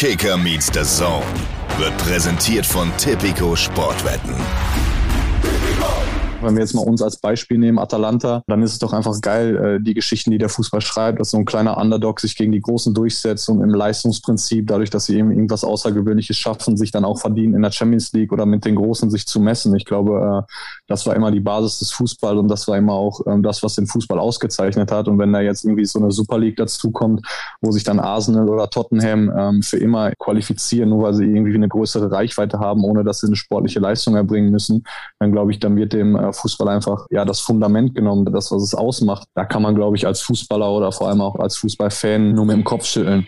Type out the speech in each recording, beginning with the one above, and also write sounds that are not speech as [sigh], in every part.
Kicker meets the Zone wird präsentiert von Tipico Sportwetten. Wenn wir jetzt mal uns als Beispiel nehmen, Atalanta, dann ist es doch einfach geil, äh, die Geschichten, die der Fußball schreibt, dass so ein kleiner Underdog sich gegen die Großen durchsetzt und im Leistungsprinzip, dadurch, dass sie eben irgendwas Außergewöhnliches schaffen, sich dann auch verdienen, in der Champions League oder mit den Großen sich zu messen. Ich glaube, äh, das war immer die Basis des Fußballs und das war immer auch ähm, das, was den Fußball ausgezeichnet hat. Und wenn da jetzt irgendwie so eine Super League dazukommt, wo sich dann Arsenal oder Tottenham ähm, für immer qualifizieren, nur weil sie irgendwie eine größere Reichweite haben, ohne dass sie eine sportliche Leistung erbringen müssen, dann glaube ich, dann wird dem Fußball einfach ja das Fundament genommen, das, was es ausmacht. Da kann man, glaube ich, als Fußballer oder vor allem auch als Fußballfan nur mit dem Kopf schütteln.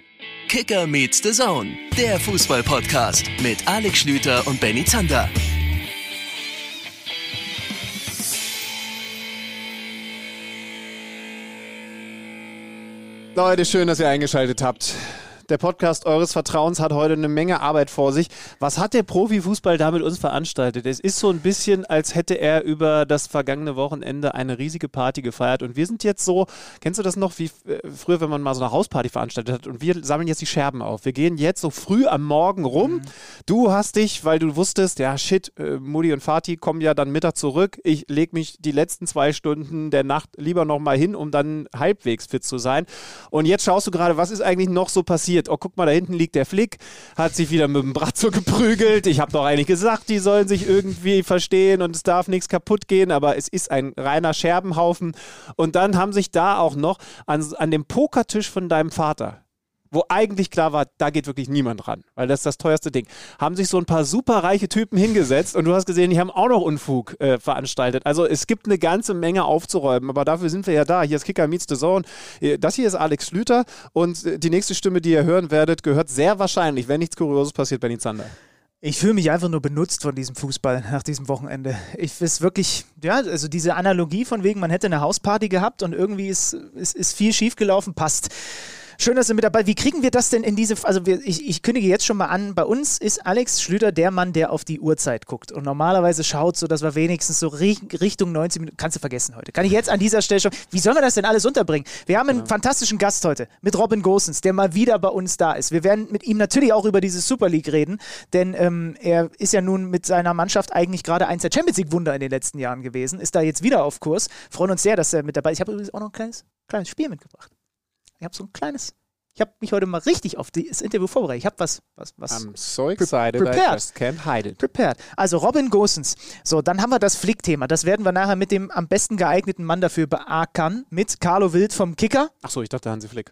Kicker meets the Zone, der Fußball-Podcast mit Alex Schlüter und Benny Zander. Leute, schön, dass ihr eingeschaltet habt. Der Podcast eures Vertrauens hat heute eine Menge Arbeit vor sich. Was hat der Profifußball da mit uns veranstaltet? Es ist so ein bisschen, als hätte er über das vergangene Wochenende eine riesige Party gefeiert. Und wir sind jetzt so, kennst du das noch, wie äh, früher, wenn man mal so eine Hausparty veranstaltet hat? Und wir sammeln jetzt die Scherben auf. Wir gehen jetzt so früh am Morgen rum. Mhm. Du hast dich, weil du wusstest, ja shit, äh, Mutti und Vati kommen ja dann Mittag zurück. Ich lege mich die letzten zwei Stunden der Nacht lieber nochmal hin, um dann halbwegs fit zu sein. Und jetzt schaust du gerade, was ist eigentlich noch so passiert? Passiert. Oh, guck mal, da hinten liegt der Flick, hat sich wieder mit dem Bratzo geprügelt. Ich habe doch eigentlich gesagt, die sollen sich irgendwie verstehen und es darf nichts kaputt gehen, aber es ist ein reiner Scherbenhaufen. Und dann haben sich da auch noch an, an dem Pokertisch von deinem Vater wo eigentlich klar war, da geht wirklich niemand ran, weil das ist das teuerste Ding, haben sich so ein paar superreiche Typen hingesetzt und du hast gesehen, die haben auch noch Unfug äh, veranstaltet. Also es gibt eine ganze Menge aufzuräumen, aber dafür sind wir ja da. Hier ist Kicker Meets the Zone. Äh, das hier ist Alex Schlüter und äh, die nächste Stimme, die ihr hören werdet, gehört sehr wahrscheinlich, wenn nichts Kurioses passiert, Benny Zander. Ich fühle mich einfach nur benutzt von diesem Fußball nach diesem Wochenende. Ich weiß wirklich, ja, also diese Analogie von wegen, man hätte eine Hausparty gehabt und irgendwie ist, ist, ist viel schiefgelaufen, passt. Schön, dass du mit dabei Wie kriegen wir das denn in diese, also wir, ich, ich kündige jetzt schon mal an, bei uns ist Alex Schlüter der Mann, der auf die Uhrzeit guckt und normalerweise schaut, so dass wir wenigstens so Richtung 90 Minuten, kannst du vergessen heute. Kann ich jetzt an dieser Stelle schon, wie sollen wir das denn alles unterbringen? Wir haben einen ja. fantastischen Gast heute mit Robin Gosens, der mal wieder bei uns da ist. Wir werden mit ihm natürlich auch über diese Super League reden, denn ähm, er ist ja nun mit seiner Mannschaft eigentlich gerade eins der Champions League Wunder in den letzten Jahren gewesen, ist da jetzt wieder auf Kurs. Freuen uns sehr, dass er mit dabei ist. Ich habe übrigens auch noch ein kleines, kleines Spiel mitgebracht. Ich habe so ein kleines, ich habe mich heute mal richtig auf das Interview vorbereitet. Ich habe was, was, was. I'm so excited, prepared. I just can't hide it. Prepared. Also Robin Gosens. So, dann haben wir das Flick-Thema. Das werden wir nachher mit dem am besten geeigneten Mann dafür beackern, mit Carlo Wild vom Kicker. Achso, ich dachte Hansi Flick.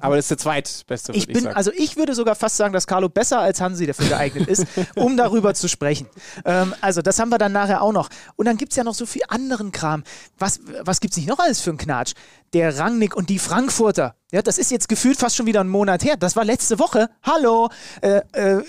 Aber das ist der zweitbeste. Ich bin, ich also ich würde sogar fast sagen, dass Carlo besser als Hansi dafür geeignet ist, um darüber zu sprechen. Ähm, also das haben wir dann nachher auch noch. Und dann gibt es ja noch so viel anderen Kram. Was, was gibt es nicht noch alles für einen Knatsch? Der Rangnick und die Frankfurter. Ja, das ist jetzt gefühlt fast schon wieder einen Monat her. Das war letzte Woche. Hallo. Äh, äh,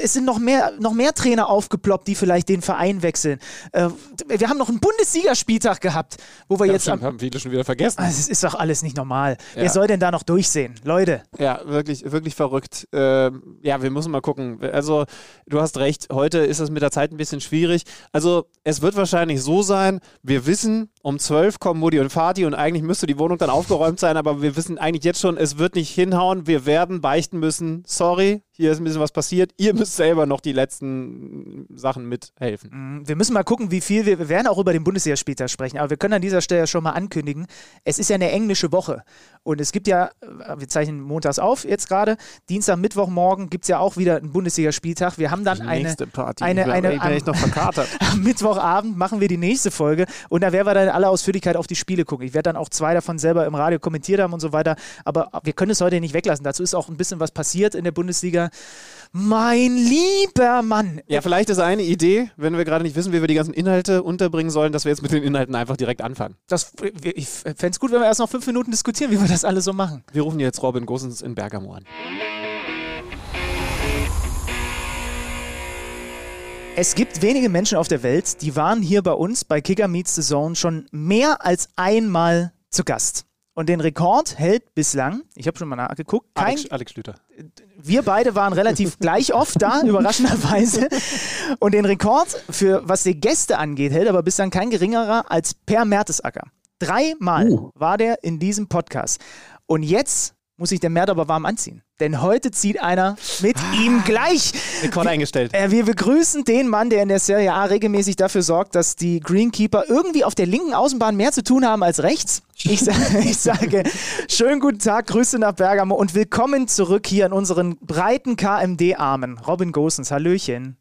es sind noch mehr, noch mehr Trainer aufgeploppt, die vielleicht den Verein wechseln. Äh, wir haben noch einen Bundesligaspieltag gehabt, wo wir ja, jetzt. Stimmt, haben viele schon wieder vergessen. Also, es ist doch alles nicht normal. Ja. Wer soll denn da noch durchsehen? Leute. Ja, wirklich, wirklich verrückt. Ähm, ja, wir müssen mal gucken. Also, du hast recht. Heute ist es mit der Zeit ein bisschen schwierig. Also, es wird wahrscheinlich so sein, wir wissen, um 12 kommen Mutti und Vati und eigentlich müsste die Wohnung dann aufgeräumt sein, aber wir wissen eigentlich jetzt schon, es wird nicht hinhauen. Wir werden beichten müssen. Sorry, hier ist ein bisschen was passiert. Ihr müsst selber noch die letzten Sachen mithelfen. Mhm. Wir müssen mal gucken, wie viel wir, wir werden auch über den Bundesligaspieltag sprechen, aber wir können an dieser Stelle schon mal ankündigen, es ist ja eine englische Woche und es gibt ja, äh, wir zeichnen montags auf jetzt gerade, Dienstag, Mittwoch, morgen gibt es ja auch wieder einen Bundesligaspieltag. Wir haben dann eine, nächste Party. eine, eine, eine am, noch verkatert. [laughs] am Mittwochabend machen wir die nächste Folge und da werden wir dann in aller Ausführlichkeit auf die Spiele gucken. Ich werde dann auch zwei davon selber im Radio kommentiert haben und so weiter, aber wir können es heute nicht weglassen. Dazu ist auch ein bisschen was passiert in der Bundesliga. Mein lieber Mann. Ja, vielleicht ist eine Idee, wenn wir gerade nicht wissen, wie wir die ganzen Inhalte unterbringen sollen, dass wir jetzt mit den Inhalten einfach direkt anfangen. Das, ich fände es gut, wenn wir erst noch fünf Minuten diskutieren, wie wir das alles so machen. Wir rufen jetzt Robin Gosens in Bergamo an. Es gibt wenige Menschen auf der Welt, die waren hier bei uns bei Kicker Meets the Zone schon mehr als einmal zu Gast. Und den Rekord hält bislang, ich habe schon mal nachgeguckt, kein, Alex, Alex Schlüter. Wir beide waren relativ [laughs] gleich oft da, überraschenderweise. Und den Rekord für was die Gäste angeht, hält aber bislang kein geringerer als Per Mertesacker. Dreimal uh. war der in diesem Podcast. Und jetzt muss sich der Mert aber warm anziehen. Denn heute zieht einer mit ah, ihm gleich. Rekord eingestellt. Äh, wir begrüßen den Mann, der in der Serie A regelmäßig dafür sorgt, dass die Greenkeeper irgendwie auf der linken Außenbahn mehr zu tun haben als rechts. Ich, sa [laughs] ich sage, schönen guten Tag, Grüße nach Bergamo und willkommen zurück hier in unseren breiten KMD-Armen. Robin Gosens, Hallöchen.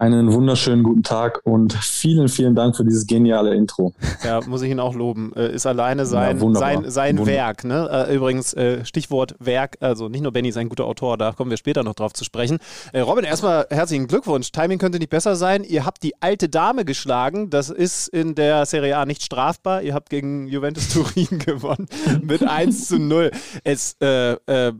Einen wunderschönen guten Tag und vielen, vielen Dank für dieses geniale Intro. Ja, muss ich ihn auch loben. Äh, ist alleine sein, ja, sein, sein Werk. Ne? Äh, übrigens, äh, Stichwort Werk, also nicht nur Benny ist ein guter Autor, da kommen wir später noch drauf zu sprechen. Robin, erstmal herzlichen Glückwunsch. Timing könnte nicht besser sein. Ihr habt die alte Dame geschlagen. Das ist in der Serie A nicht strafbar. Ihr habt gegen Juventus [laughs] Turin gewonnen mit 1 zu 0. Es, äh, äh,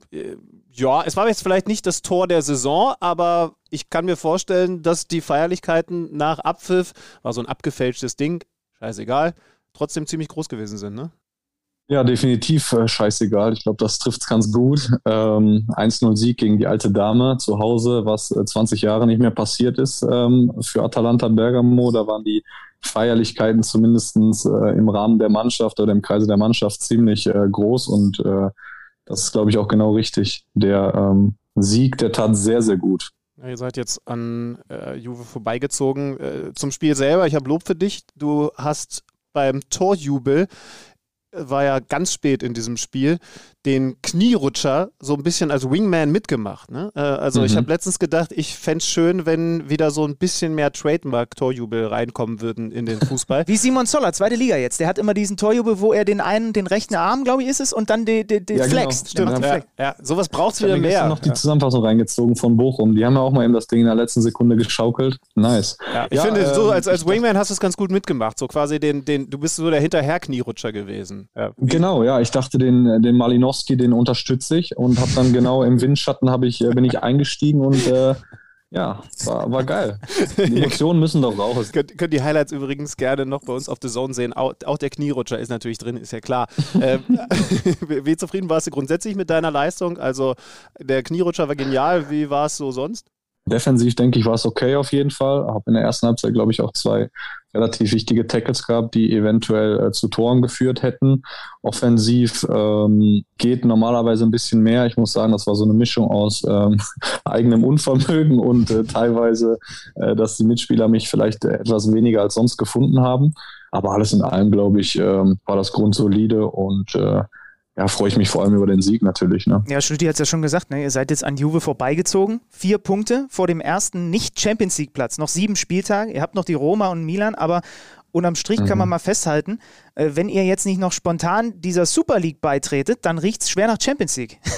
ja, es war jetzt vielleicht nicht das Tor der Saison, aber ich kann mir vorstellen, dass die Feierlichkeiten nach Abpfiff, war so ein abgefälschtes Ding, scheißegal, trotzdem ziemlich groß gewesen sind, ne? Ja, definitiv äh, scheißegal. Ich glaube, das trifft es ganz gut. Ähm, 1-0 Sieg gegen die alte Dame zu Hause, was äh, 20 Jahre nicht mehr passiert ist ähm, für Atalanta Bergamo. Da waren die Feierlichkeiten zumindest äh, im Rahmen der Mannschaft oder im Kreise der Mannschaft ziemlich äh, groß und äh, das ist, glaube ich, auch genau richtig. Der ähm, Sieg, der tat sehr, sehr gut. Ihr seid jetzt an äh, Juve vorbeigezogen. Äh, zum Spiel selber, ich habe Lob für dich. Du hast beim Torjubel war ja ganz spät in diesem Spiel, den Knierutscher so ein bisschen als Wingman mitgemacht. Ne? Äh, also mhm. ich habe letztens gedacht, ich fände es schön, wenn wieder so ein bisschen mehr Trademark-Torjubel reinkommen würden in den Fußball. [laughs] Wie Simon Zoller, zweite Liga jetzt. Der hat immer diesen Torjubel, wo er den einen, den rechten Arm, glaube ich, ist es, und dann den de, de ja, genau. Flex. Genau. Stimmt, ja. Flex. ja. sowas braucht es wieder mehr. Ich habe noch die Zusammenfassung reingezogen von Bochum. Die haben ja auch mal eben das Ding in der letzten Sekunde geschaukelt. Nice. Ja, ich finde, ähm, so als, als Wingman hast du es ganz gut mitgemacht. So quasi den, den, du bist so der Hinterher-Knierutscher gewesen. Genau, ja. Ich dachte, den, den Malinowski, den unterstütze ich und habe dann genau im Windschatten habe ich, äh, bin ich eingestiegen und äh, ja, war, war geil. Die Emotionen müssen doch raus. [laughs] Könnt, könnt die Highlights übrigens gerne noch bei uns auf The Zone sehen. Auch, auch der Knierutscher ist natürlich drin, ist ja klar. [laughs] ähm, [laughs] wie zufrieden warst du grundsätzlich mit deiner Leistung? Also der Knierutscher war genial. Wie war es so sonst? Defensiv denke ich, war es okay auf jeden Fall. Habe in der ersten Halbzeit, glaube ich, auch zwei relativ wichtige Tackles gehabt, die eventuell äh, zu Toren geführt hätten. Offensiv ähm, geht normalerweise ein bisschen mehr. Ich muss sagen, das war so eine Mischung aus ähm, [laughs] eigenem Unvermögen und äh, teilweise, äh, dass die Mitspieler mich vielleicht etwas weniger als sonst gefunden haben. Aber alles in allem, glaube ich, ähm, war das grundsolide und äh, ja, freue ich mich vor allem über den Sieg natürlich. Ne? Ja, Schlüti hat es ja schon gesagt, ne? ihr seid jetzt an Juve vorbeigezogen. Vier Punkte vor dem ersten Nicht-Champions League-Platz. Noch sieben Spieltage. Ihr habt noch die Roma und Milan, aber unterm Strich mhm. kann man mhm. mal festhalten, äh, wenn ihr jetzt nicht noch spontan dieser Super League beitretet, dann riecht es schwer nach Champions League. [laughs]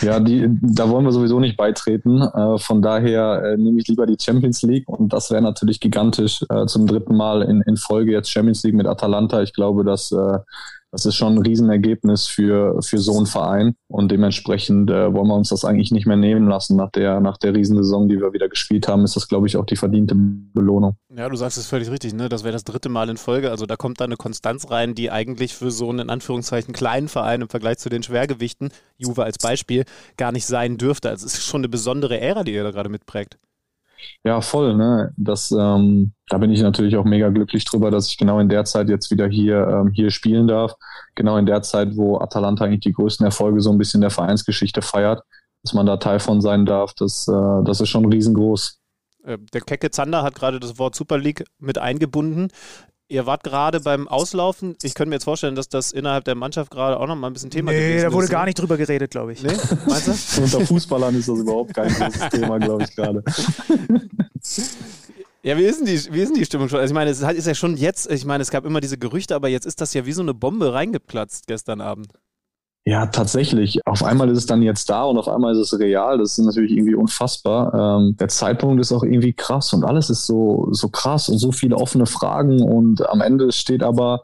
Ja, die, da wollen wir sowieso nicht beitreten. Äh, von daher äh, nehme ich lieber die Champions League und das wäre natürlich gigantisch äh, zum dritten Mal in, in Folge jetzt Champions League mit Atalanta. Ich glaube, dass äh, das ist schon ein Riesenergebnis für, für so einen Verein. Und dementsprechend äh, wollen wir uns das eigentlich nicht mehr nehmen lassen. Nach der, nach der Riesensaison, die wir wieder gespielt haben, ist das, glaube ich, auch die verdiente Belohnung. Ja, du sagst es völlig richtig, ne? Das wäre das dritte Mal in Folge. Also da kommt da eine Konstanz rein, die eigentlich für so einen in Anführungszeichen kleinen Verein im Vergleich zu den Schwergewichten, Juve als Beispiel, gar nicht sein dürfte. Also es ist schon eine besondere Ära, die ihr da gerade mitprägt. Ja, voll. Ne? Das, ähm, da bin ich natürlich auch mega glücklich drüber, dass ich genau in der Zeit jetzt wieder hier, ähm, hier spielen darf. Genau in der Zeit, wo Atalanta eigentlich die größten Erfolge so ein bisschen der Vereinsgeschichte feiert, dass man da Teil von sein darf, das, äh, das ist schon riesengroß. Äh, der Kecke Zander hat gerade das Wort Super League mit eingebunden. Ihr wart gerade beim Auslaufen. Ich könnte mir jetzt vorstellen, dass das innerhalb der Mannschaft gerade auch noch mal ein bisschen Thema nee, gewesen ist. Nee, da wurde gar nicht drüber geredet, glaube ich. Nee? [laughs] Meinst du? [laughs] Unter Fußballern ist das überhaupt kein großes Thema, glaube ich, gerade. [laughs] Ja, wie ist denn die, wie ist denn die Stimmung schon? Also ich meine, es ist ja schon jetzt, ich meine, es gab immer diese Gerüchte, aber jetzt ist das ja wie so eine Bombe reingeplatzt gestern Abend. Ja, tatsächlich. Auf einmal ist es dann jetzt da und auf einmal ist es real. Das ist natürlich irgendwie unfassbar. Ähm, der Zeitpunkt ist auch irgendwie krass und alles ist so, so krass und so viele offene Fragen und am Ende steht aber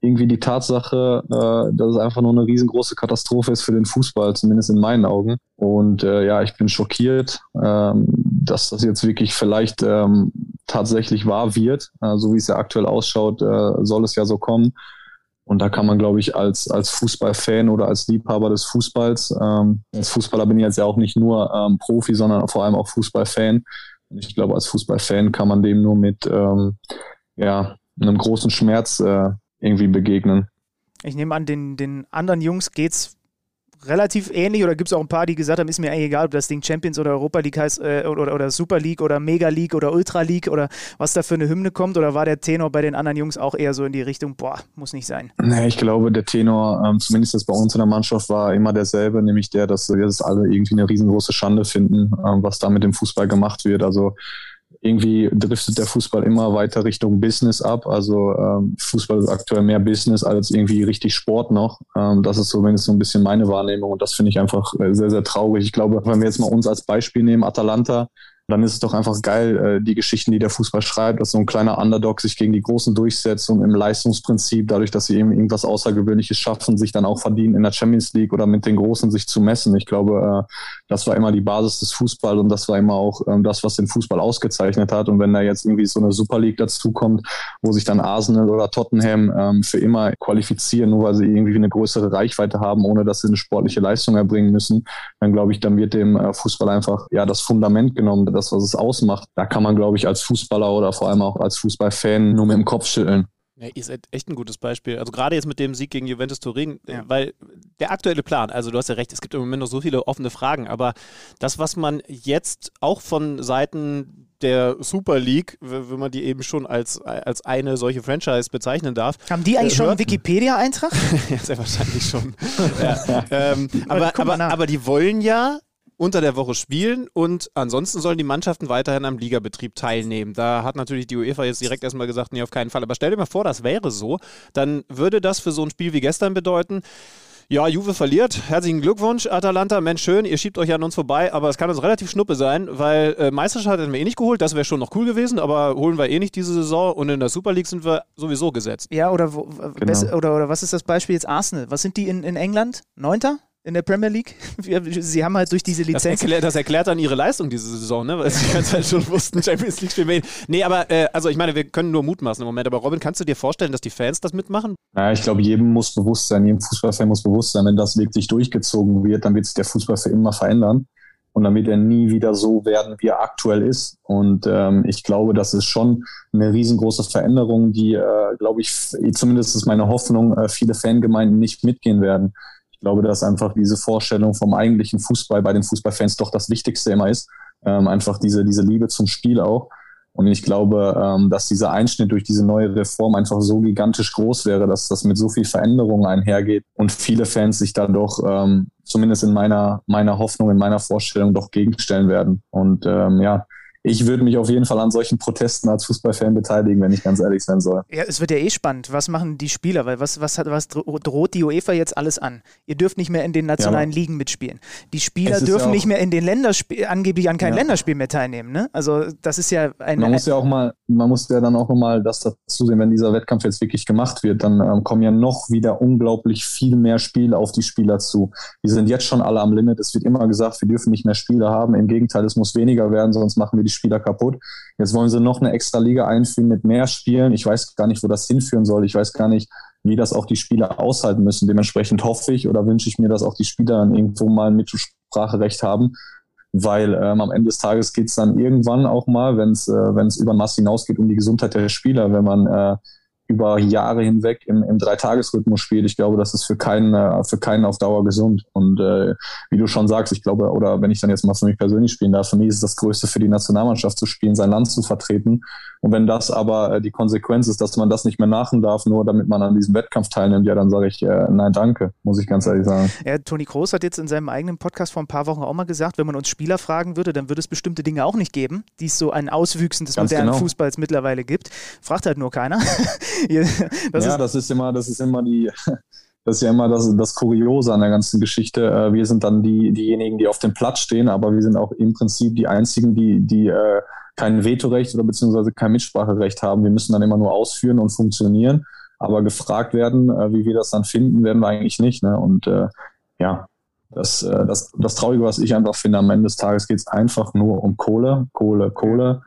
irgendwie die Tatsache, äh, dass es einfach nur eine riesengroße Katastrophe ist für den Fußball, zumindest in meinen Augen. Und äh, ja, ich bin schockiert, ähm, dass das jetzt wirklich vielleicht ähm, tatsächlich wahr wird. Äh, so wie es ja aktuell ausschaut, äh, soll es ja so kommen. Und da kann man, glaube ich, als, als Fußballfan oder als Liebhaber des Fußballs, ähm, als Fußballer bin ich jetzt ja auch nicht nur ähm, Profi, sondern vor allem auch Fußballfan. Und ich glaube, als Fußballfan kann man dem nur mit ähm, ja, einem großen Schmerz äh, irgendwie begegnen. Ich nehme an, den, den anderen Jungs geht es relativ ähnlich oder gibt es auch ein paar, die gesagt haben, ist mir eigentlich egal, ob das Ding Champions oder Europa League heißt äh, oder, oder Super League oder Mega League oder Ultra League oder was da für eine Hymne kommt oder war der Tenor bei den anderen Jungs auch eher so in die Richtung, boah, muss nicht sein? Nee, ich glaube, der Tenor, ähm, zumindest bei uns in der Mannschaft, war immer derselbe, nämlich der, dass wir das alle irgendwie eine riesengroße Schande finden, ähm, was da mit dem Fußball gemacht wird. Also irgendwie driftet der Fußball immer weiter Richtung Business ab. Also ähm, Fußball ist aktuell mehr Business als irgendwie richtig Sport noch. Ähm, das ist zumindest so ein bisschen meine Wahrnehmung und das finde ich einfach äh, sehr, sehr traurig. Ich glaube, wenn wir jetzt mal uns als Beispiel nehmen, Atalanta, dann ist es doch einfach geil, äh, die Geschichten, die der Fußball schreibt, dass so ein kleiner Underdog sich gegen die Großen durchsetzt und im Leistungsprinzip, dadurch, dass sie eben irgendwas Außergewöhnliches schaffen, sich dann auch verdienen, in der Champions League oder mit den Großen sich zu messen. Ich glaube, äh, das war immer die Basis des Fußballs und das war immer auch ähm, das, was den Fußball ausgezeichnet hat. Und wenn da jetzt irgendwie so eine Super League dazukommt, wo sich dann Arsenal oder Tottenham ähm, für immer qualifizieren, nur weil sie irgendwie eine größere Reichweite haben, ohne dass sie eine sportliche Leistung erbringen müssen, dann glaube ich, dann wird dem äh, Fußball einfach ja das Fundament genommen das, was es ausmacht, da kann man, glaube ich, als Fußballer oder vor allem auch als Fußballfan nur mit dem Kopf schütteln. Ja, ihr seid echt ein gutes Beispiel. Also gerade jetzt mit dem Sieg gegen Juventus Turin, ja. weil der aktuelle Plan, also du hast ja recht, es gibt im Moment noch so viele offene Fragen, aber das, was man jetzt auch von Seiten der Super League, wenn man die eben schon als, als eine solche Franchise bezeichnen darf. Haben die eigentlich äh, schon einen Wikipedia-Eintrag? [laughs] ja, sehr wahrscheinlich schon. ja. [laughs] ähm, aber, aber, aber die wollen ja unter der Woche spielen und ansonsten sollen die Mannschaften weiterhin am Ligabetrieb teilnehmen. Da hat natürlich die UEFA jetzt direkt erstmal gesagt, nee, auf keinen Fall. Aber stell dir mal vor, das wäre so, dann würde das für so ein Spiel wie gestern bedeuten, ja, Juve verliert. Herzlichen Glückwunsch, Atalanta. Mensch, schön, ihr schiebt euch an uns vorbei, aber es kann uns relativ schnuppe sein, weil äh, Meisterschaft hätten wir eh nicht geholt. Das wäre schon noch cool gewesen, aber holen wir eh nicht diese Saison und in der Super League sind wir sowieso gesetzt. Ja, oder, wo, genau. oder, oder was ist das Beispiel jetzt Arsenal? Was sind die in, in England? Neunter? In der Premier League. [laughs] Sie haben halt durch diese Lizenz. Das erklärt, das erklärt dann ihre Leistung diese Saison, ne? weil sie halt schon wussten, Champions League spielen wir. Nee, aber äh, also ich meine, wir können nur mutmaßen im Moment. Aber Robin, kannst du dir vorstellen, dass die Fans das mitmachen? Ja, ich glaube, jedem muss bewusst sein, jedem Fußballfan muss bewusst sein, wenn das wirklich durchgezogen wird, dann wird sich der Fußball für immer verändern. Und dann wird er nie wieder so werden, wie er aktuell ist. Und ähm, ich glaube, das ist schon eine riesengroße Veränderung, die, äh, glaube ich, zumindest ist meine Hoffnung, äh, viele Fangemeinden nicht mitgehen werden. Ich glaube, dass einfach diese Vorstellung vom eigentlichen Fußball bei den Fußballfans doch das Wichtigste immer ist. Ähm, einfach diese, diese Liebe zum Spiel auch. Und ich glaube, ähm, dass dieser Einschnitt durch diese neue Reform einfach so gigantisch groß wäre, dass das mit so viel Veränderungen einhergeht und viele Fans sich da doch, ähm, zumindest in meiner, meiner Hoffnung, in meiner Vorstellung, doch gegenstellen werden. Und ähm, ja, ich würde mich auf jeden Fall an solchen Protesten als Fußballfan beteiligen, wenn ich ganz ehrlich sein soll. Ja, es wird ja eh spannend. Was machen die Spieler? Weil was, was, hat, was droht die UEFA jetzt alles an? Ihr dürft nicht mehr in den nationalen ja, Ligen mitspielen. Die Spieler dürfen ja nicht mehr in den Länderspielen, angeblich an keinem ja. Länderspiel mehr teilnehmen. Ne? Also das ist ja ein. Man muss ja auch mal, man muss ja dann auch nochmal das dazu sehen, wenn dieser Wettkampf jetzt wirklich gemacht wird, dann ähm, kommen ja noch wieder unglaublich viel mehr Spiele auf die Spieler zu. Wir sind jetzt schon alle am Limit. Es wird immer gesagt, wir dürfen nicht mehr Spiele haben. Im Gegenteil, es muss weniger werden, sonst machen wir die Spieler kaputt. Jetzt wollen sie noch eine extra Liga einführen mit mehr Spielen. Ich weiß gar nicht, wo das hinführen soll. Ich weiß gar nicht, wie das auch die Spieler aushalten müssen. Dementsprechend hoffe ich oder wünsche ich mir, dass auch die Spieler dann irgendwo mal ein Mitspracherecht haben. Weil ähm, am Ende des Tages geht es dann irgendwann auch mal, wenn es äh, über Mass hinausgeht, um die Gesundheit der Spieler. Wenn man äh, über Jahre hinweg im, im Dreitagesrhythmus spielt. Ich glaube, das ist für keinen, äh, für keinen auf Dauer gesund. Und äh, wie du schon sagst, ich glaube, oder wenn ich dann jetzt mal für mich persönlich spielen darf, für mich ist es das Größte für die Nationalmannschaft zu spielen, sein Land zu vertreten. Und wenn das aber äh, die Konsequenz ist, dass man das nicht mehr machen darf, nur damit man an diesem Wettkampf teilnimmt, ja, dann sage ich äh, nein, danke, muss ich ganz ehrlich sagen. Ja, Toni Kroos hat jetzt in seinem eigenen Podcast vor ein paar Wochen auch mal gesagt, wenn man uns Spieler fragen würde, dann würde es bestimmte Dinge auch nicht geben, die es so an Auswüchsen des ganz modernen genau. Fußballs mittlerweile gibt. Fragt halt nur keiner. [laughs] das ja, ist das ist immer, das ist immer die, [laughs] das ist ja immer das, das Kuriose an der ganzen Geschichte. Äh, wir sind dann die, diejenigen, die auf dem Platz stehen, aber wir sind auch im Prinzip die einzigen, die, die äh, kein Vetorecht oder beziehungsweise kein Mitspracherecht haben. Wir müssen dann immer nur ausführen und funktionieren. Aber gefragt werden, äh, wie wir das dann finden, werden wir eigentlich nicht. Ne? Und äh, ja, das, das, das Traurige, was ich einfach finde, am Ende des Tages geht es einfach nur um Kohle, Kohle, Kohle.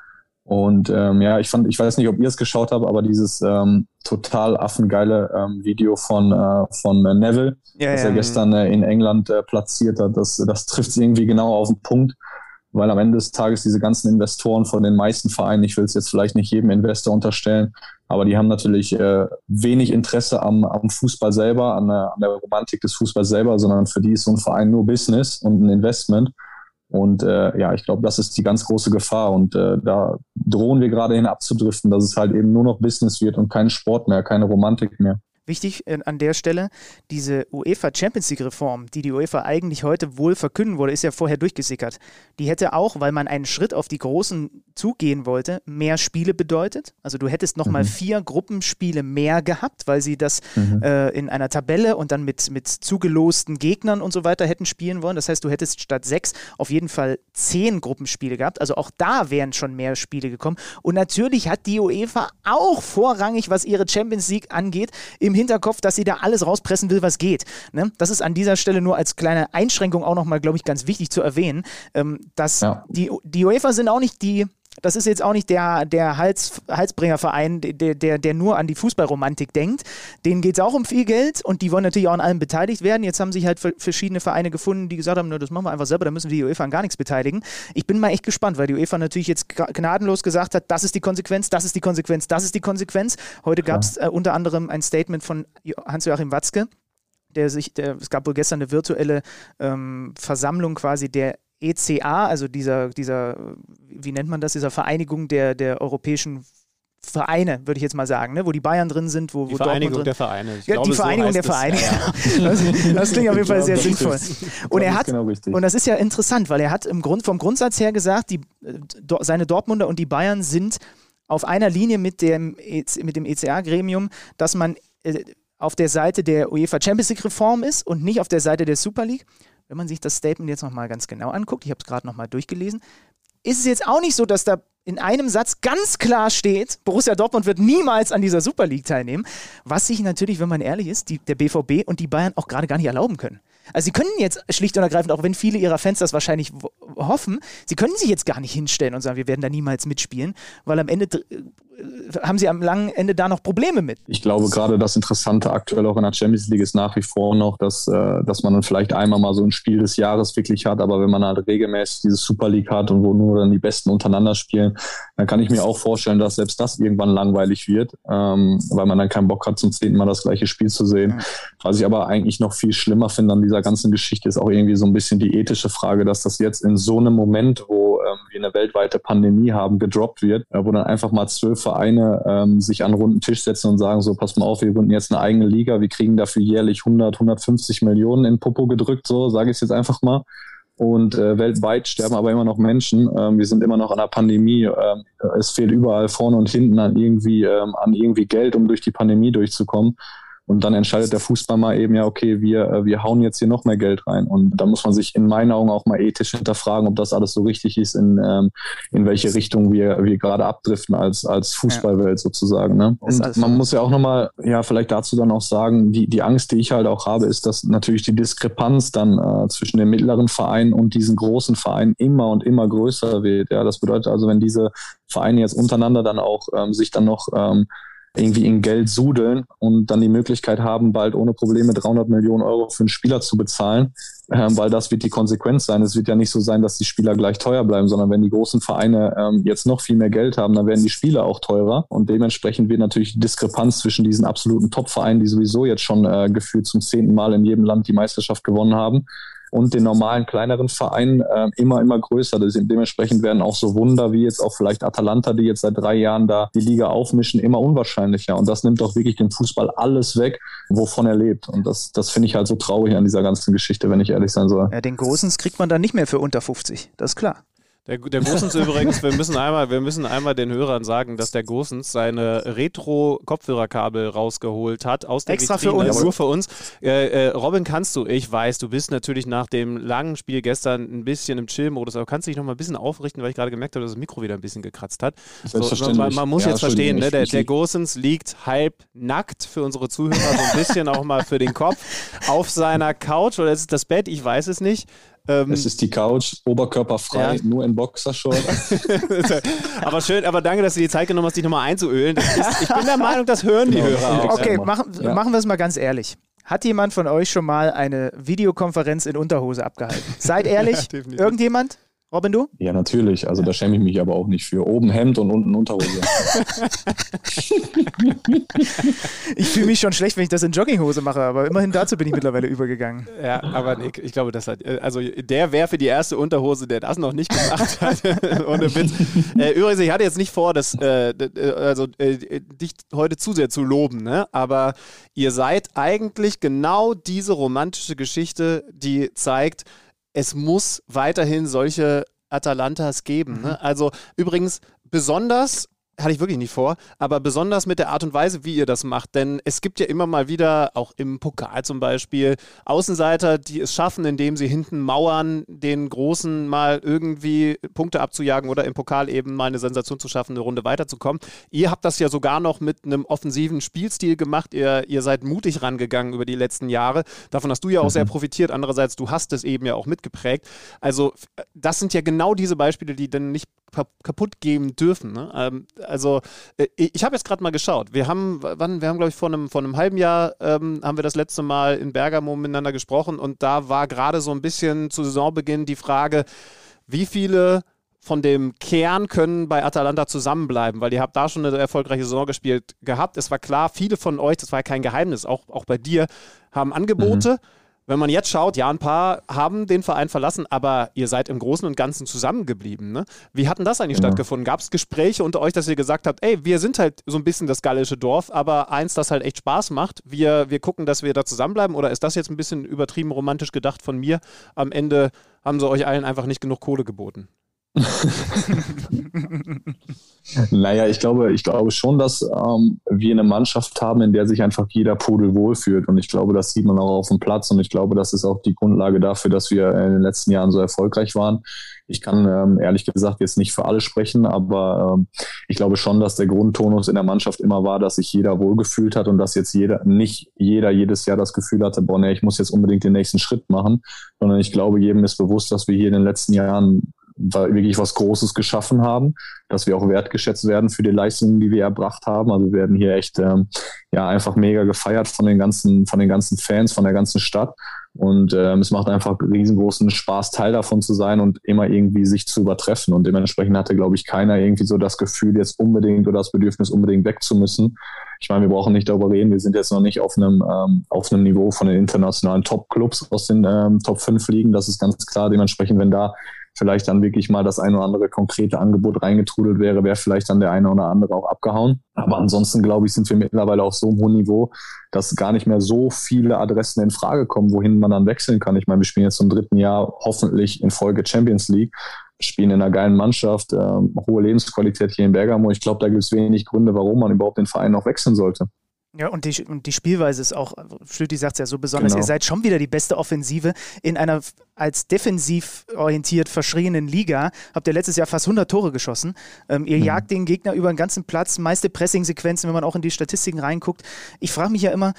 Und ähm, ja, ich fand, ich weiß nicht, ob ihr es geschaut habt, aber dieses ähm, total affengeile ähm, Video von, äh, von äh, Neville, ja, das ja, er gestern äh, in England äh, platziert hat, das, das trifft irgendwie genau auf den Punkt. weil am Ende des Tages diese ganzen Investoren von den meisten Vereinen, ich will es jetzt vielleicht nicht jedem Investor unterstellen, aber die haben natürlich äh, wenig Interesse am, am Fußball selber, an der, an der Romantik des Fußballs selber, sondern für die ist so ein Verein nur Business und ein Investment. Und äh, ja, ich glaube, das ist die ganz große Gefahr. Und äh, da drohen wir gerade hin abzudriften, dass es halt eben nur noch Business wird und kein Sport mehr, keine Romantik mehr. Wichtig äh, an der Stelle, diese UEFA Champions League Reform, die die UEFA eigentlich heute wohl verkünden wurde, ist ja vorher durchgesickert. Die hätte auch, weil man einen Schritt auf die Großen zugehen wollte, mehr Spiele bedeutet. Also du hättest nochmal mhm. vier Gruppenspiele mehr gehabt, weil sie das mhm. äh, in einer Tabelle und dann mit, mit zugelosten Gegnern und so weiter hätten spielen wollen. Das heißt, du hättest statt sechs auf jeden Fall zehn Gruppenspiele gehabt. Also auch da wären schon mehr Spiele gekommen. Und natürlich hat die UEFA auch vorrangig, was ihre Champions League angeht, im im Hinterkopf, dass sie da alles rauspressen will, was geht. Ne? Das ist an dieser Stelle nur als kleine Einschränkung auch nochmal, glaube ich, ganz wichtig zu erwähnen, ähm, dass ja. die, die UEFA sind auch nicht die das ist jetzt auch nicht der, der Hals, Halsbringerverein, der, der, der nur an die Fußballromantik denkt. Denen geht es auch um viel Geld und die wollen natürlich auch an allem beteiligt werden. Jetzt haben sich halt verschiedene Vereine gefunden, die gesagt haben, das machen wir einfach selber, da müssen wir die UEFA an gar nichts beteiligen. Ich bin mal echt gespannt, weil die UEFA natürlich jetzt gnadenlos gesagt hat, das ist die Konsequenz, das ist die Konsequenz, das ist die Konsequenz. Heute gab es äh, unter anderem ein Statement von Hans-Joachim Watzke, der sich, der, es gab wohl gestern eine virtuelle ähm, Versammlung quasi der ECA, also dieser, dieser, wie nennt man das, dieser Vereinigung der, der europäischen Vereine, würde ich jetzt mal sagen, ne? wo die Bayern drin sind, wo, die wo Vereinigung drin, der Vereine. Ich ja, glaube, die Vereinigung so der Vereine. Ja. [laughs] Das, das, klingt auf jeden Fall sehr [laughs] sinnvoll. Und er hat, genau und das ist ja interessant, weil er hat im Grund, vom Grundsatz her gesagt, die, seine Dortmunder und die Bayern sind auf einer Linie mit dem, e mit dem ECA-Gremium, dass man äh, auf der Seite der UEFA Champions League Reform ist und nicht auf der Seite der Super League wenn man sich das Statement jetzt nochmal ganz genau anguckt, ich habe es gerade nochmal durchgelesen, ist es jetzt auch nicht so, dass da in einem Satz ganz klar steht, Borussia Dortmund wird niemals an dieser Super League teilnehmen, was sich natürlich, wenn man ehrlich ist, die, der BVB und die Bayern auch gerade gar nicht erlauben können. Also sie können jetzt schlicht und ergreifend, auch wenn viele ihrer Fans das wahrscheinlich hoffen, sie können sich jetzt gar nicht hinstellen und sagen, wir werden da niemals mitspielen, weil am Ende haben sie am langen Ende da noch Probleme mit. Ich glaube gerade das Interessante aktuell auch in der Champions League ist nach wie vor noch, dass, äh, dass man dann vielleicht einmal mal so ein Spiel des Jahres wirklich hat, aber wenn man halt regelmäßig diese Super League hat und wo nur dann die Besten untereinander spielen, dann kann ich mir auch vorstellen, dass selbst das irgendwann langweilig wird, ähm, weil man dann keinen Bock hat, zum zehnten Mal das gleiche Spiel zu sehen. Was ich aber eigentlich noch viel schlimmer finde an dieser ganzen Geschichte, ist auch irgendwie so ein bisschen die ethische Frage, dass das jetzt in so einem Moment, wo ähm, wir eine weltweite Pandemie haben, gedroppt wird, äh, wo dann einfach mal zwölf Vereine ähm, sich an einen runden Tisch setzen und sagen, so, pass mal auf, wir gründen jetzt eine eigene Liga, wir kriegen dafür jährlich 100, 150 Millionen in Popo gedrückt, so sage ich es jetzt einfach mal. Und äh, weltweit sterben aber immer noch Menschen. Ähm, wir sind immer noch an einer Pandemie. Ähm, es fehlt überall vorne und hinten an irgendwie, ähm, an irgendwie Geld, um durch die Pandemie durchzukommen. Und dann entscheidet der Fußball mal eben, ja, okay, wir, äh, wir hauen jetzt hier noch mehr Geld rein. Und da muss man sich in meinen Augen auch mal ethisch hinterfragen, ob das alles so richtig ist, in, ähm, in welche Richtung wir, wir gerade abdriften als, als Fußballwelt sozusagen. Ne? Und man muss ja auch nochmal, ja, vielleicht dazu dann auch sagen, die, die Angst, die ich halt auch habe, ist, dass natürlich die Diskrepanz dann äh, zwischen dem mittleren Verein und diesen großen Vereinen immer und immer größer wird. Ja, das bedeutet also, wenn diese Vereine jetzt untereinander dann auch ähm, sich dann noch ähm, irgendwie in Geld sudeln und dann die Möglichkeit haben, bald ohne Probleme 300 Millionen Euro für einen Spieler zu bezahlen, ähm, weil das wird die Konsequenz sein. Es wird ja nicht so sein, dass die Spieler gleich teuer bleiben, sondern wenn die großen Vereine ähm, jetzt noch viel mehr Geld haben, dann werden die Spieler auch teurer und dementsprechend wird natürlich die Diskrepanz zwischen diesen absoluten Top-Vereinen, die sowieso jetzt schon äh, gefühlt zum zehnten Mal in jedem Land die Meisterschaft gewonnen haben, und den normalen kleineren Vereinen äh, immer, immer größer. Dementsprechend werden auch so Wunder wie jetzt auch vielleicht Atalanta, die jetzt seit drei Jahren da die Liga aufmischen, immer unwahrscheinlicher. Und das nimmt auch wirklich dem Fußball alles weg, wovon er lebt. Und das, das finde ich halt so traurig an dieser ganzen Geschichte, wenn ich ehrlich sein soll. Ja, den Großens kriegt man dann nicht mehr für unter 50. Das ist klar. Der, der Großens übrigens, wir müssen, einmal, wir müssen einmal den Hörern sagen, dass der Großens seine Retro-Kopfhörerkabel rausgeholt hat aus der Extra Vitrine, für uns. nur für uns. Äh, äh, Robin, kannst du, ich weiß, du bist natürlich nach dem langen Spiel gestern ein bisschen im Chill-Modus, aber kannst du dich noch mal ein bisschen aufrichten, weil ich gerade gemerkt habe, dass das Mikro wieder ein bisschen gekratzt hat. So, man, man, muss ja, jetzt verstehen, ne, der, der Großens liegt halb nackt für unsere Zuhörer, so ein bisschen auch mal für den Kopf auf seiner Couch oder ist es das Bett, ich weiß es nicht. Ähm, es ist die Couch, oberkörperfrei, ja. nur in Boxershort. [laughs] aber schön, aber danke, dass du die Zeit genommen hast, dich nochmal einzuölen. Ist, ich bin der Meinung, das hören die ja, Hörer auch. Okay, machen, ja. machen wir es mal ganz ehrlich. Hat jemand von euch schon mal eine Videokonferenz in Unterhose abgehalten? Seid ehrlich, [laughs] irgendjemand? Robin, du? Ja, natürlich. Also da schäme ich mich aber auch nicht für. Oben Hemd und unten Unterhose. [laughs] ich fühle mich schon schlecht, wenn ich das in Jogginghose mache, aber immerhin dazu bin ich mittlerweile übergegangen. Ja, aber Nick, ich glaube, das hat, also der wäre für die erste Unterhose, der das noch nicht gemacht hat. [laughs] Ohne Witz. Äh, übrigens, ich hatte jetzt nicht vor, das, äh, also, äh, dich heute zu sehr zu loben, ne? aber ihr seid eigentlich genau diese romantische Geschichte, die zeigt, es muss weiterhin solche Atalantas geben. Ne? Mhm. Also übrigens besonders hatte ich wirklich nicht vor, aber besonders mit der Art und Weise, wie ihr das macht. Denn es gibt ja immer mal wieder, auch im Pokal zum Beispiel, Außenseiter, die es schaffen, indem sie hinten mauern, den Großen mal irgendwie Punkte abzujagen oder im Pokal eben mal eine Sensation zu schaffen, eine Runde weiterzukommen. Ihr habt das ja sogar noch mit einem offensiven Spielstil gemacht. Ihr, ihr seid mutig rangegangen über die letzten Jahre. Davon hast du ja auch mhm. sehr profitiert. Andererseits, du hast es eben ja auch mitgeprägt. Also, das sind ja genau diese Beispiele, die dann nicht kaputt gehen dürfen. Ne? Ähm, also äh, ich habe jetzt gerade mal geschaut. Wir haben, wann, wir haben glaube ich vor einem, vor einem halben Jahr ähm, haben wir das letzte Mal in Bergamo miteinander gesprochen und da war gerade so ein bisschen zu Saisonbeginn die Frage, wie viele von dem Kern können bei Atalanta zusammenbleiben, weil ihr habt da schon eine erfolgreiche Saison gespielt gehabt. Es war klar, viele von euch, das war ja kein Geheimnis, auch, auch bei dir, haben Angebote. Mhm wenn man jetzt schaut, ja, ein paar haben den Verein verlassen, aber ihr seid im Großen und Ganzen zusammengeblieben. Ne? Wie hat denn das eigentlich ja. stattgefunden? Gab es Gespräche unter euch, dass ihr gesagt habt, ey, wir sind halt so ein bisschen das gallische Dorf, aber eins, das halt echt Spaß macht. Wir, wir gucken, dass wir da zusammenbleiben. Oder ist das jetzt ein bisschen übertrieben romantisch gedacht von mir? Am Ende haben sie euch allen einfach nicht genug Kohle geboten. Naja, ich glaube, ich glaube schon, dass ähm, wir eine Mannschaft haben, in der sich einfach jeder Pudel wohlfühlt. Und ich glaube, das sieht man auch auf dem Platz. Und ich glaube, das ist auch die Grundlage dafür, dass wir in den letzten Jahren so erfolgreich waren. Ich kann ähm, ehrlich gesagt jetzt nicht für alle sprechen, aber ähm, ich glaube schon, dass der Grundtonus in der Mannschaft immer war, dass sich jeder wohlgefühlt hat und dass jetzt jeder, nicht jeder jedes Jahr das Gefühl hatte, boah, nee, ich muss jetzt unbedingt den nächsten Schritt machen, sondern ich glaube, jedem ist bewusst, dass wir hier in den letzten Jahren wirklich was Großes geschaffen haben, dass wir auch wertgeschätzt werden für die Leistungen, die wir erbracht haben. Also wir werden hier echt ähm, ja einfach mega gefeiert von den ganzen, von den ganzen Fans, von der ganzen Stadt. Und ähm, es macht einfach riesengroßen Spaß, Teil davon zu sein und immer irgendwie sich zu übertreffen. Und dementsprechend hatte, glaube ich, keiner irgendwie so das Gefühl, jetzt unbedingt oder das Bedürfnis, unbedingt weg zu müssen. Ich meine, wir brauchen nicht darüber reden. Wir sind jetzt noch nicht auf einem, ähm, auf einem Niveau von den internationalen Top-Clubs aus den ähm, Top 5 Ligen. Das ist ganz klar. Dementsprechend, wenn da vielleicht dann wirklich mal das eine oder andere konkrete Angebot reingetrudelt wäre, wäre vielleicht dann der eine oder andere auch abgehauen. Aber ansonsten, glaube ich, sind wir mittlerweile auf so einem hohen Niveau, dass gar nicht mehr so viele Adressen in Frage kommen, wohin man dann wechseln kann. Ich meine, wir spielen jetzt zum dritten Jahr hoffentlich in Folge Champions League spielen in einer geilen Mannschaft, äh, hohe Lebensqualität hier in Bergamo. Ich glaube, da gibt es wenig Gründe, warum man überhaupt den Verein noch wechseln sollte. Ja, und die, und die Spielweise ist auch, Schlüti sagt es ja so besonders, genau. ihr seid schon wieder die beste Offensive in einer als defensiv orientiert verschrienen Liga. Habt ihr letztes Jahr fast 100 Tore geschossen. Ähm, ihr mhm. jagt den Gegner über den ganzen Platz, meiste Pressing-Sequenzen, wenn man auch in die Statistiken reinguckt. Ich frage mich ja immer,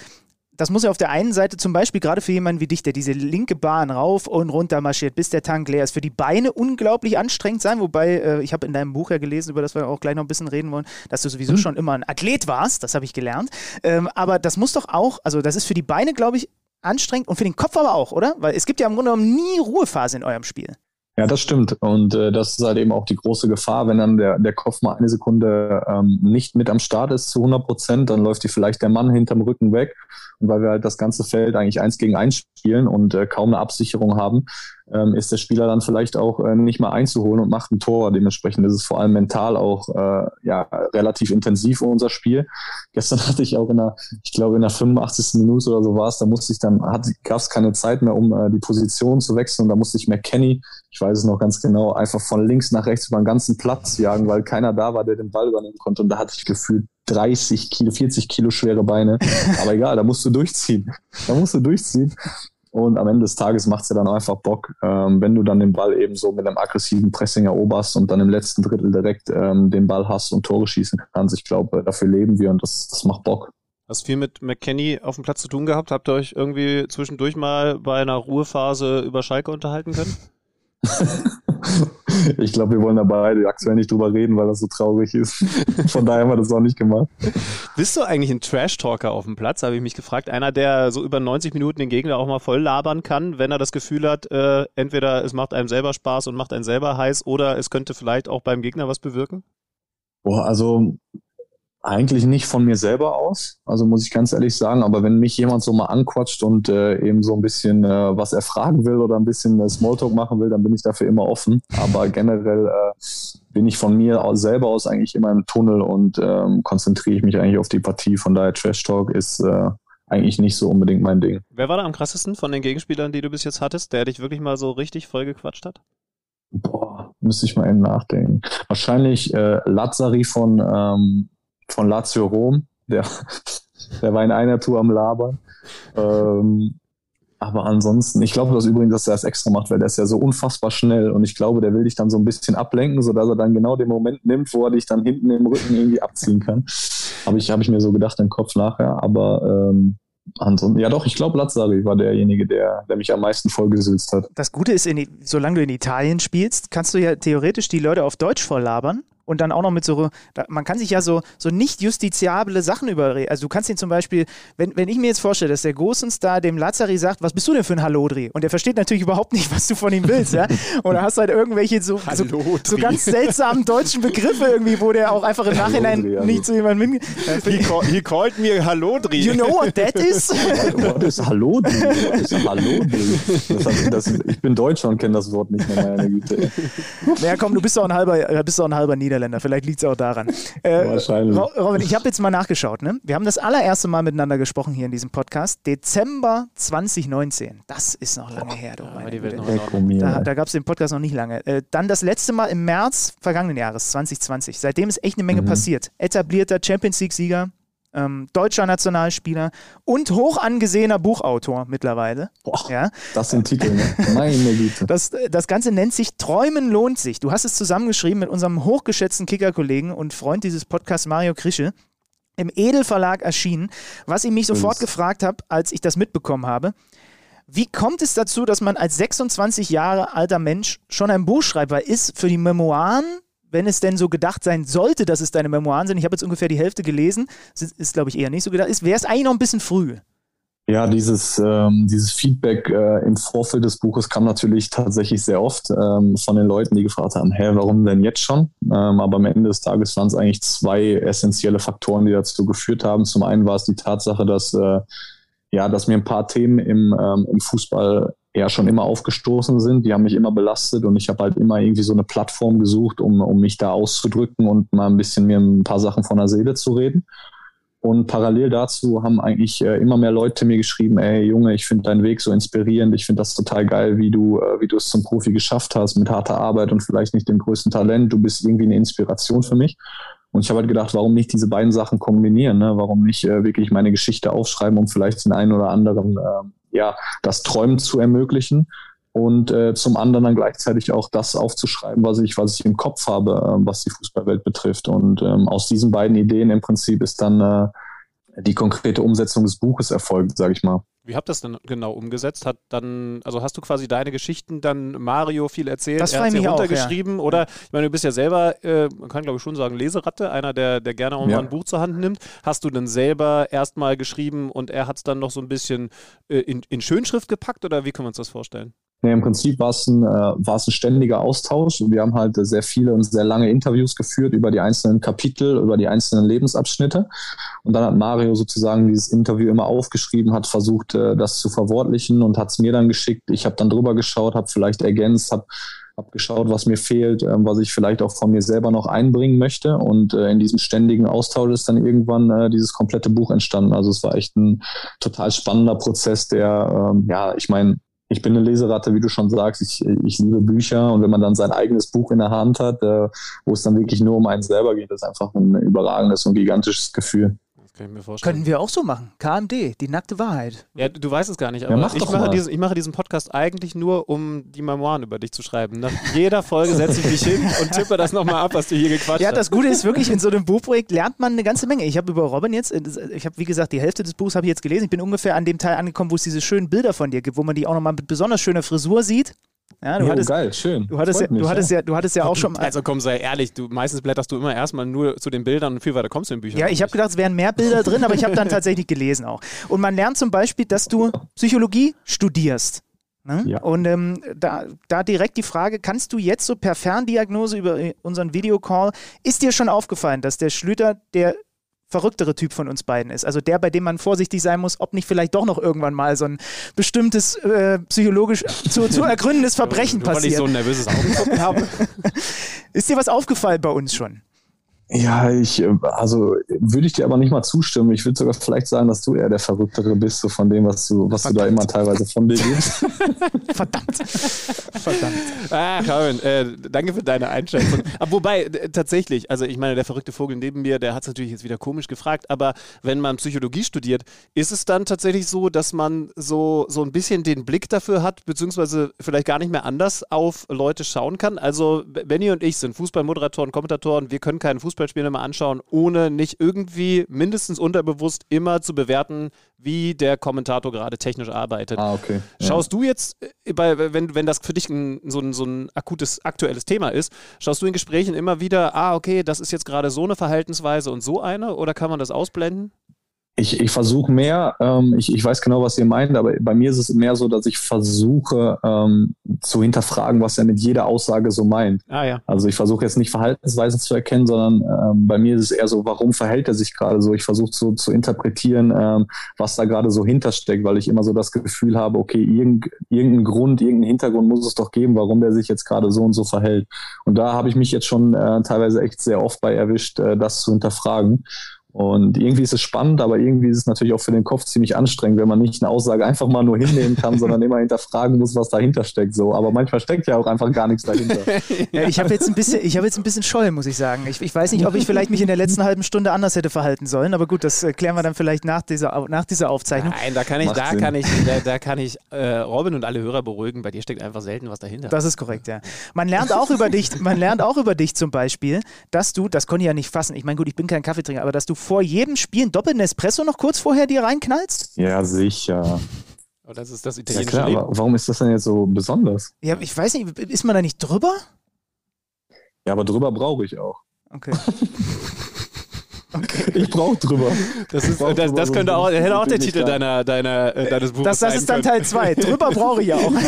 das muss ja auf der einen Seite zum Beispiel gerade für jemanden wie dich, der diese linke Bahn rauf und runter marschiert, bis der Tank leer ist, für die Beine unglaublich anstrengend sein. Wobei, äh, ich habe in deinem Buch ja gelesen, über das wir auch gleich noch ein bisschen reden wollen, dass du sowieso mhm. schon immer ein Athlet warst. Das habe ich gelernt. Ähm, aber das muss doch auch, also das ist für die Beine, glaube ich, anstrengend und für den Kopf aber auch, oder? Weil es gibt ja im Grunde genommen nie Ruhephase in eurem Spiel. Ja, das stimmt. Und äh, das ist halt eben auch die große Gefahr, wenn dann der, der Kopf mal eine Sekunde ähm, nicht mit am Start ist zu 100 Prozent, dann läuft dir vielleicht der Mann hinterm Rücken weg. Und weil wir halt das ganze Feld eigentlich eins gegen eins spielen und äh, kaum eine Absicherung haben, ähm, ist der Spieler dann vielleicht auch äh, nicht mal einzuholen und macht ein Tor. Dementsprechend ist es vor allem mental auch äh, ja, relativ intensiv unser Spiel. [laughs] Gestern hatte ich auch in der, ich glaube in der 85. Minute oder so war es, da musste ich dann, gab es keine Zeit mehr, um äh, die Position zu wechseln. Und da musste ich McKenny, ich weiß es noch ganz genau, einfach von links nach rechts über den ganzen Platz jagen, weil keiner da war, der den Ball übernehmen konnte. Und da hatte ich gefühlt 30 Kilo, 40 Kilo schwere Beine. [laughs] Aber egal, da musst du durchziehen. Da musst du durchziehen. Und am Ende des Tages macht es ja dann einfach Bock, ähm, wenn du dann den Ball eben so mit einem aggressiven Pressing eroberst und dann im letzten Drittel direkt ähm, den Ball hast und Tore schießen kannst. Ich glaube, dafür leben wir und das, das macht Bock. Hast viel mit McKenny auf dem Platz zu tun gehabt? Habt ihr euch irgendwie zwischendurch mal bei einer Ruhephase über Schalke unterhalten können? [laughs] [laughs] Ich glaube, wir wollen da beide aktuell nicht drüber reden, weil das so traurig ist. Von daher haben wir das auch nicht gemacht. Bist du eigentlich ein Trash-Talker auf dem Platz, habe ich mich gefragt. Einer, der so über 90 Minuten den Gegner auch mal voll labern kann, wenn er das Gefühl hat, äh, entweder es macht einem selber Spaß und macht einen selber heiß oder es könnte vielleicht auch beim Gegner was bewirken? Boah, also eigentlich nicht von mir selber aus, also muss ich ganz ehrlich sagen, aber wenn mich jemand so mal anquatscht und äh, eben so ein bisschen äh, was er fragen will oder ein bisschen äh, Smalltalk machen will, dann bin ich dafür immer offen. Aber generell äh, bin ich von mir aus, selber aus eigentlich immer im Tunnel und ähm, konzentriere ich mich eigentlich auf die Partie. Von daher Trash Talk ist äh, eigentlich nicht so unbedingt mein Ding. Wer war da am krassesten von den Gegenspielern, die du bis jetzt hattest, der dich wirklich mal so richtig voll gequatscht hat? Boah, müsste ich mal eben nachdenken. Wahrscheinlich äh, Lazzari von ähm, von Lazio Rom. Der, [laughs] der war in einer Tour am Labern. Ähm, aber ansonsten, ich glaube das übrigens, dass er das extra macht, weil der ist ja so unfassbar schnell und ich glaube, der will dich dann so ein bisschen ablenken, sodass er dann genau den Moment nimmt, wo er dich dann hinten im Rücken irgendwie abziehen kann. Habe ich, hab ich mir so gedacht im Kopf nachher, aber ähm, ansonsten, ja doch, ich glaube, Lazzari war derjenige, der, der mich am meisten vollgesülzt hat. Das Gute ist, in, solange du in Italien spielst, kannst du ja theoretisch die Leute auf Deutsch volllabern und dann auch noch mit so, man kann sich ja so, so nicht justiziable Sachen überreden. Also du kannst ihn zum Beispiel, wenn, wenn ich mir jetzt vorstelle, dass der Gosens da dem Lazari sagt, was bist du denn für ein Hallodri? Und der versteht natürlich überhaupt nicht, was du von ihm willst, ja. [laughs] Und da hast du halt irgendwelche so, so, so, ganz seltsamen deutschen Begriffe irgendwie, wo der auch einfach im Nachhinein Hallodri, nicht zu jemandem hin. He, call, he called me Hallodri. You know what that is? [laughs] what is Hallodri? What is Hallodri? Das, das, ich bin Deutscher und kenne das Wort nicht mehr, meine Güte. Naja, komm, du bist doch ein halber, bist doch ein halber Niederländer. Niederländer. Vielleicht liegt es auch daran. Äh, Wahrscheinlich. Robin, ich habe jetzt mal nachgeschaut. Ne? Wir haben das allererste Mal miteinander gesprochen hier in diesem Podcast. Dezember 2019. Das ist noch lange her. Du, noch da da gab es den Podcast noch nicht lange. Äh, dann das letzte Mal im März vergangenen Jahres, 2020. Seitdem ist echt eine Menge mhm. passiert. Etablierter Champions League-Sieger, ähm, deutscher Nationalspieler und hoch angesehener Buchautor mittlerweile. Boah, ja. Das sind Titel, ne? meine Güte. Das, das Ganze nennt sich Träumen lohnt sich. Du hast es zusammengeschrieben mit unserem hochgeschätzten Kicker-Kollegen und Freund dieses Podcasts Mario Krische. Im Edelverlag erschienen, was ich mich sofort gefragt habe, als ich das mitbekommen habe. Wie kommt es dazu, dass man als 26 Jahre alter Mensch schon ein Buch schreibt? Weil ist für die Memoiren wenn es denn so gedacht sein sollte, dass es deine Memoiren sind, ich habe jetzt ungefähr die Hälfte gelesen, ist, ist glaube ich eher nicht so gedacht, wäre es eigentlich noch ein bisschen früh. Ja, dieses, ähm, dieses Feedback äh, im Vorfeld des Buches kam natürlich tatsächlich sehr oft ähm, von den Leuten, die gefragt haben, hä, warum denn jetzt schon? Ähm, aber am Ende des Tages waren es eigentlich zwei essentielle Faktoren, die dazu geführt haben. Zum einen war es die Tatsache, dass, äh, ja, dass mir ein paar Themen im, ähm, im Fußball ja schon immer aufgestoßen sind. Die haben mich immer belastet und ich habe halt immer irgendwie so eine Plattform gesucht, um, um mich da auszudrücken und mal ein bisschen mir ein paar Sachen von der Seele zu reden. Und parallel dazu haben eigentlich äh, immer mehr Leute mir geschrieben, ey Junge, ich finde deinen Weg so inspirierend, ich finde das total geil, wie du, äh, wie du es zum Profi geschafft hast, mit harter Arbeit und vielleicht nicht dem größten Talent. Du bist irgendwie eine Inspiration für mich. Und ich habe halt gedacht, warum nicht diese beiden Sachen kombinieren? Ne? Warum nicht äh, wirklich meine Geschichte aufschreiben, um vielleicht den einen oder anderen äh, ja, das Träumen zu ermöglichen und äh, zum anderen dann gleichzeitig auch das aufzuschreiben, was ich, was ich im Kopf habe, äh, was die Fußballwelt betrifft. Und ähm, aus diesen beiden Ideen im Prinzip ist dann äh, die konkrete Umsetzung des Buches erfolgt, sage ich mal. Wie habt ihr das denn genau umgesetzt? Hat dann, also hast du quasi deine Geschichten dann Mario viel erzählt, das er hat sie runtergeschrieben auch, ja. oder ich meine, du bist ja selber, äh, man kann glaube ich schon sagen, Leseratte, einer, der, der gerne auch ja. mal ein Buch zur Hand nimmt. Hast du dann selber erstmal geschrieben und er hat es dann noch so ein bisschen äh, in, in Schönschrift gepackt oder wie können wir uns das vorstellen? Nee, im Prinzip war es ein, äh, war es ein ständiger Austausch. Wir haben halt sehr viele und sehr lange Interviews geführt über die einzelnen Kapitel, über die einzelnen Lebensabschnitte. Und dann hat Mario sozusagen dieses Interview immer aufgeschrieben, hat versucht, äh, das zu verwortlichen und hat es mir dann geschickt. Ich habe dann drüber geschaut, habe vielleicht ergänzt, habe hab geschaut, was mir fehlt, äh, was ich vielleicht auch von mir selber noch einbringen möchte. Und äh, in diesem ständigen Austausch ist dann irgendwann äh, dieses komplette Buch entstanden. Also es war echt ein total spannender Prozess, der, ähm, ja, ich meine, ich bin eine Leseratte, wie du schon sagst. Ich, ich liebe Bücher und wenn man dann sein eigenes Buch in der Hand hat, äh, wo es dann wirklich nur um einen selber geht, ist einfach ein überragendes und gigantisches Gefühl. Das kann ich mir vorstellen. Können wir auch so machen. KMD, die nackte Wahrheit. Ja, du weißt es gar nicht, aber ja, ich, mache diesen, ich mache diesen Podcast eigentlich nur, um die Memoiren über dich zu schreiben. Nach jeder Folge setze ich mich hin und tippe das nochmal ab, was du hier gequatscht hast. Ja, das Gute ist wirklich, in so einem Buchprojekt lernt man eine ganze Menge. Ich habe über Robin jetzt, ich habe wie gesagt, die Hälfte des Buchs habe ich jetzt gelesen. Ich bin ungefähr an dem Teil angekommen, wo es diese schönen Bilder von dir gibt, wo man die auch nochmal mit besonders schöner Frisur sieht. Ja, du Jo, hattest, geil, schön. Du hattest, ja, mich, du, hattest ja, du hattest ja auch schon. Also komm, sei ehrlich, du meistens blätterst du immer erstmal nur zu den Bildern und viel weiter kommst du in Büchern. Ja, ich habe gedacht, es wären mehr Bilder [laughs] drin, aber ich habe dann tatsächlich gelesen auch. Und man lernt zum Beispiel, dass du Psychologie studierst. Ne? Ja. Und ähm, da, da direkt die Frage, kannst du jetzt so per Ferndiagnose über äh, unseren Videocall, ist dir schon aufgefallen, dass der Schlüter der verrücktere Typ von uns beiden ist? Also der, bei dem man vorsichtig sein muss, ob nicht vielleicht doch noch irgendwann mal so ein bestimmtes äh, psychologisch zu, zu ergründendes Verbrechen [laughs] Nur, weil ich passiert. so ein nervöses Augenzucken habe. [laughs] ist dir was aufgefallen bei uns schon? Ja, ich, äh, also würde ich dir aber nicht mal zustimmen. Ich würde sogar vielleicht sagen, dass du eher der Verrücktere bist, so von dem, was du, was du da immer teilweise von dir gibst. [laughs] Verdammt. Verdammt. Ah, Robin, äh, danke für deine Einschätzung. Aber wobei, tatsächlich, also ich meine, der verrückte Vogel neben mir, der hat es natürlich jetzt wieder komisch gefragt, aber wenn man Psychologie studiert, ist es dann tatsächlich so, dass man so, so ein bisschen den Blick dafür hat, beziehungsweise vielleicht gar nicht mehr anders auf Leute schauen kann? Also Benny und ich sind Fußballmoderatoren, Kommentatoren, wir können keinen Fußballspiel mehr anschauen, ohne nicht irgendwie mindestens unterbewusst immer zu bewerten, wie der Kommentator gerade technisch arbeitet. ah, okay. Ja. Schaust du jetzt, äh, bei, wenn, wenn das für dich ein, so, ein, so ein akutes, aktuelles Thema ist, schaust du in Gesprächen immer wieder, ah, okay, das ist jetzt gerade so eine Verhaltensweise und so eine, oder kann man das ausblenden? Ich, ich versuche mehr, ähm, ich, ich weiß genau, was ihr meint, aber bei mir ist es mehr so, dass ich versuche ähm, zu hinterfragen, was er mit jeder Aussage so meint. Ah ja. Also ich versuche jetzt nicht Verhaltensweisen zu erkennen, sondern ähm, bei mir ist es eher so, warum verhält er sich gerade so? Ich versuche zu, zu interpretieren, ähm, was da gerade so hintersteckt, weil ich immer so das Gefühl habe, okay, irgend, irgendein Grund, irgendein Hintergrund muss es doch geben, warum der sich jetzt gerade so und so verhält. Und da habe ich mich jetzt schon äh, teilweise echt sehr oft bei erwischt, äh, das zu hinterfragen. Und irgendwie ist es spannend, aber irgendwie ist es natürlich auch für den Kopf ziemlich anstrengend, wenn man nicht eine Aussage einfach mal nur hinnehmen kann, [laughs] sondern immer hinterfragen muss, was dahinter steckt. So, aber manchmal steckt ja auch einfach gar nichts dahinter. [laughs] Ja, ich habe jetzt ein bisschen, ich habe jetzt ein bisschen Scheu, muss ich sagen. Ich, ich weiß nicht, ob ich vielleicht mich in der letzten halben Stunde anders hätte verhalten sollen, aber gut, das äh, klären wir dann vielleicht nach dieser, nach dieser Aufzeichnung. Nein, da kann ich, Macht da Sinn. kann ich, da, da kann ich [laughs] äh, Robin und alle Hörer beruhigen. Bei dir steckt einfach selten was dahinter. Das ist korrekt, ja. Man lernt auch über dich, man lernt auch über dich zum Beispiel, dass du, das konnte ich ja nicht fassen, ich meine, gut, ich bin kein Kaffeetrinker, aber dass du vor jedem Spiel einen doppelten Espresso noch kurz vorher dir reinknallst? Ja, sicher. Oh, das ist das Ja italienische klar, Leben. aber warum ist das denn jetzt so besonders? Ja, ich weiß nicht, ist man da nicht drüber? Ja, aber drüber brauche ich auch. Okay. [laughs] Okay. Ich brauche drüber. Das, ist, brauch das, drüber das könnte auch, hätte auch der. Titel deiner, deiner, äh, deines Buches Das, das sein ist dann können. Teil 2. Drüber brauche ich ja auch. [laughs]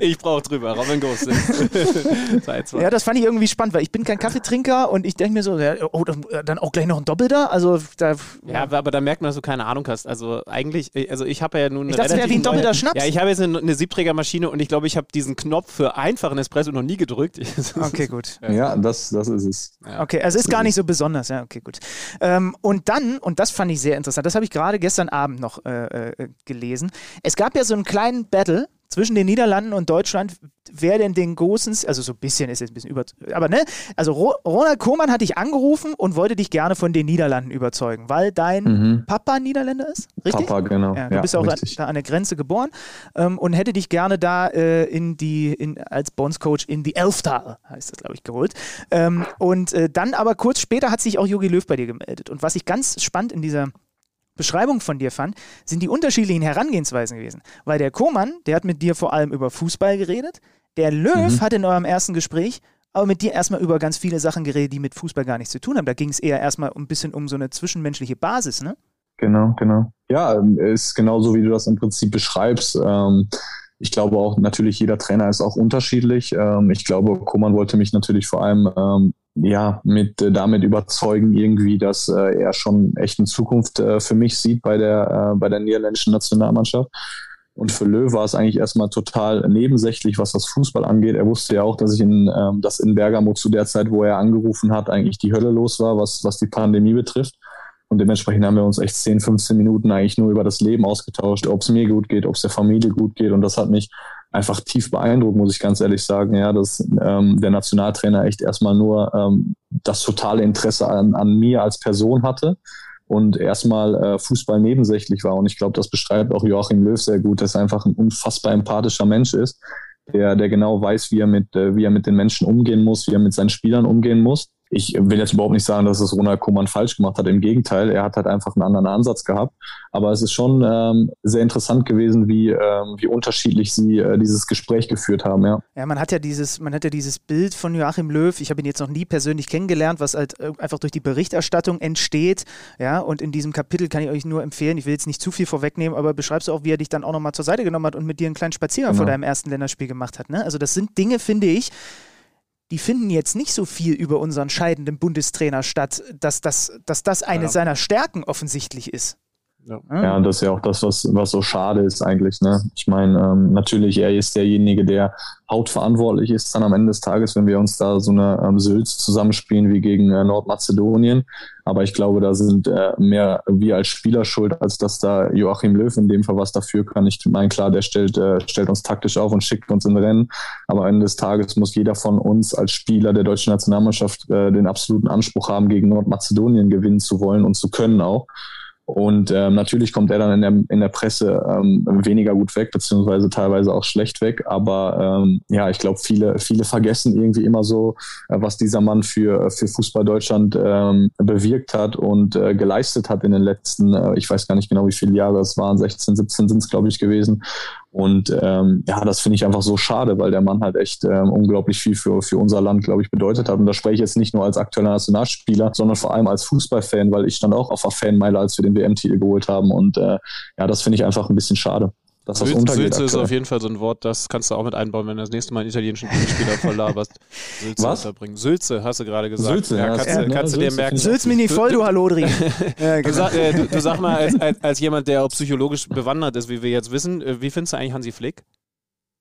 Ich brauche drüber, Robin Ghost. [laughs] Teil 2. Ja, das fand ich irgendwie spannend, weil ich bin kein Kaffeetrinker und ich denke mir so, ja, oh, dann, auch gleich noch ein Doppelter? Also, da, Ja, aber aber da merkt man, dass du keine Ahnung hast. Also eigentlich, also ich habe ja nun Ich dachte, wie ein doppelter neue- Schnaps. Ja, ich habe jetzt eine, eine Siebträgermaschine und ich glaube, ich habe diesen Knopf für einfachen Espresso noch nie gedrückt. [laughs] okay, gut. Ja, das, das ist es. Okay, also ist gar nicht so besonders, ja, okay, gut. Ähm, und dann, und das fand ich sehr interessant, das habe ich gerade gestern Abend noch äh, äh, gelesen. Es gab ja so einen kleinen Battle zwischen den Niederlanden und Deutschland, wer denn den Gosens, also so ein bisschen ist jetzt ein bisschen über, aber ne, also Ro Ronald Koeman hat dich angerufen und wollte dich gerne von den Niederlanden überzeugen, weil dein Mhm. Papa Niederländer ist, richtig? Papa, genau. Ja, du bist auch richtig. da an der Grenze geboren ähm, und hätte dich gerne da äh, in die, in, als Bondscoach in die Elftal, heißt das, glaube ich, geholt. Ähm, und äh, dann aber kurz später hat sich auch Jogi Löw bei dir gemeldet. Und was ich ganz spannend in dieser Beschreibung von dir fand, sind die unterschiedlichen Herangehensweisen gewesen. Weil der Koman, der hat mit dir vor allem über Fußball geredet. Der Löw Mhm. hat in eurem ersten Gespräch aber mit dir erstmal über ganz viele Sachen geredet, die mit Fußball gar nichts zu tun haben. Da ging es eher erstmal ein bisschen um so eine zwischenmenschliche Basis, ne? Genau, genau. Ja, ist genauso, wie du das im Prinzip beschreibst. Ähm, ich glaube auch, natürlich, jeder Trainer ist auch unterschiedlich. Ähm, ich glaube, Koman wollte mich natürlich vor allem ähm, ja, mit, äh, damit überzeugen, irgendwie, dass äh, er schon echt eine Zukunft äh, für mich sieht bei der, äh, bei der niederländischen Nationalmannschaft. Und für Löw war es eigentlich erstmal total nebensächlich, was das Fußball angeht. Er wusste ja auch, dass ich in, ähm, dass in Bergamo zu der Zeit, wo er angerufen hat, eigentlich die Hölle los war, was, was die Pandemie betrifft. Und dementsprechend haben wir uns echt 10, 15 Minuten eigentlich nur über das Leben ausgetauscht, ob es mir gut geht, ob es der Familie gut geht. Und das hat mich einfach tief beeindruckt, muss ich ganz ehrlich sagen, ja, dass ähm, der Nationaltrainer echt erstmal nur ähm, das totale Interesse an, an mir als Person hatte und erstmal äh, Fußball nebensächlich war. Und ich glaube, das beschreibt auch Joachim Löw sehr gut, dass er einfach ein unfassbar empathischer Mensch ist, der, der genau weiß, wie er mit, äh, wie er mit den Menschen umgehen muss, wie er mit seinen Spielern umgehen muss. Ich will jetzt überhaupt nicht sagen, dass es Ronald Koeman falsch gemacht hat. Im Gegenteil, er hat halt einfach einen anderen Ansatz gehabt. Aber es ist schon ähm, sehr interessant gewesen, wie, ähm, wie unterschiedlich sie äh, dieses Gespräch geführt haben. Ja. ja, man hat ja dieses, man hat ja dieses Bild von Joachim Löw. Ich habe ihn jetzt noch nie persönlich kennengelernt, was halt äh, einfach durch die Berichterstattung entsteht. Ja, und in diesem Kapitel kann ich euch nur empfehlen. Ich will jetzt nicht zu viel vorwegnehmen, aber beschreibst du auch, wie er dich dann auch nochmal zur Seite genommen hat und mit dir einen kleinen Spaziergang genau. vor deinem ersten Länderspiel gemacht hat. Ne? Also das sind Dinge, finde ich die finden jetzt nicht so viel über unseren scheidenden Bundestrainer statt, dass das, dass das eine ja. seiner Stärken offensichtlich ist. Ja. ja, das ist ja auch das, was, was so schade ist eigentlich. Ne? Ich meine, ähm, natürlich, er ist derjenige, der hauptverantwortlich ist dann am Ende des Tages, wenn wir uns da so eine ähm, Sülz zusammenspielen wie gegen äh, Nordmazedonien. Aber ich glaube, da sind äh, mehr wir als Spieler schuld, als dass da Joachim Löw in dem Fall was dafür kann. Ich meine, klar, der stellt, äh, stellt uns taktisch auf und schickt uns in Rennen. Aber am Ende des Tages muss jeder von uns als Spieler der deutschen Nationalmannschaft äh, den absoluten Anspruch haben, gegen Nordmazedonien gewinnen zu wollen und zu können auch. Und ähm, natürlich kommt er dann in der, in der Presse ähm, weniger gut weg, beziehungsweise teilweise auch schlecht weg. Aber ähm, ja, ich glaube, viele, viele vergessen irgendwie immer so, äh, was dieser Mann für, für Fußball Deutschland ähm, bewirkt hat und äh, geleistet hat in den letzten, äh, ich weiß gar nicht genau, wie viele Jahre es waren, 16, 17 sind es, glaube ich, gewesen. Und ähm, ja, das finde ich einfach so schade, weil der Mann halt echt ähm, unglaublich viel für, für unser Land, glaube ich, bedeutet hat. Und da spreche ich jetzt nicht nur als aktueller Nationalspieler, sondern vor allem als Fußballfan, weil ich stand auch auf der Fanmeile, als wir den WM-Titel geholt haben. Und äh, ja, das finde ich einfach ein bisschen schade dass das Sülze, untergeht. Sülze ist auf jeden Fall so ein Wort, das kannst du auch mit einbauen, wenn du das nächste Mal einen italienischen Spieler verlaberst. Sülze Was? unterbringen. Sülze, hast du gerade gesagt. Sülze, ja. Kannst, [laughs] ja, du, kannst ja, du dir merken. Sülze mich nicht voll, du, Hallodri. ja, genau. du, sag, äh, du, du, sag mal, als, als, als, jemand, der auch psychologisch bewandert ist, wie wir jetzt wissen, äh, wie findest du eigentlich Hansi Flick?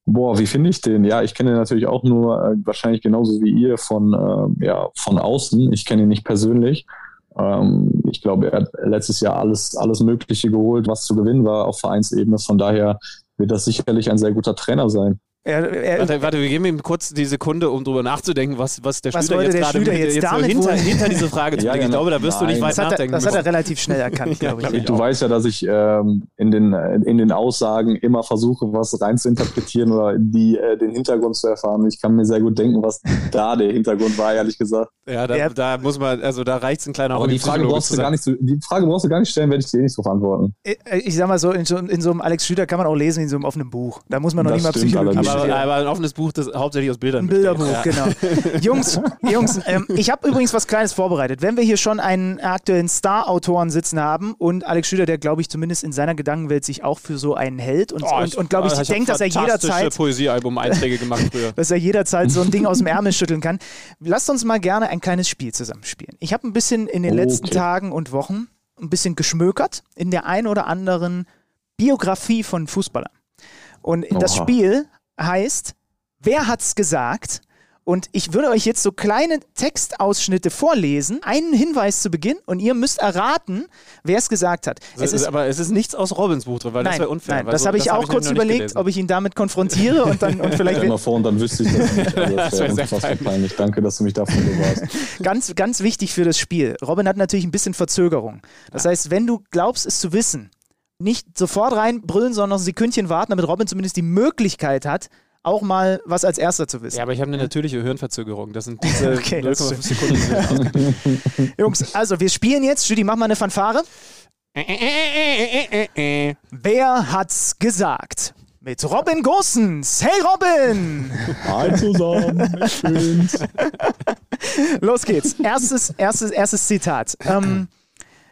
Boah, wie finde ich den? Ja, ich kenne ihn natürlich auch nur äh, wahrscheinlich genauso wie ihr von, äh, ja, von außen. Ich kenne ihn nicht persönlich. Ähm, ich glaube, er hat letztes Jahr alles, alles Mögliche geholt, was zu gewinnen war auf Vereinsebene. Von daher wird das sicherlich ein sehr guter Trainer sein. Er, er, warte, warte, wir geben ihm kurz die Sekunde, um drüber nachzudenken, was, was der was Schüler jetzt gerade jetzt, jetzt so hinter, hinter, diese Frage [laughs] zu ja, genau. Ich glaube, da wirst Nein. du nicht weit das nachdenken. Er, das hat er relativ schnell erkannt, [laughs] glaube ich. Du weißt ja, dass ich ähm, in, den, in den Aussagen immer versuche, was rein zu interpretieren oder die, äh, den Hintergrund zu erfahren. Ich kann mir sehr gut denken, was da der Hintergrund war, ehrlich gesagt. Ja, da, ja. da muss man, also da reicht es ein kleiner Aber die Frage, brauchst du gar nicht zu, die Frage brauchst du gar nicht stellen, werde ich dir eh nicht drauf antworten. Ich, ich sag mal so in, so, in so einem Alex Schüler kann man auch lesen, in so einem offenen Buch. Da muss man noch das nicht mal Psychologie aber, aber ein offenes Buch, das hauptsächlich aus Bildern Ein Bilderbuch, ja. genau. [laughs] Jungs, Jungs ähm, ich habe übrigens was Kleines vorbereitet. Wenn wir hier schon einen aktuellen Star-Autoren sitzen haben und Alex Schüler, der glaube ich zumindest in seiner Gedankenwelt sich auch für so einen hält und, oh, und, und glaube ich, ich denkt, dass er jederzeit Poesiealbum-Einträge gemacht früher. [laughs] dass er jederzeit so ein Ding aus dem Ärmel schütteln kann. Lasst uns mal gerne ein kleines Spiel zusammenspielen. Ich habe ein bisschen in den okay. letzten Tagen und Wochen ein bisschen geschmökert in der ein oder anderen Biografie von Fußballern. Und Oha. das Spiel heißt Wer hat's gesagt? Und ich würde euch jetzt so kleine Textausschnitte vorlesen, einen Hinweis zu Beginn und ihr müsst erraten, wer es gesagt hat. Es ist, aber es ist nichts aus Robins Buch drin, weil nein, das wäre unfair. Nein, das so, habe ich auch hab kurz überlegt, ob ich ihn damit konfrontiere und dann und vielleicht. mal vor und dann wüsste ich das nicht. Also [laughs] das wäre wär unfassbar peinlich. Danke, dass du mich davon bewahrst. [laughs] ganz, ganz wichtig für das Spiel. Robin hat natürlich ein bisschen Verzögerung. Das ja. heißt, wenn du glaubst, es zu wissen, nicht sofort reinbrüllen, sondern noch ein Sekündchen warten, damit Robin zumindest die Möglichkeit hat, auch mal was als erster zu wissen. Ja, aber ich habe eine natürliche Hirnverzögerung. Das sind [laughs] diese okay, 0,5 Sekunden. [laughs] Jungs, also wir spielen jetzt. Judy, mach mal eine Fanfare. Wer hat's gesagt? Mit Robin Gosens. Hey Robin! [laughs] Hi zusammen, bin's. Los geht's. Erstes, erstes, erstes Zitat. Ähm,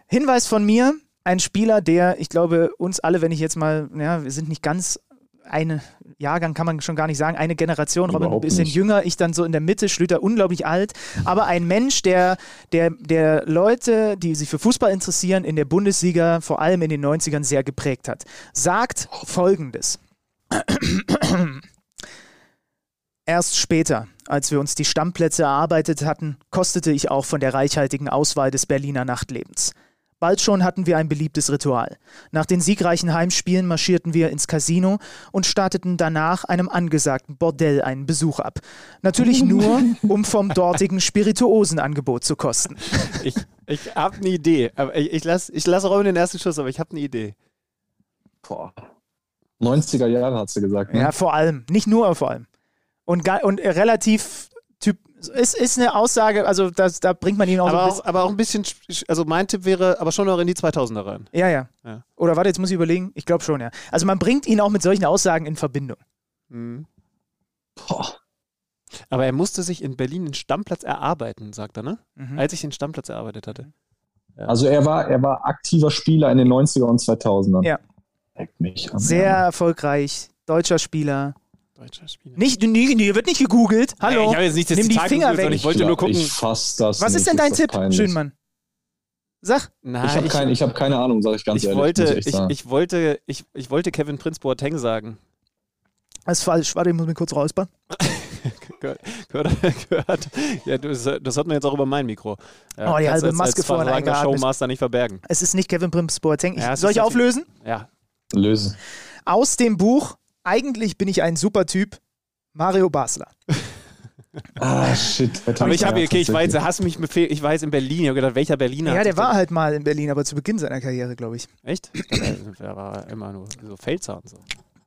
Hinweis von mir, ein Spieler, der, ich glaube, uns alle, wenn ich jetzt mal, ja, wir sind nicht ganz eine Jahrgang kann man schon gar nicht sagen, eine Generation, Robin ein bisschen nicht. jünger, ich dann so in der Mitte, Schlüter unglaublich alt, aber ein Mensch, der, der, der Leute, die sich für Fußball interessieren, in der Bundesliga, vor allem in den 90ern, sehr geprägt hat, sagt folgendes. Erst später, als wir uns die Stammplätze erarbeitet hatten, kostete ich auch von der reichhaltigen Auswahl des Berliner Nachtlebens. Bald schon hatten wir ein beliebtes Ritual. Nach den siegreichen Heimspielen marschierten wir ins Casino und starteten danach einem angesagten Bordell einen Besuch ab. Natürlich [laughs] nur, um vom dortigen Spirituosenangebot zu kosten. Ich, ich habe eine Idee. Ich, ich lasse ich lass Robin den ersten Schuss, aber ich habe eine Idee. Boah. 90er Jahre hat sie gesagt. Ne? Ja, vor allem. Nicht nur, aber vor allem. Und, und relativ Es ist eine Aussage, also das, da bringt man ihn auch so Aber ein auch, aber auch ein bisschen, sch- also mein Tipp wäre aber schon noch in die 2000er rein. Ja, ja, Ja. Oder warte, jetzt muss ich überlegen. Ich glaube schon, ja. Also man bringt ihn auch mit solchen Aussagen in Verbindung. Mhm. Boah. Aber er musste sich in Berlin den Stammplatz erarbeiten, sagt er, ne? Mhm. Als ich den Stammplatz erarbeitet hatte. Also er war, er war aktiver Spieler in den 90er und 2000ern. Ja. Mich Sehr erfolgreich, deutscher Spieler. Deutscher Spieler. Nicht, nie, nie, wird nicht gegoogelt. Hallo. ich habe jetzt nicht das Nimm die Zitat Finger gegoogelt, weg. sondern ich wollte nur gucken. Ich fass das Was nicht. ist denn dein Tipp, peinlich. Schönmann? Sag. Na, Ich habe kein, ich hab keine Ahnung, sage ich ganz ich ehrlich. wollte, ich, ich, wollte, ich, ich wollte Kevin Prince Boateng sagen. Das ist falsch. Warte, ich muss mich kurz räuspern. [laughs] Gehört, gehört, gehört. Ja, das, das hört man jetzt auch über mein Mikro. Ja, Oh, die halbe Maske versagener eingeatmet. Showmaster nicht verbergen. Es ist nicht Kevin Prince Boateng. Ich, Ja, soll ich auflösen? Ja. lösen. Aus dem Buch Eigentlich bin ich ein super Typ. Mario Basler. [laughs] Ah, shit. Aber ich habe, okay, ich weiß, tatsächlich. hast mich ich weiß in Berlin, ich habe gedacht, welcher Berliner? Ja, der war halt mal in Berlin, aber zu Beginn seiner Karriere, glaube ich. Echt? Der war immer nur so Pfälzer und so.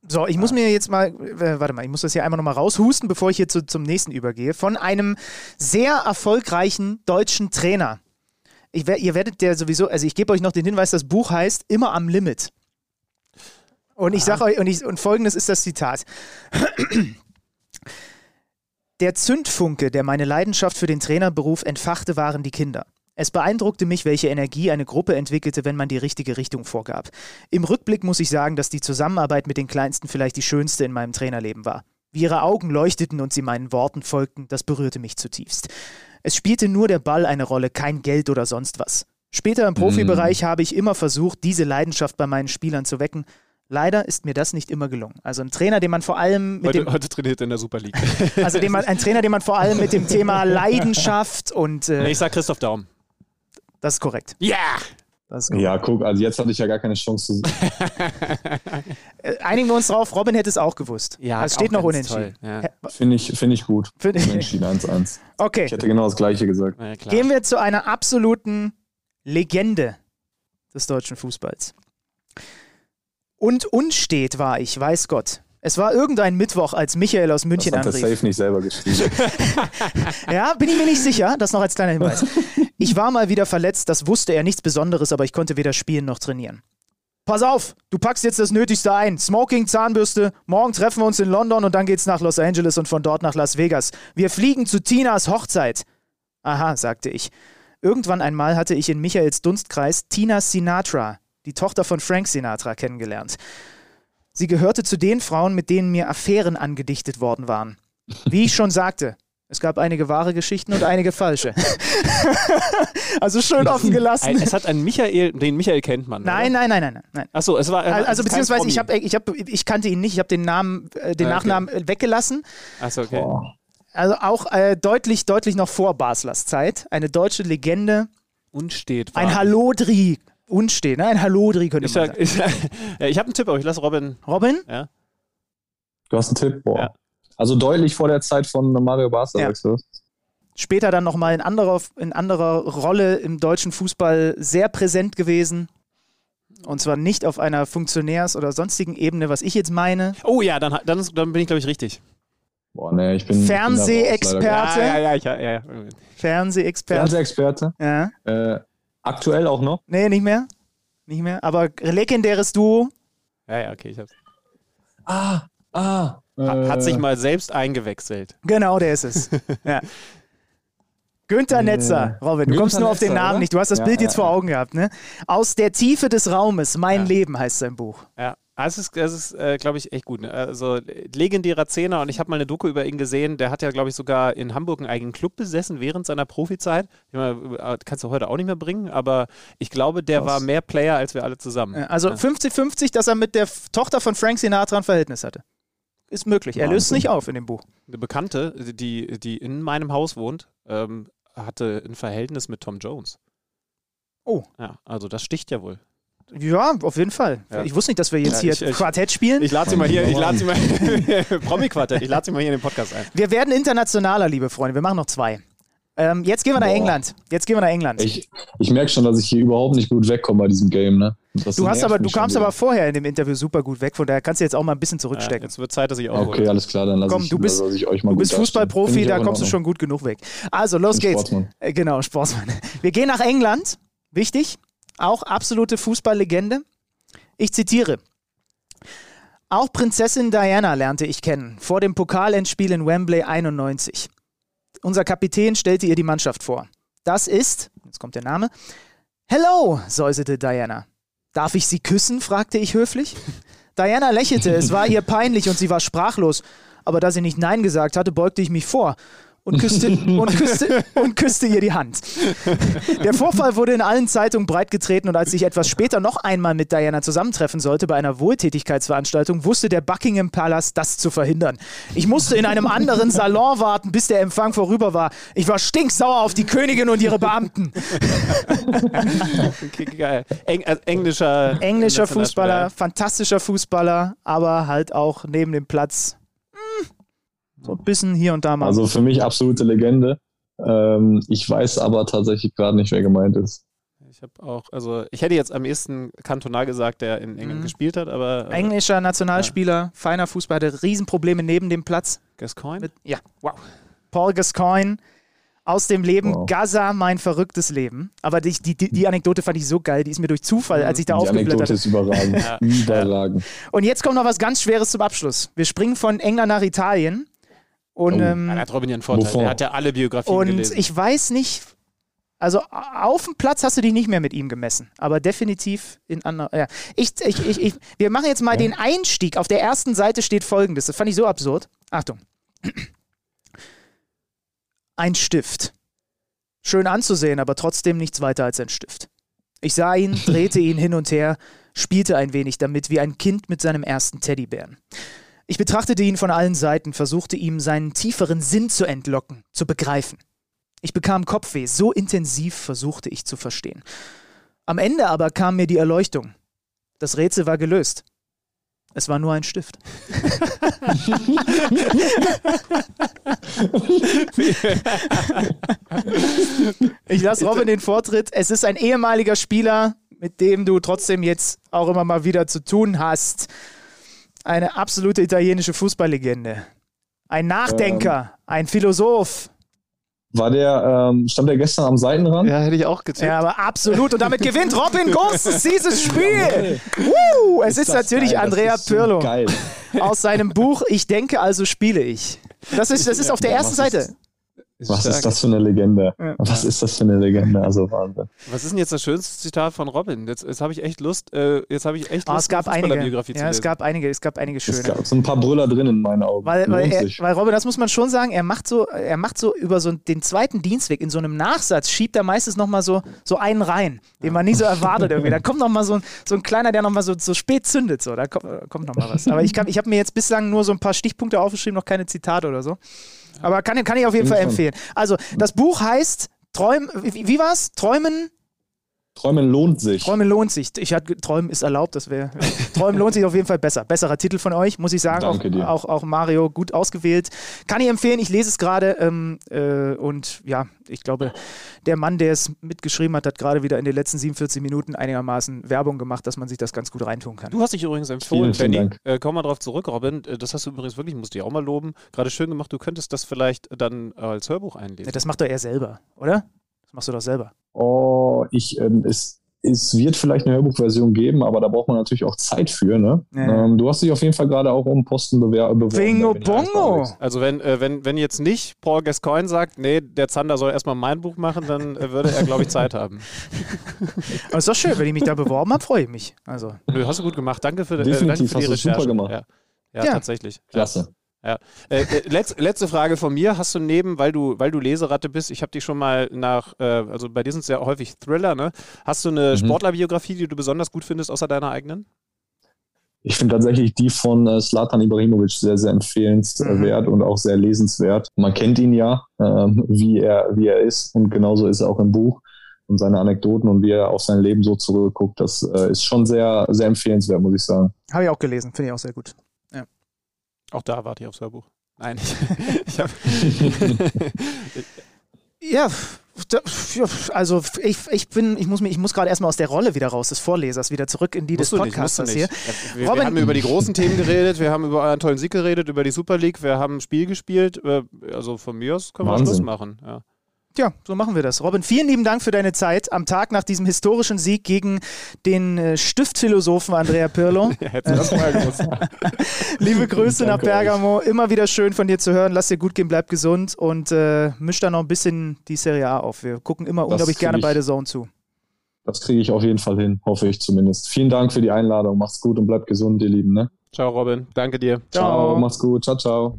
So, ich muss mir jetzt mal, äh, warte mal, ich muss das hier einmal nochmal raushusten, bevor ich hier zu, zum nächsten übergehe. Von einem sehr erfolgreichen deutschen Trainer. Ich, ihr werdet der sowieso, also ich gebe euch noch den Hinweis, das Buch heißt Immer am Limit. Und ich sage euch, und, ich, und folgendes ist das Zitat. Der Zündfunke, der meine Leidenschaft für den Trainerberuf entfachte, waren die Kinder. Es beeindruckte mich, welche Energie eine Gruppe entwickelte, wenn man die richtige Richtung vorgab. Im Rückblick muss ich sagen, dass die Zusammenarbeit mit den Kleinsten vielleicht die schönste in meinem Trainerleben war. Wie ihre Augen leuchteten und sie meinen Worten folgten, das berührte mich zutiefst. Es spielte nur der Ball eine Rolle, kein Geld oder sonst was. Später im Profibereich habe ich immer versucht, diese Leidenschaft bei meinen Spielern zu wecken. Leider ist mir das nicht immer gelungen. Also ein Trainer, den man vor allem mit Heute, dem, heute trainiert er in der Super League. [laughs] also den man, ein Trainer, den man vor allem mit dem Thema [laughs] Leidenschaft und Nee, äh, ich sag Christoph Daum. das ist korrekt. Ja! Das ist korrekt. Ja, guck, also jetzt hatte ich ja gar keine Chance zu. [laughs] Äh, Einigen wir uns drauf, Robin hätte es auch gewusst. Ja, es steht noch unentschieden. ja. Finde ich, find ich gut. Find ich- Unentschieden 1-1. Okay. Ich hätte genau das Gleiche gesagt. Ja. Gehen wir zu einer absoluten Legende des deutschen Fußballs. Und unstet war ich, weiß Gott. Es war irgendein Mittwoch, als Michael aus Das München hat der anrief. Safe nicht selber geschrieben. [laughs] Ja, bin ich mir nicht sicher. Das noch als kleiner Hinweis. [laughs] Ich war mal wieder verletzt, das wusste er nichts Besonderes, aber ich konnte weder spielen noch trainieren. Pass auf, du packst jetzt das Nötigste ein. Smoking, Zahnbürste. Morgen treffen wir uns in London und dann geht's nach Los Angeles und von dort nach Las Vegas. Wir fliegen zu Tinas Hochzeit. Aha, sagte ich. Irgendwann einmal hatte ich in Michaels Dunstkreis Tina Sinatra, die Tochter von Frank Sinatra, kennengelernt. Sie gehörte zu den Frauen, mit denen mir Affären angedichtet worden waren. Wie ich schon sagte, es gab einige wahre Geschichten und einige falsche. [laughs] also schön offen gelassen. Es hat einen Michael, den Michael kennt man. Nein, oder? nein, nein, nein, nein. Achso, es war. Also kein beziehungsweise ich, hab, ich, hab, ich kannte ihn nicht, ich habe den Namen, äh, den Ah, okay. Nachnamen äh, weggelassen. Achso, okay. Boah. Also auch äh, deutlich, deutlich noch vor Baslers Zeit. Eine deutsche Legende. Unstet. Ein war- Hallodri. Unsteh, ne? Ein Hallodri könnte Ich man sag, sagen. ich, ja, ich habe einen Tipp, aber ich lasse Robin. Robin? Ja. Du hast einen Tipp? Boah. Ja. Also deutlich vor der Zeit von Mario Barca, Ja. sagst du? Später dann nochmal in anderer, in anderer Rolle im deutschen Fußball sehr präsent gewesen. Und zwar nicht auf einer Funktionärs- oder sonstigen Ebene, was ich jetzt meine. Oh ja, dann, dann, ist, dann bin ich, glaube ich, richtig. Boah, nee, ich bin. Fernsehexperte. ja, ja, ja, ja, ja. Fernsehexperte. Fernsehexperte. Ja. Äh, aktuell auch noch. Nee, nicht mehr. Nicht mehr. Aber legendäres Duo. Ja, ja, okay, ich hab's. Ah, ah. Ha- Hat äh, sich mal selbst eingewechselt. Genau, der ist es. [laughs] ja. Günther Netzer, Robin, du Günther kommst nur auf den Netzer, Namen oder? nicht. Du hast das Ja, Bild jetzt ja, vor. Augen gehabt, ne? Aus der Tiefe des Raumes, mein Ja. Leben heißt sein Buch. Ja, das ist, das ist äh, glaube ich, echt gut. Ne? Also legendärer Zehner und ich habe mal eine Doku über ihn gesehen. Der hat ja, glaube ich, sogar in Hamburg einen eigenen Club besessen während seiner Profizeit. Ich meine, äh, kannst du heute auch nicht mehr bringen, aber ich glaube, der Krass. war mehr Player als wir alle zusammen. Also Ja. 50-50, dass er mit der Tochter von Frank Sinatra ein Verhältnis hatte. Ist möglich. Er löst es nicht auf in dem Buch. Eine Bekannte, die, die in meinem Haus wohnt, ähm, hatte ein Verhältnis mit Tom Jones. Oh. Ja, also das sticht ja wohl. Ja, auf jeden Fall. Ja. Ich wusste nicht, dass wir jetzt Ja, hier ich- ich- Quartett spielen. Ich lade sie mal hier, ich lade sie mal, [laughs] [laughs] Promi-Quartett, ich lade sie mal hier in den Podcast ein. wir werden internationaler, liebe Freunde. Wir machen noch zwei. Ähm, jetzt gehen wir nach Boah. England. Jetzt gehen wir nach England. Ich, ich merke schon, dass ich hier überhaupt nicht gut wegkomme bei diesem Game. Ne? Du hast aber, du kamst wieder. aber vorher in dem Interview super gut weg, von daher kannst du jetzt auch mal ein bisschen Ja, zurückstecken. jetzt wird Zeit, dass ich auch Okay, alles klar, dann lasse Komm, ich, du bist- lasse ich euch mal Du bist. Fußballprofi, da kommst du schon gut genug weg. Also, los geht's. Sportsmann. Äh, Genau, Sportsmann. Wir gehen nach England. Wichtig. Auch absolute Fußballlegende. Ich zitiere. Auch Prinzessin Diana lernte ich kennen, vor dem Pokalendspiel in Wembley 91. Unser Kapitän stellte ihr die Mannschaft vor. Das ist, jetzt kommt der Name, Hello, säuselte Diana. Darf ich Sie küssen? fragte ich höflich. Diana lächelte, es war ihr [laughs] peinlich und sie war sprachlos. Aber da sie nicht Nein gesagt hatte, beugte ich mich vor und küsste, und küsste, und küsste ihr die Hand. Der Vorfall wurde in allen Zeitungen breitgetreten und als ich etwas später noch einmal mit Diana zusammentreffen sollte bei einer Wohltätigkeitsveranstaltung, wusste der Buckingham Palace, das zu verhindern. Ich musste in einem anderen Salon warten, bis der Empfang vorüber war. Ich war stinksauer auf die Königin und ihre Beamten. Okay, geil. Eng, äh, englischer Englischer. Fußballer, fantastischer Fußballer, aber halt auch neben dem Platz so ein bisschen hier und da mal. Also für mich absolute Legende. Ähm, ich weiß aber tatsächlich gerade nicht, wer gemeint ist. Ich habe auch, also ich hätte jetzt am ehesten Kantonal gesagt, der in England Mhm. gespielt hat, aber äh, Englischer Nationalspieler, feiner Fußball, hatte Riesenprobleme neben dem Platz. Gascoigne? Mit, ja, wow. Paul Gascoigne aus dem Leben Wow. Gaza, mein verrücktes Leben. Aber die, die, die Anekdote fand ich so geil, die ist mir durch Zufall, als ich da Die aufgeblättert Anekdote habe. ist überragend. [laughs] Ja. Überragend. Und jetzt kommt noch was ganz Schweres zum Abschluss. Wir springen von England nach Italien. Und, Oh. Ja, ähm, da hat Robin ja einen Vorteil. Wovon? Er hat ja alle Biografien und gelesen. ich weiß nicht, also auf dem Platz hast du dich nicht mehr mit ihm gemessen, aber definitiv in anderen. Ja. Ich, ich, ich, ich, wir machen jetzt mal den Einstieg. Auf der ersten Seite steht folgendes. Das fand ich so absurd. Achtung. Ein Stift. Schön anzusehen, aber trotzdem nichts weiter als ein Stift. Ich sah ihn, [laughs] drehte ihn hin und her, spielte ein wenig damit, wie ein Kind mit seinem ersten Teddybären. Ich betrachtete ihn von allen Seiten, versuchte ihm seinen tieferen Sinn zu entlocken, zu begreifen. Ich bekam Kopfweh, so intensiv versuchte ich zu verstehen. Am Ende aber kam mir die Erleuchtung. Das Rätsel war gelöst. Es war nur ein Stift. [laughs] ich lasse Robin den Vortritt. Es ist ein ehemaliger Spieler, mit dem du trotzdem jetzt auch immer mal wieder zu tun hast. Eine absolute italienische Fußballlegende. Ein Nachdenker, ein Philosoph. War der, ähm, stand der gestern am Seitenrand? ja, hätte ich auch getippt. Ja, aber absolut. Und damit gewinnt Robin [laughs] Gosses dieses Spiel. Woo! Es ist, das natürlich geil, Andrea ist so Pirlo Geil. aus seinem Buch Ich denke, also spiele ich. Das ist, das ist auf der Ja, ersten was ist-. Was stark. ist das für eine Legende? Ja. Was ist das für eine Legende? Also Wahnsinn. Was ist denn jetzt das schönste Zitat von Robin? Jetzt, jetzt habe ich echt Lust, äh, jetzt habe ich echt Ah, Lust, es gab einige. Zu Ja, es gab einige, es gab einige Es schöne. gab so ein paar Brüller drin in meinen Augen. Weil, weil, er, weil Robin, das muss man schon sagen, er macht so, er macht so über so den zweiten Dienstweg in so einem Nachsatz, schiebt er meistens nochmal so, so einen rein, den man nie so erwartet irgendwie. Da kommt nochmal so, ein- so ein kleiner, der nochmal so, so spät zündet, so, da kommt, kommt nochmal was. Aber ich, kann- ich habe mir jetzt bislang nur so ein paar Stichpunkte aufgeschrieben, noch keine Zitate oder so. Aber kann, kann ich auf jeden Fall empfehlen. Also, das Buch heißt Träum, wie, wie war's? Träumen, Träumen lohnt sich. Träumen lohnt sich. Ich hatte Träumen ist erlaubt, das wäre. Träumen lohnt sich auf jeden Fall besser. Besserer Titel von euch, muss ich sagen. Danke auch, dir. Auch, auch Mario gut ausgewählt. Kann ich empfehlen, ich lese es gerade. Ähm, äh, und ja, ich glaube, der Mann, der es mitgeschrieben hat, hat gerade wieder in den letzten 47 Minuten einigermaßen Werbung gemacht, dass man sich das ganz gut reintun kann. Du hast dich übrigens empfohlen, Vielen, vielen Benny. Äh, komm mal drauf zurück, Robin. Äh, Das hast du übrigens wirklich, musst du dir auch mal loben. Gerade schön gemacht. Du könntest das vielleicht dann als Hörbuch einlesen. Das macht doch er selber, oder? Das machst du doch selber. Oh, ich, ähm, es, es wird vielleicht eine Hörbuchversion geben, aber da braucht man natürlich auch Zeit für, ne? Ja. Ähm, du hast dich auf jeden Fall gerade auch um Posten bewer beworben. Bingo Bongo! Also wenn, äh, wenn, wenn jetzt nicht Paul Gascoigne sagt, nee, der Zander soll erstmal mein Buch machen, dann äh, würde er, glaube ich, Zeit haben. [laughs] Aber ist doch schön, wenn ich mich da beworben habe, freue ich mich. Also, Nö, hast du gut gemacht. Danke für, äh, danke Definitiv, für die hast du super Recherche. gemacht. Ja, ja, Ja. tatsächlich. Ja. Äh, äh, letz, letzte Frage von mir. Hast du neben, weil du, weil du Leseratte bist, ich habe dich schon mal nach, äh, also bei dir sind es ja häufig Thriller, ne? Hast du eine Mhm. Sportlerbiografie, die du besonders gut findest, außer deiner eigenen? Ich finde tatsächlich die von äh, Slatan Ibrahimovic sehr, sehr empfehlenswert und auch sehr lesenswert. Man kennt ihn ja, ähm, wie, er, wie er ist und genauso ist er auch im Buch und seine Anekdoten und wie er auf sein Leben so zurückguckt. Das äh, ist schon sehr, sehr empfehlenswert, muss ich sagen. habe ich auch gelesen, finde ich auch sehr gut. Auch da warte ich aufs Hörbuch. Nein, ich, [laughs] ich habe. [laughs] Ja, also ich, ich bin, ich muss, ich muss gerade erstmal aus der Rolle wieder raus, des Vorlesers, wieder zurück in die musst des Podcasters hier. Wir, wir, haben über die großen Themen geredet, wir haben über euren tollen Sieg geredet, über die Super League, wir haben ein Spiel gespielt. Äh, also von mir aus können wir Schluss machen. Ja. Ja, so machen wir das. Robin, vielen lieben Dank für deine Zeit am Tag nach diesem historischen Sieg gegen den äh, Stiftphilosophen Andrea Pirlo. [laughs] ja, das [laughs] Liebe Grüße nach Bergamo. Euch. Immer wieder schön von dir zu hören. Lass dir gut gehen, bleib gesund und äh, misch da noch ein bisschen die Serie A auf. Wir gucken immer das unglaublich gerne ich, beide Zone zu. Das kriege ich auf jeden Fall hin, hoffe ich zumindest. Vielen Dank für die Einladung. Mach's gut und bleib gesund, ihr Lieben. Ne? Ciao, Robin. Danke dir. Ciao. ciao. Mach's gut. Ciao, ciao.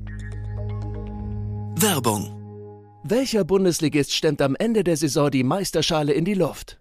Werbung welcher Bundesligist stemmt am Ende der Saison die Meisterschale in die Luft?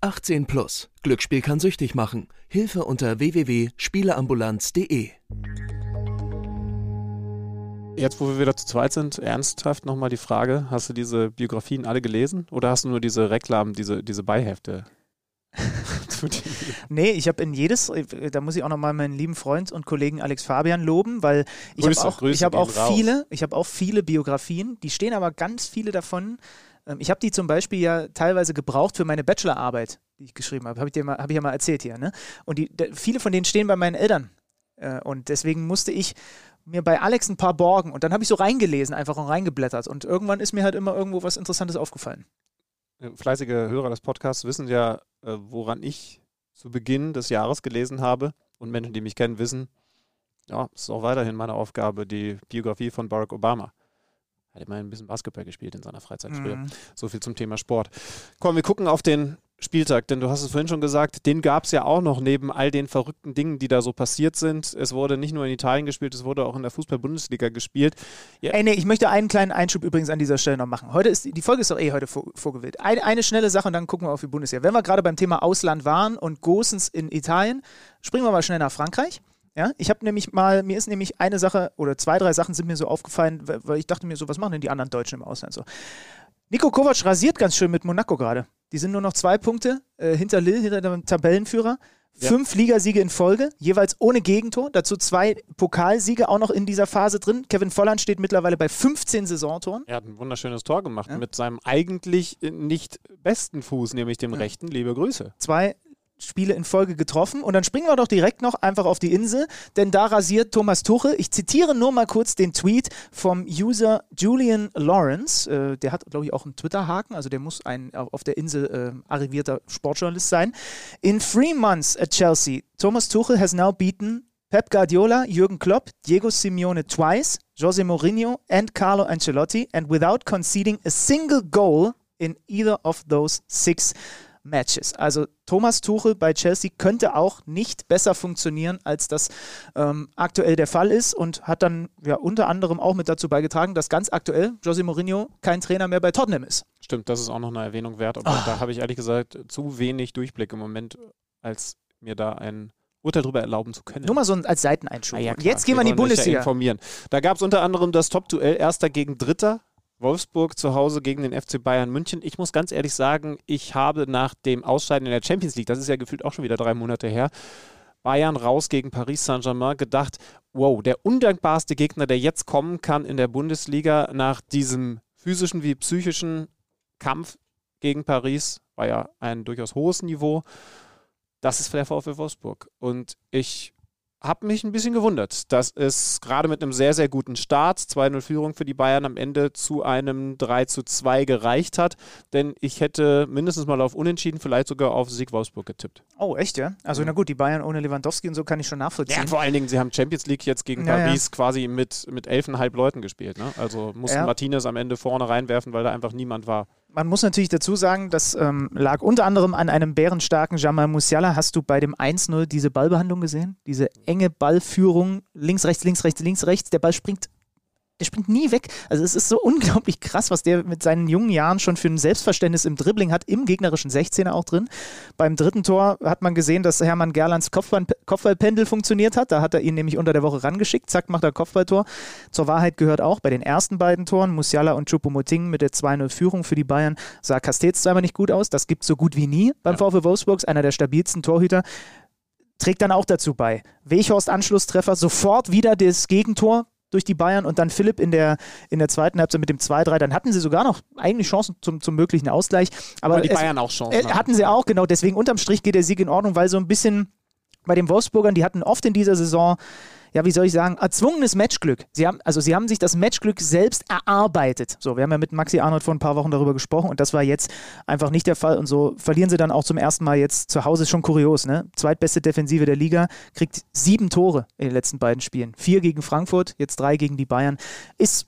18 plus. Glücksspiel kann süchtig machen. Hilfe unter www.spieleambulanz.de. Jetzt, wo wir wieder zu zweit sind, ernsthaft nochmal die Frage: Hast du diese Biografien alle gelesen oder hast du nur diese Reklamen, diese, diese Beihefte? [laughs] nee, ich habe in jedes, da muss ich auch nochmal meinen lieben Freund und Kollegen Alex Fabian loben, weil ich habe auch, ich hab auch viele, ich habe auch viele Biografien, die stehen aber ganz viele davon ich habe die zum Beispiel ja teilweise gebraucht für meine Bachelorarbeit, die ich geschrieben habe. Habe ich, hab ich ja mal erzählt hier. Ne? Und die, viele von denen stehen bei meinen Eltern. Äh, und deswegen musste ich mir bei Alex ein paar borgen. Und dann habe ich so reingelesen, einfach und reingeblättert. Und irgendwann ist mir halt immer irgendwo was Interessantes aufgefallen. Fleißige Hörer des Podcasts wissen ja, äh, woran ich zu Beginn des Jahres gelesen habe. Und Menschen, die mich kennen, wissen, ja, es ist auch weiterhin meine Aufgabe, die Biografie von Barack Obama hat immer ein bisschen Basketball gespielt in seiner Freizeit früher. Mhm. So viel zum Thema Sport. Komm, wir gucken auf den Spieltag, denn du hast es vorhin schon gesagt, den gab es ja auch noch neben all den verrückten Dingen, die da so passiert sind. Es wurde nicht nur in Italien gespielt, es wurde auch in der Fußball-Bundesliga gespielt. Ja. Ey, nee, ich möchte einen kleinen Einschub übrigens an dieser Stelle noch machen. Heute ist, die Folge ist doch eh heute vor, vorgewählt. Eine, eine schnelle Sache und dann gucken wir auf die Bundesliga. Wenn wir gerade beim Thema Ausland waren und Gosens in Italien, springen wir mal schnell nach Frankreich. Ja, ich habe nämlich mal, mir ist nämlich eine Sache oder zwei, drei Sachen sind mir so aufgefallen, weil ich dachte mir so, was machen denn die anderen Deutschen im Ausland so? Nico Kovac rasiert ganz schön mit Monaco gerade. Die sind nur noch zwei Punkte äh, hinter Lille, hinter dem Tabellenführer. Ja. Fünf Ligasiege in Folge, jeweils ohne Gegentor. Dazu zwei Pokalsiege auch noch in dieser Phase drin. Kevin Volland steht mittlerweile bei 15 Saisontoren. Er hat ein wunderschönes Tor gemacht ja. mit seinem eigentlich nicht besten Fuß, nämlich dem ja. rechten. Liebe Grüße. Zwei Spiele in Folge getroffen. Und dann springen wir doch direkt noch einfach auf die Insel, denn da rasiert Thomas Tuchel. Ich zitiere nur mal kurz den Tweet vom User Julian Lawrence. Äh, der hat, glaube ich, auch einen Twitter-Haken, also der muss ein auf der Insel äh, arrivierter Sportjournalist sein. In three months at Chelsea, Thomas Tuchel has now beaten Pep Guardiola, Jürgen Klopp, Diego Simeone twice, Jose Mourinho and Carlo Ancelotti, and without conceding a single goal in either of those six Matches. Also Thomas Tuchel bei Chelsea könnte auch nicht besser funktionieren, als das ähm, aktuell der Fall ist und hat dann ja unter anderem auch mit dazu beigetragen, dass ganz aktuell Jose Mourinho kein Trainer mehr bei Tottenham ist. Stimmt, das ist auch noch eine Erwähnung wert. Aber oh. da habe ich ehrlich gesagt zu wenig Durchblick im Moment, als mir da ein Urteil darüber erlauben zu können. Nur mal so als Seiteneinschub. Ah, ja, Jetzt gehen wir in die Bundesliga. Ja informieren. Da gab es unter anderem das Top-Duell Erster gegen Dritter. Wolfsburg zu Hause gegen den FC Bayern München. Ich muss ganz ehrlich sagen, ich habe nach dem Ausscheiden in der Champions League, das ist ja gefühlt auch schon wieder drei Monate her, Bayern raus gegen Paris Saint-Germain gedacht, wow, der undankbarste Gegner, der jetzt kommen kann in der Bundesliga nach diesem physischen wie psychischen Kampf gegen Paris, war ja ein durchaus hohes Niveau. Das ist der VfL Wolfsburg. Und ich habe mich ein bisschen gewundert, dass es gerade mit einem sehr, sehr guten Start, 2-0 Führung für die Bayern am Ende zu einem 3-2 gereicht hat. Denn ich hätte mindestens mal auf Unentschieden, vielleicht sogar auf Sieg Wolfsburg getippt. Oh, echt, ja? Also, na gut, die Bayern ohne Lewandowski und so kann ich schon nachvollziehen. Ja, vor allen Dingen, sie haben Champions League jetzt gegen ja, Paris ja. quasi mit, mit elfeinhalb Leuten gespielt. Ne? Also mussten ja. Martinez am Ende vorne reinwerfen, weil da einfach niemand war. Man muss natürlich dazu sagen, das ähm, lag unter anderem an einem bärenstarken Jamal Musiala. Hast du bei dem 1-0 diese Ballbehandlung gesehen? Diese enge Ballführung, links, rechts, links, rechts, links, rechts. Der Ball springt der springt nie weg. Also es ist so [laughs] unglaublich krass, was der mit seinen jungen Jahren schon für ein Selbstverständnis im Dribbling hat, im gegnerischen 16er auch drin. Beim dritten Tor hat man gesehen, dass Hermann Gerlands Kopfball, Kopfballpendel funktioniert hat. Da hat er ihn nämlich unter der Woche rangeschickt. Zack, macht er Kopfballtor. Zur Wahrheit gehört auch, bei den ersten beiden Toren, Musiala und Choupo-Moting mit der 2-0-Führung für die Bayern, sah Castells zweimal nicht gut aus. Das gibt es so gut wie nie beim ja. VfW Wolfsburgs, einer der stabilsten Torhüter trägt dann auch dazu bei. Weghorst Anschlusstreffer, sofort wieder das Gegentor durch die Bayern und dann Philipp in der, in der zweiten Halbzeit mit dem 2-3. Dann hatten sie sogar noch eigentlich Chancen zum, zum möglichen Ausgleich. Aber, Aber die es, Bayern auch Chancen. Äh, hatten sie auch, genau. Deswegen unterm Strich geht der Sieg in Ordnung, weil so ein bisschen bei den Wolfsburgern, die hatten oft in dieser Saison ja, wie soll ich sagen, erzwungenes Matchglück. Sie haben, also sie haben sich das Matchglück selbst erarbeitet. So, wir haben ja mit Maxi Arnold vor ein paar Wochen darüber gesprochen und das war jetzt einfach nicht der Fall. Und so verlieren sie dann auch zum ersten Mal jetzt zu Hause. Schon kurios, ne? Zweitbeste Defensive der Liga, kriegt sieben Tore in den letzten beiden Spielen. Vier gegen Frankfurt, jetzt drei gegen die Bayern. Ist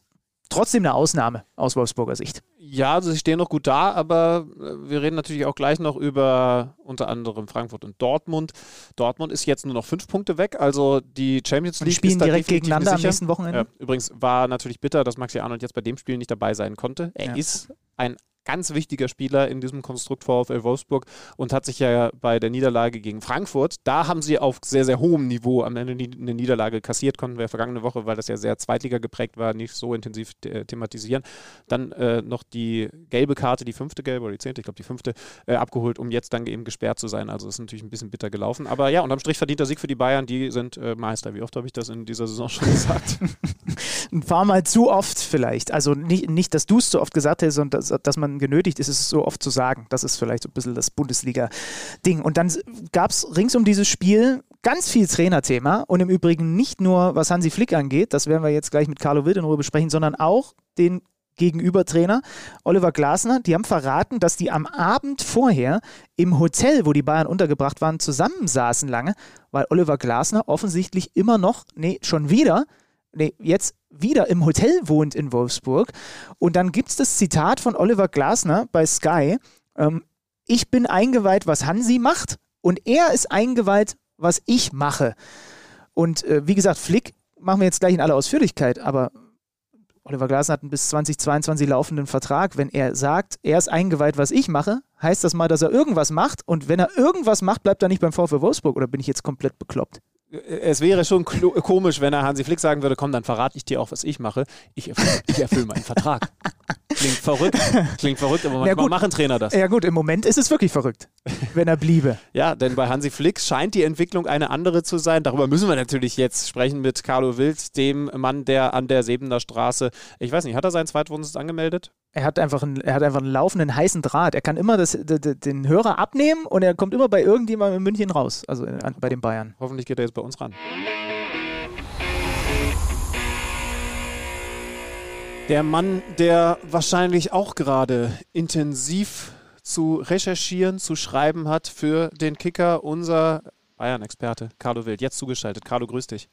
trotzdem eine Ausnahme aus Wolfsburger Sicht. Ja, also sie stehen noch gut da, aber äh, wir reden natürlich auch gleich noch über unter anderem Frankfurt und Dortmund. Dortmund ist jetzt nur noch fünf Punkte weg, also die Champions League spielen direkt gegeneinander am nächsten Wochenende. Ja, übrigens war natürlich bitter, dass Maxi Arnold jetzt bei dem Spiel nicht dabei sein konnte. Er ja. ist ein ganz wichtiger Spieler in diesem Konstrukt VfL Wolfsburg und hat sich ja bei der Niederlage gegen Frankfurt, da haben sie auf sehr, sehr hohem Niveau am Ende eine Niederlage kassiert, konnten wir vergangene Woche, weil das ja sehr Zweitliga geprägt war, nicht so intensiv äh, thematisieren. Dann äh, noch die gelbe Karte, die fünfte gelbe oder die zehnte, ich glaube die fünfte, äh, abgeholt, um jetzt dann eben gesperrt zu sein. Also ist natürlich ein bisschen bitter gelaufen. Aber ja, unterm Strich verdienter Sieg für die Bayern, die sind äh, Meister. Wie oft habe ich das in dieser Saison [laughs] schon gesagt? ein paar Mal zu oft vielleicht. Also nicht, nicht dass du es zu oft gesagt hast, sondern dass, dass man genötigt ist, es so oft zu sagen. Das ist vielleicht so ein bisschen das Bundesliga-Ding. Und dann gab es rings um dieses Spiel ganz viel Trainerthema und im Übrigen nicht nur, was Hansi Flick angeht, das werden wir jetzt gleich mit Carlo Wild in Ruhe besprechen, sondern auch den Gegenübertrainer Oliver Glasner, die haben verraten, dass die am Abend vorher im Hotel, wo die Bayern untergebracht waren, zusammensaßen lange, weil Oliver Glasner offensichtlich immer noch, nee, schon wieder, nee, jetzt wieder im Hotel wohnt in Wolfsburg. Und dann gibt es das Zitat von Oliver Glasner bei Sky. Ähm, ich bin eingeweiht, was Hansi macht und er ist eingeweiht, was ich mache. Und äh, wie gesagt, Flick machen wir jetzt gleich in aller Ausführlichkeit, aber Oliver Glasner hat einen bis 2022 laufenden Vertrag. Wenn er sagt, er ist eingeweiht, was ich mache, heißt das mal, dass er irgendwas macht. Und wenn er irgendwas macht, bleibt er nicht beim VfW Wolfsburg. Oder bin ich jetzt komplett bekloppt? Es wäre schon komisch, wenn er Hansi Flick sagen würde, komm, dann verrate ich dir auch, was ich mache. Ich erfülle, ich erfülle meinen Vertrag. Klingt verrückt. Klingt verrückt, aber manchmal ja, machen Trainer das. Ja gut, im Moment ist es wirklich verrückt, wenn er bliebe. ja, denn bei Hansi Flick scheint die Entwicklung eine andere zu sein. Darüber müssen wir natürlich jetzt sprechen mit Carlo Wild, dem Mann, der an der Sebener Straße, ich weiß nicht, hat er seinen Zweitwohnsitz angemeldet? Er hat, einfach einen, er hat einfach einen laufenden heißen Draht. Er kann immer das, den Hörer abnehmen und er kommt immer bei irgendjemandem in München raus, also bei den Bayern. Hoffentlich geht er jetzt bei uns ran. Der Mann, der wahrscheinlich auch gerade intensiv zu recherchieren, zu schreiben hat für den Kicker, unser Bayern-Experte Carlo Wild. Jetzt zugeschaltet. Carlo, grüß dich.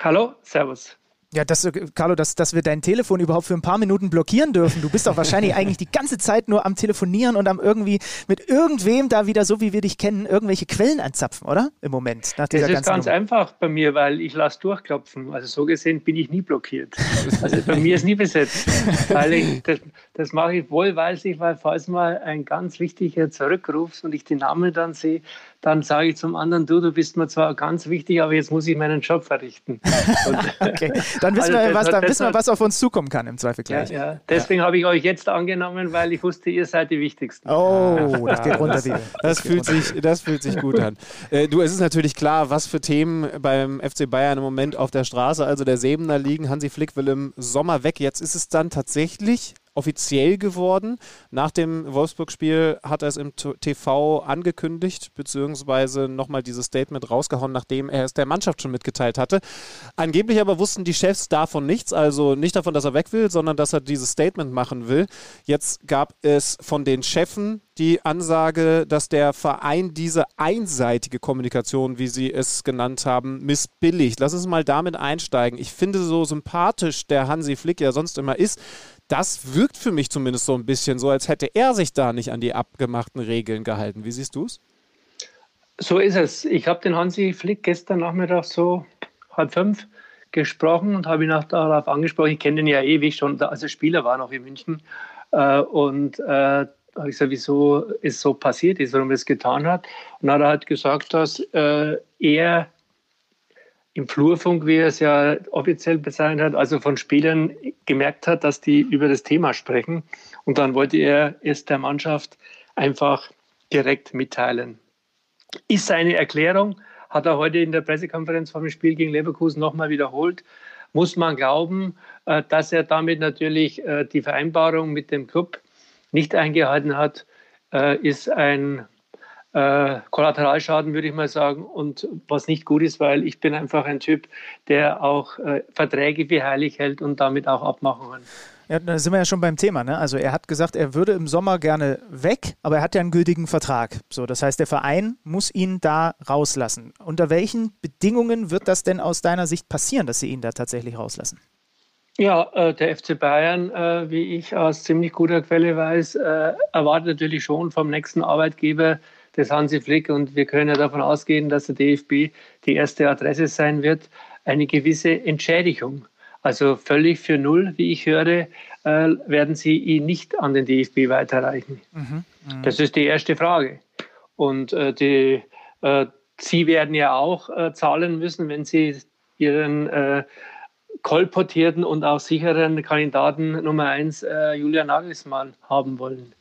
Hallo, Servus. Ja, das, äh, Carlo, dass, dass wir dein Telefon überhaupt für ein paar Minuten blockieren dürfen. Du bist doch wahrscheinlich [laughs] eigentlich die ganze Zeit nur am Telefonieren und am irgendwie mit irgendwem da wieder, so wie wir dich kennen, irgendwelche Quellen anzapfen, oder? Im Moment. Nach dieser das ist ganz Nummer. einfach bei mir, weil ich lasse durchklopfen. Also so gesehen bin ich nie blockiert. Also bei mir ist nie besetzt. [laughs] Weil ich, das, das mache ich wohlweislich, weil falls mal ein ganz wichtiger zurückruft und ich den Namen dann sehe, dann sage ich zum anderen, du, du bist mir zwar ganz wichtig, aber jetzt muss ich meinen Job verrichten. [laughs] [laughs] okay, dann wissen, [laughs] also wir, was, dann wissen wir, was auf uns zukommen kann im Zweifel gleich. Ja, ja. Deswegen ja. habe ich euch jetzt angenommen, weil ich wusste, ihr seid die Wichtigsten. Oh, das geht runter wieder. Das, das fühlt, sich, das fühlt sich gut an. Äh, du, es ist natürlich klar, was für Themen beim FC Bayern im Moment auf der Straße, also der Sebener liegen. Hansi Flick will im Sommer weg. Jetzt ist es dann tatsächlich offiziell geworden. Nach dem Wolfsburg-Spiel hat er es im TV angekündigt, beziehungsweise nochmal dieses Statement rausgehauen, nachdem er es der Mannschaft schon mitgeteilt hatte. Angeblich aber wussten die Chefs davon nichts, also nicht davon, dass er weg will, sondern dass er dieses Statement machen will. Jetzt gab es von den Chefen die Ansage, dass der Verein diese einseitige Kommunikation, wie sie es genannt haben, missbilligt. Lass uns mal damit einsteigen. Ich finde so sympathisch der Hansi Flick ja sonst immer ist, das wirkt für mich zumindest so ein bisschen so, als hätte er sich da nicht an die abgemachten Regeln gehalten. Wie siehst du es? So ist es. Ich habe den Hansi Flick gestern Nachmittag so halb fünf gesprochen und habe ihn auch darauf angesprochen. Ich kenne ihn ja ewig schon, als er Spieler war noch in München. Äh, und äh, habe ich gesagt, wieso es so passiert ist, warum er es getan hat. Und dann hat er halt gesagt, dass äh, er im Flurfunk, wie er es ja offiziell bezeichnet hat, also von Spielern gemerkt hat, dass die über das Thema sprechen. Und dann wollte er es der Mannschaft einfach direkt mitteilen. Ist seine Erklärung, hat er heute in der Pressekonferenz vor dem Spiel gegen Leverkusen nochmal wiederholt. Muss man glauben, äh, dass er damit natürlich äh, die Vereinbarung mit dem Club nicht eingehalten hat, äh, ist ein Kollateralschaden, würde ich mal sagen, und was nicht gut ist, weil ich bin einfach ein Typ, der auch Verträge wie heilig hält und damit auch Abmachungen. Ja, da sind wir ja schon beim Thema. Ne? Also er hat gesagt, er würde im Sommer gerne weg, aber er hat ja einen gültigen Vertrag. So, das heißt, der Verein muss ihn da rauslassen. Unter welchen Bedingungen wird das denn aus deiner Sicht passieren, dass sie ihn da tatsächlich rauslassen? Ja, äh, der FC Bayern, äh, wie ich aus ziemlich guter Quelle weiß, äh, erwartet natürlich schon vom nächsten Arbeitgeber des Hansi Flick und wir können ja davon ausgehen, dass der DFB die erste Adresse sein wird, eine gewisse Entschädigung. Also völlig für null, wie ich höre, äh, werden Sie ihn nicht an den DFB weiterreichen. Mhm, mh. Das ist die erste Frage. Und äh, die, äh, Sie werden ja auch zahlen müssen, wenn Sie Ihren kolportierten und auch sicheren Kandidaten Nummer eins Julian Nagelsmann haben wollen.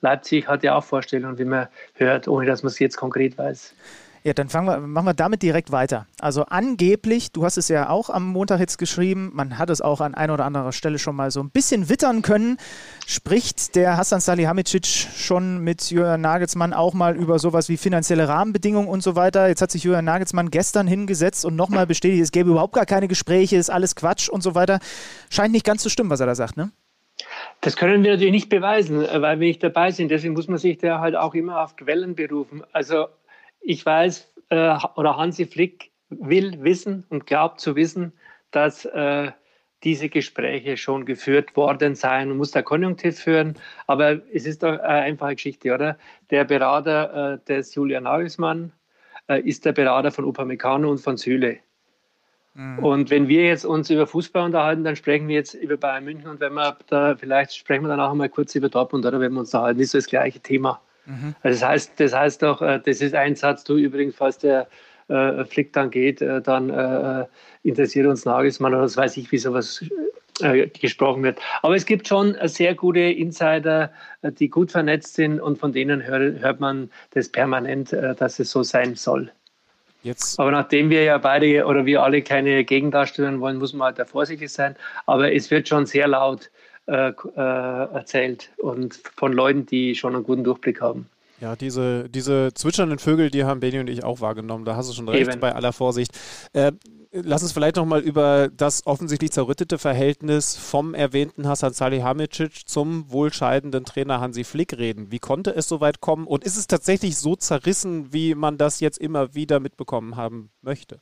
Leipzig hat ja auch Vorstellungen, wie man hört, ohne dass man es jetzt konkret weiß. Ja, dann fangen wir, machen wir damit direkt weiter. Also angeblich, du hast es ja auch am Montag jetzt geschrieben, man hat es auch an einer oder anderer Stelle schon mal so ein bisschen wittern können, spricht der Hassan Salihamidzic schon mit Julian Nagelsmann auch mal über sowas wie finanzielle Rahmenbedingungen und so weiter. Jetzt hat sich Julian Nagelsmann gestern hingesetzt und nochmal bestätigt, es gäbe überhaupt gar keine Gespräche, ist alles Quatsch und so weiter. Scheint nicht ganz zu stimmen, was er da sagt, ne? Das können wir natürlich nicht beweisen, weil wir nicht dabei sind. Deswegen muss man sich da halt auch immer auf Quellen berufen. Also ich weiß, äh, oder Hansi Flick will wissen und glaubt zu wissen, dass äh, diese Gespräche schon geführt worden seien. Man muss da Konjunktiv führen, aber es ist doch eine einfache Geschichte, oder? Der Berater äh, des Julian Nagelsmann äh, ist der Berater von Upamecano und von Süle. Mhm. Und wenn wir jetzt uns über Fußball unterhalten, dann sprechen wir jetzt über Bayern München und wenn wir da, vielleicht sprechen wir dann auch mal kurz über Dortmund, oder wenn wir uns da halten, ist so das gleiche Thema. Mhm. Also das heißt, das heißt doch, äh, das ist ein Satz, du übrigens, falls der äh, Flick dann geht, äh, dann äh, interessiert uns Nagelsmann oder das weiß ich, wie sowas äh, gesprochen wird. Aber es gibt schon sehr gute Insider, äh, die gut vernetzt sind und von denen hört, hört man das permanent, dass es so sein soll. Jetzt. Aber nachdem wir ja beide oder wir alle keine Gegendarstellungen wollen, muss man halt da vorsichtig sein. Aber es wird schon sehr laut äh, äh, erzählt und von Leuten, die schon einen guten Durchblick haben. Ja, diese, diese zwitschernden Vögel, die haben Benny und ich auch wahrgenommen. Da hast du schon recht, Eben. bei aller Vorsicht. Äh, lass uns vielleicht nochmal über das offensichtlich zerrüttete Verhältnis vom erwähnten Hasan Salihamidzic zum wohlscheidenden Trainer Hansi Flick reden. Wie konnte es so weit kommen und ist es tatsächlich so zerrissen, wie man das jetzt immer wieder mitbekommen haben möchte?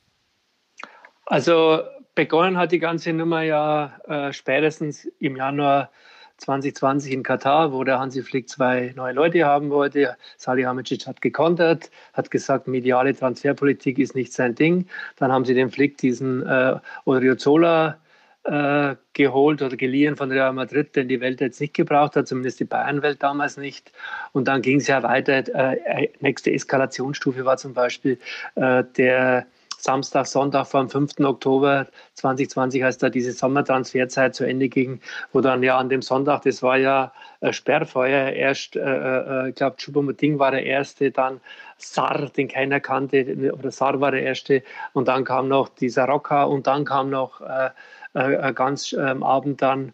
Also begonnen hat die ganze Nummer ja äh, spätestens im Januar 2020 in Katar, wo der Hansi Flick zwei neue Leute haben wollte. Salihamidzic hat gekontert, hat gesagt, mediale Transferpolitik ist nicht sein Ding. Dann haben sie den Flick diesen äh, Odriozola äh, geholt oder geliehen von Real Madrid, den die Welt jetzt nicht gebraucht hat, zumindest die Bayernwelt damals nicht. Und dann ging es ja weiter. Äh, nächste Eskalationsstufe war zum Beispiel äh, der Samstag, Sonntag vom 5. Oktober 2020, als da diese Sommertransferzeit zu Ende ging, wo dann ja an dem Sonntag, das war ja äh, Sperrfeuer, erst, äh, äh, ich glaube, Choupo-Moting war der Erste, dann Sar, den keiner kannte, oder Sar war der Erste, und dann kam noch dieser Rocker und dann kam noch äh, äh, ganz am Abend dann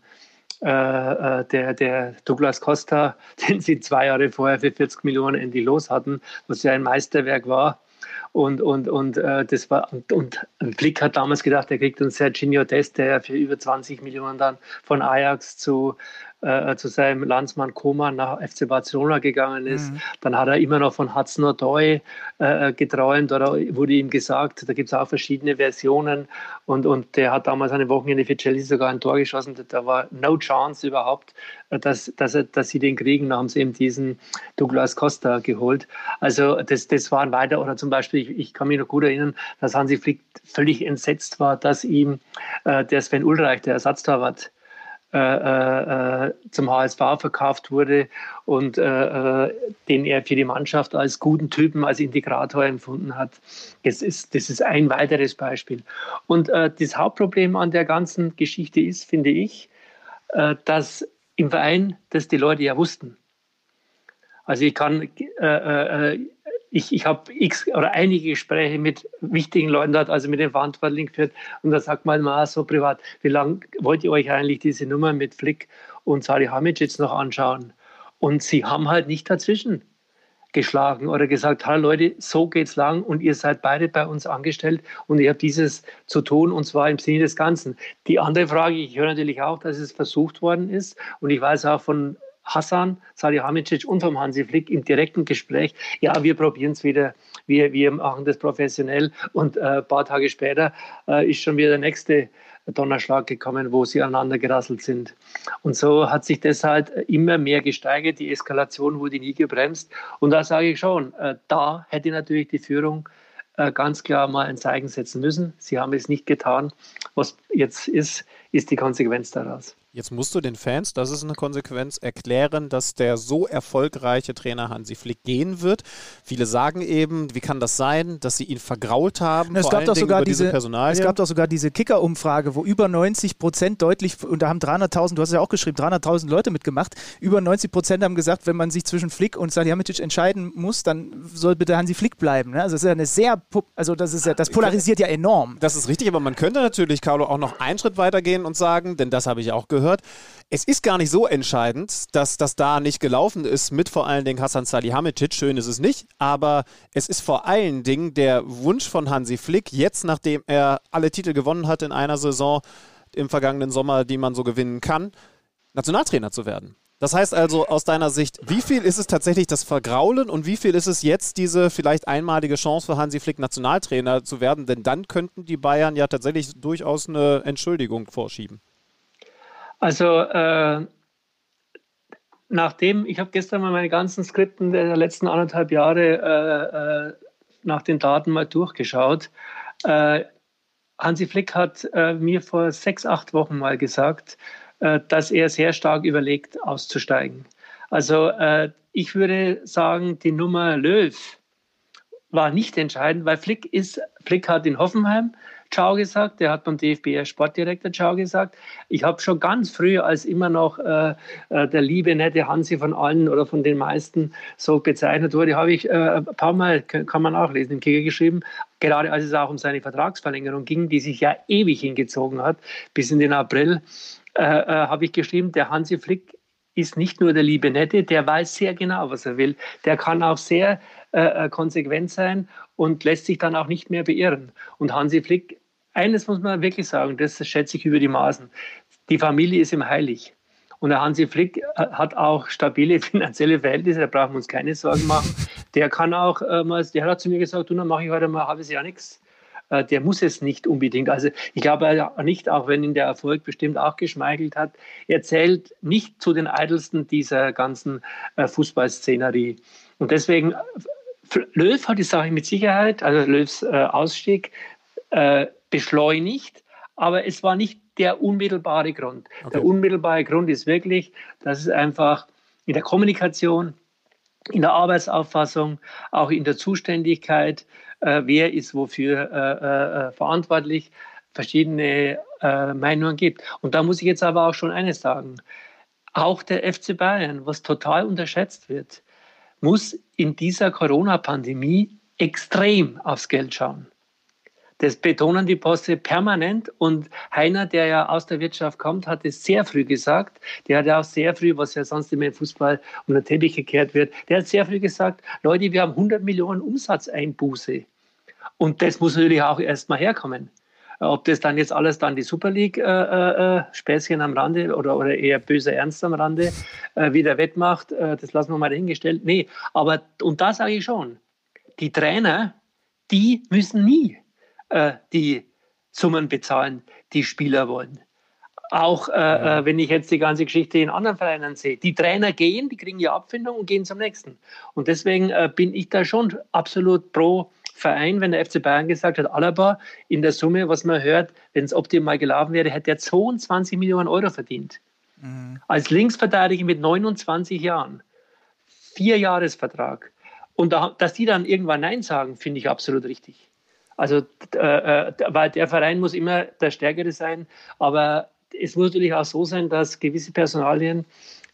äh, der, der Douglas Costa, [laughs] den sie zwei Jahre vorher für 40 Millionen Andy los hatten, was ja ein Meisterwerk war. Und, und, und äh, das war, und, und Blick hat damals gedacht, er kriegt einen Serginho Dest, der für über 20 Millionen dann von Ajax zu äh, zu seinem Landsmann Koman nach FC Barcelona gegangen ist. Mhm. Dann hat er immer noch von Hudson O'Doy äh, geträumt oder wurde ihm gesagt, da gibt es auch verschiedene Versionen und, und der hat damals eine Wochenende für Chelsea sogar ein Tor geschossen. Da war no chance überhaupt, äh, dass, dass, er, dass sie den kriegen. Da haben sie eben diesen Douglas Costa geholt. Also das, das waren weiter, oder zum Beispiel, ich, ich kann mich noch gut erinnern, dass Hansi Flick völlig entsetzt war, dass ihm äh, der Sven Ulreich, der Ersatztorwart, äh, äh, äh zum HSV verkauft wurde und äh, äh, den er für die Mannschaft als guten Typen, als Integrator empfunden hat. Das ist, das ist ein weiteres Beispiel. Und äh, das Hauptproblem an der ganzen Geschichte ist, finde ich, dass im Verein das die Leute ja wussten. Also ich kann ich, ich habe x oder einige Gespräche mit wichtigen Leuten dort, also mit den Verantwortlichen geführt. Und da sagt man mal so privat, wie lange wollt ihr euch eigentlich diese Nummer mit Flick und Salihamidzic noch anschauen? Und sie haben halt nicht dazwischen geschlagen oder gesagt, hallo Leute, so geht's lang und ihr seid beide bei uns angestellt und ihr habt dieses zu tun und zwar im Sinne des Ganzen. Die andere Frage, ich höre natürlich auch, dass es versucht worden ist und ich weiß auch von Hassan Salihamidzic und vom Hansi Flick im direkten Gespräch, ja, wir probieren es wieder, wir, wir machen das professionell und äh, ein paar Tage später äh, ist schon wieder der nächste Donnerschlag gekommen, wo sie aneinander gerasselt sind. Und so hat sich das halt immer mehr gesteigert, die Eskalation wurde nie gebremst und da sage ich schon, äh, da hätte natürlich die Führung äh, ganz klar mal ein Zeichen setzen müssen. Sie haben es nicht getan. Was jetzt ist, ist die Konsequenz daraus. Jetzt musst du den Fans, das ist eine Konsequenz, erklären, dass der so erfolgreiche Trainer Hansi Flick gehen wird. Viele sagen eben, wie kann das sein, dass sie ihn vergrault haben? Es gab doch sogar diese, diese es gab doch sogar diese Kicker-Umfrage, wo über 90 Prozent deutlich, und da haben 300.000, du hast es ja auch geschrieben, 300.000 Leute mitgemacht, über 90 Prozent haben gesagt, wenn man sich zwischen Flick und Salihamidzic entscheiden muss, dann soll bitte Hansi Flick bleiben. Ne? Also das ist ja eine sehr, also das ist ja, das polarisiert ja enorm. Das ist richtig, aber man könnte natürlich, Carlo, auch noch einen Schritt weiter gehen und sagen, denn das habe ich auch gehört, gehört. Es ist gar nicht so entscheidend, dass das da nicht gelaufen ist mit vor allen Dingen Hassan Salihamidzic. Schön ist es nicht, aber es ist vor allen Dingen der Wunsch von Hansi Flick, jetzt nachdem er alle Titel gewonnen hat in einer Saison im vergangenen Sommer, die man so gewinnen kann, Nationaltrainer zu werden. Das heißt also aus deiner Sicht, wie viel ist es tatsächlich das Vergraulen und wie viel ist es jetzt diese vielleicht einmalige Chance für Hansi Flick Nationaltrainer zu werden? Denn dann könnten die Bayern ja tatsächlich durchaus eine Entschuldigung vorschieben. Also äh, nachdem, ich habe gestern mal meine ganzen Skripten der letzten anderthalb Jahre äh, äh, nach den Daten mal durchgeschaut. Äh, Hansi Flick hat äh, mir vor sechs, acht Wochen mal gesagt, äh, dass er sehr stark überlegt, auszusteigen. Also ich würde sagen, die Nummer Löw war nicht entscheidend, weil Flick ist, Flick hat in Hoffenheim Ciao gesagt, der hat beim DFB Sportdirektor Ciao gesagt. Ich habe schon ganz früh als immer noch äh, äh, der liebe, nette Hansi von allen oder von den meisten so bezeichnet wurde, habe ich äh, ein paar Mal, kann man auch lesen, im Kicker geschrieben, gerade als es auch um seine Vertragsverlängerung ging, die sich ja ewig hingezogen hat, bis in den April, äh, äh, habe ich geschrieben, der Hansi Flick ist nicht nur der liebe Nette, der weiß sehr genau, was er will. Der kann auch sehr äh, konsequent sein und lässt sich dann auch nicht mehr beirren. Und Hansi Flick eines muss man wirklich sagen, das schätze ich über die Maßen. Die Familie ist ihm heilig. Und der Hansi Flick äh, hat auch stabile [laughs] finanzielle Verhältnisse, da brauchen wir uns keine Sorgen machen. Der kann auch, äh, der hat zu mir gesagt, du, dann mache ich heute mal ein halbes Jahr nichts. Äh, der muss es nicht unbedingt. Also ich glaube nicht, auch wenn ihn der Erfolg bestimmt auch geschmeichelt hat, er zählt nicht zu den Eidelsten dieser ganzen Fußballszenerie. Und deswegen, Löw hat die Sache mit Sicherheit, also Löws Ausstieg, beschleunigt, aber es war nicht der unmittelbare Grund. Okay. Der unmittelbare Grund ist wirklich, dass es einfach in der Kommunikation, in der Arbeitsauffassung, auch in der Zuständigkeit, äh, wer ist wofür äh, äh, verantwortlich, verschiedene äh, Meinungen gibt. Und da muss ich jetzt aber auch schon eines sagen. Auch der FC Bayern, was total unterschätzt wird, muss in dieser Corona-Pandemie extrem aufs Geld schauen. Das betonen die Posse permanent. Und Heiner, der ja aus der Wirtschaft kommt, hat es sehr früh gesagt. Der hat ja auch sehr früh, was ja sonst immer im Fußball unter den Teppich gekehrt wird, der hat sehr früh gesagt, Leute, wir haben 100 Millionen Umsatzeinbuße. Und das muss natürlich auch erstmal herkommen. Ob das dann jetzt alles dann die Super League äh, äh, äh, Späßchen am Rande oder, oder eher böser Ernst am Rande äh, wieder wettmacht, äh, das lassen wir mal dahingestellt. Nee, aber und da sage ich schon, die Trainer, die müssen nie äh, die Summen bezahlen, die Spieler wollen. Auch äh. Äh, wenn ich jetzt die ganze Geschichte in anderen Vereinen sehe. Die Trainer gehen, die kriegen ja Abfindung und gehen zum nächsten. Und deswegen äh, bin ich da schon absolut pro Verein, wenn der FC Bayern gesagt hat, Alaba in der Summe, was man hört, wenn es optimal gelaufen wäre, hätte er 22 Millionen Euro verdient. Mhm. Als Linksverteidiger mit 29 Jahren. Vier Jahresvertrag. Und da, dass die dann irgendwann Nein sagen, finde ich absolut richtig. Also, äh, äh, weil der Verein muss immer der Stärkere sein, aber es muss natürlich auch so sein, dass gewisse Personalien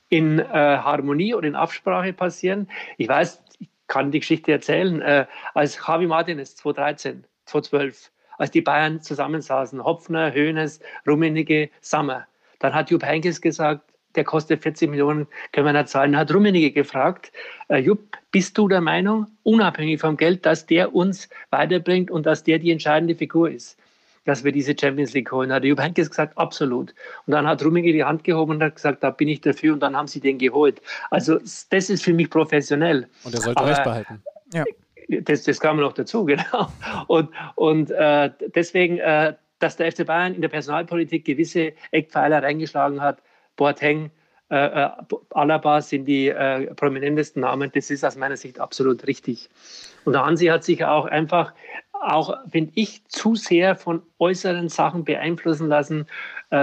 in äh, Harmonie oder in Absprache passieren. Ich weiß, ich kann die Geschichte erzählen, äh, als Javi Martinez 2013, 2012, als die Bayern zusammensaßen, Hopfner, Hoeneß, Rummenigge, Sammer, dann hat Jupp Heynckes gesagt, der kostet 40 Millionen, können wir nicht zahlen. Hat Rummenigge gefragt, äh, Jupp, bist du der Meinung, unabhängig vom Geld, dass der uns weiterbringt und dass der die entscheidende Figur ist? dass wir diese Champions League holen. Hat Jupp Heynckes gesagt, absolut. Und dann hat Rummenigge die Hand gehoben und hat gesagt, da bin ich dafür und dann haben sie den geholt. Also das ist für mich professionell. Und er sollte Aber, recht behalten. Ja. Das, das kam noch dazu, [laughs] genau. Und, und äh, deswegen, äh, dass der FC Bayern in der Personalpolitik gewisse Eckpfeiler reingeschlagen hat, Boateng, äh, äh, Alaba sind die äh, prominentesten Namen. Das ist aus meiner Sicht absolut richtig. Und der Hansi hat sich auch einfach, auch finde ich, zu sehr von äußeren Sachen beeinflussen lassen äh,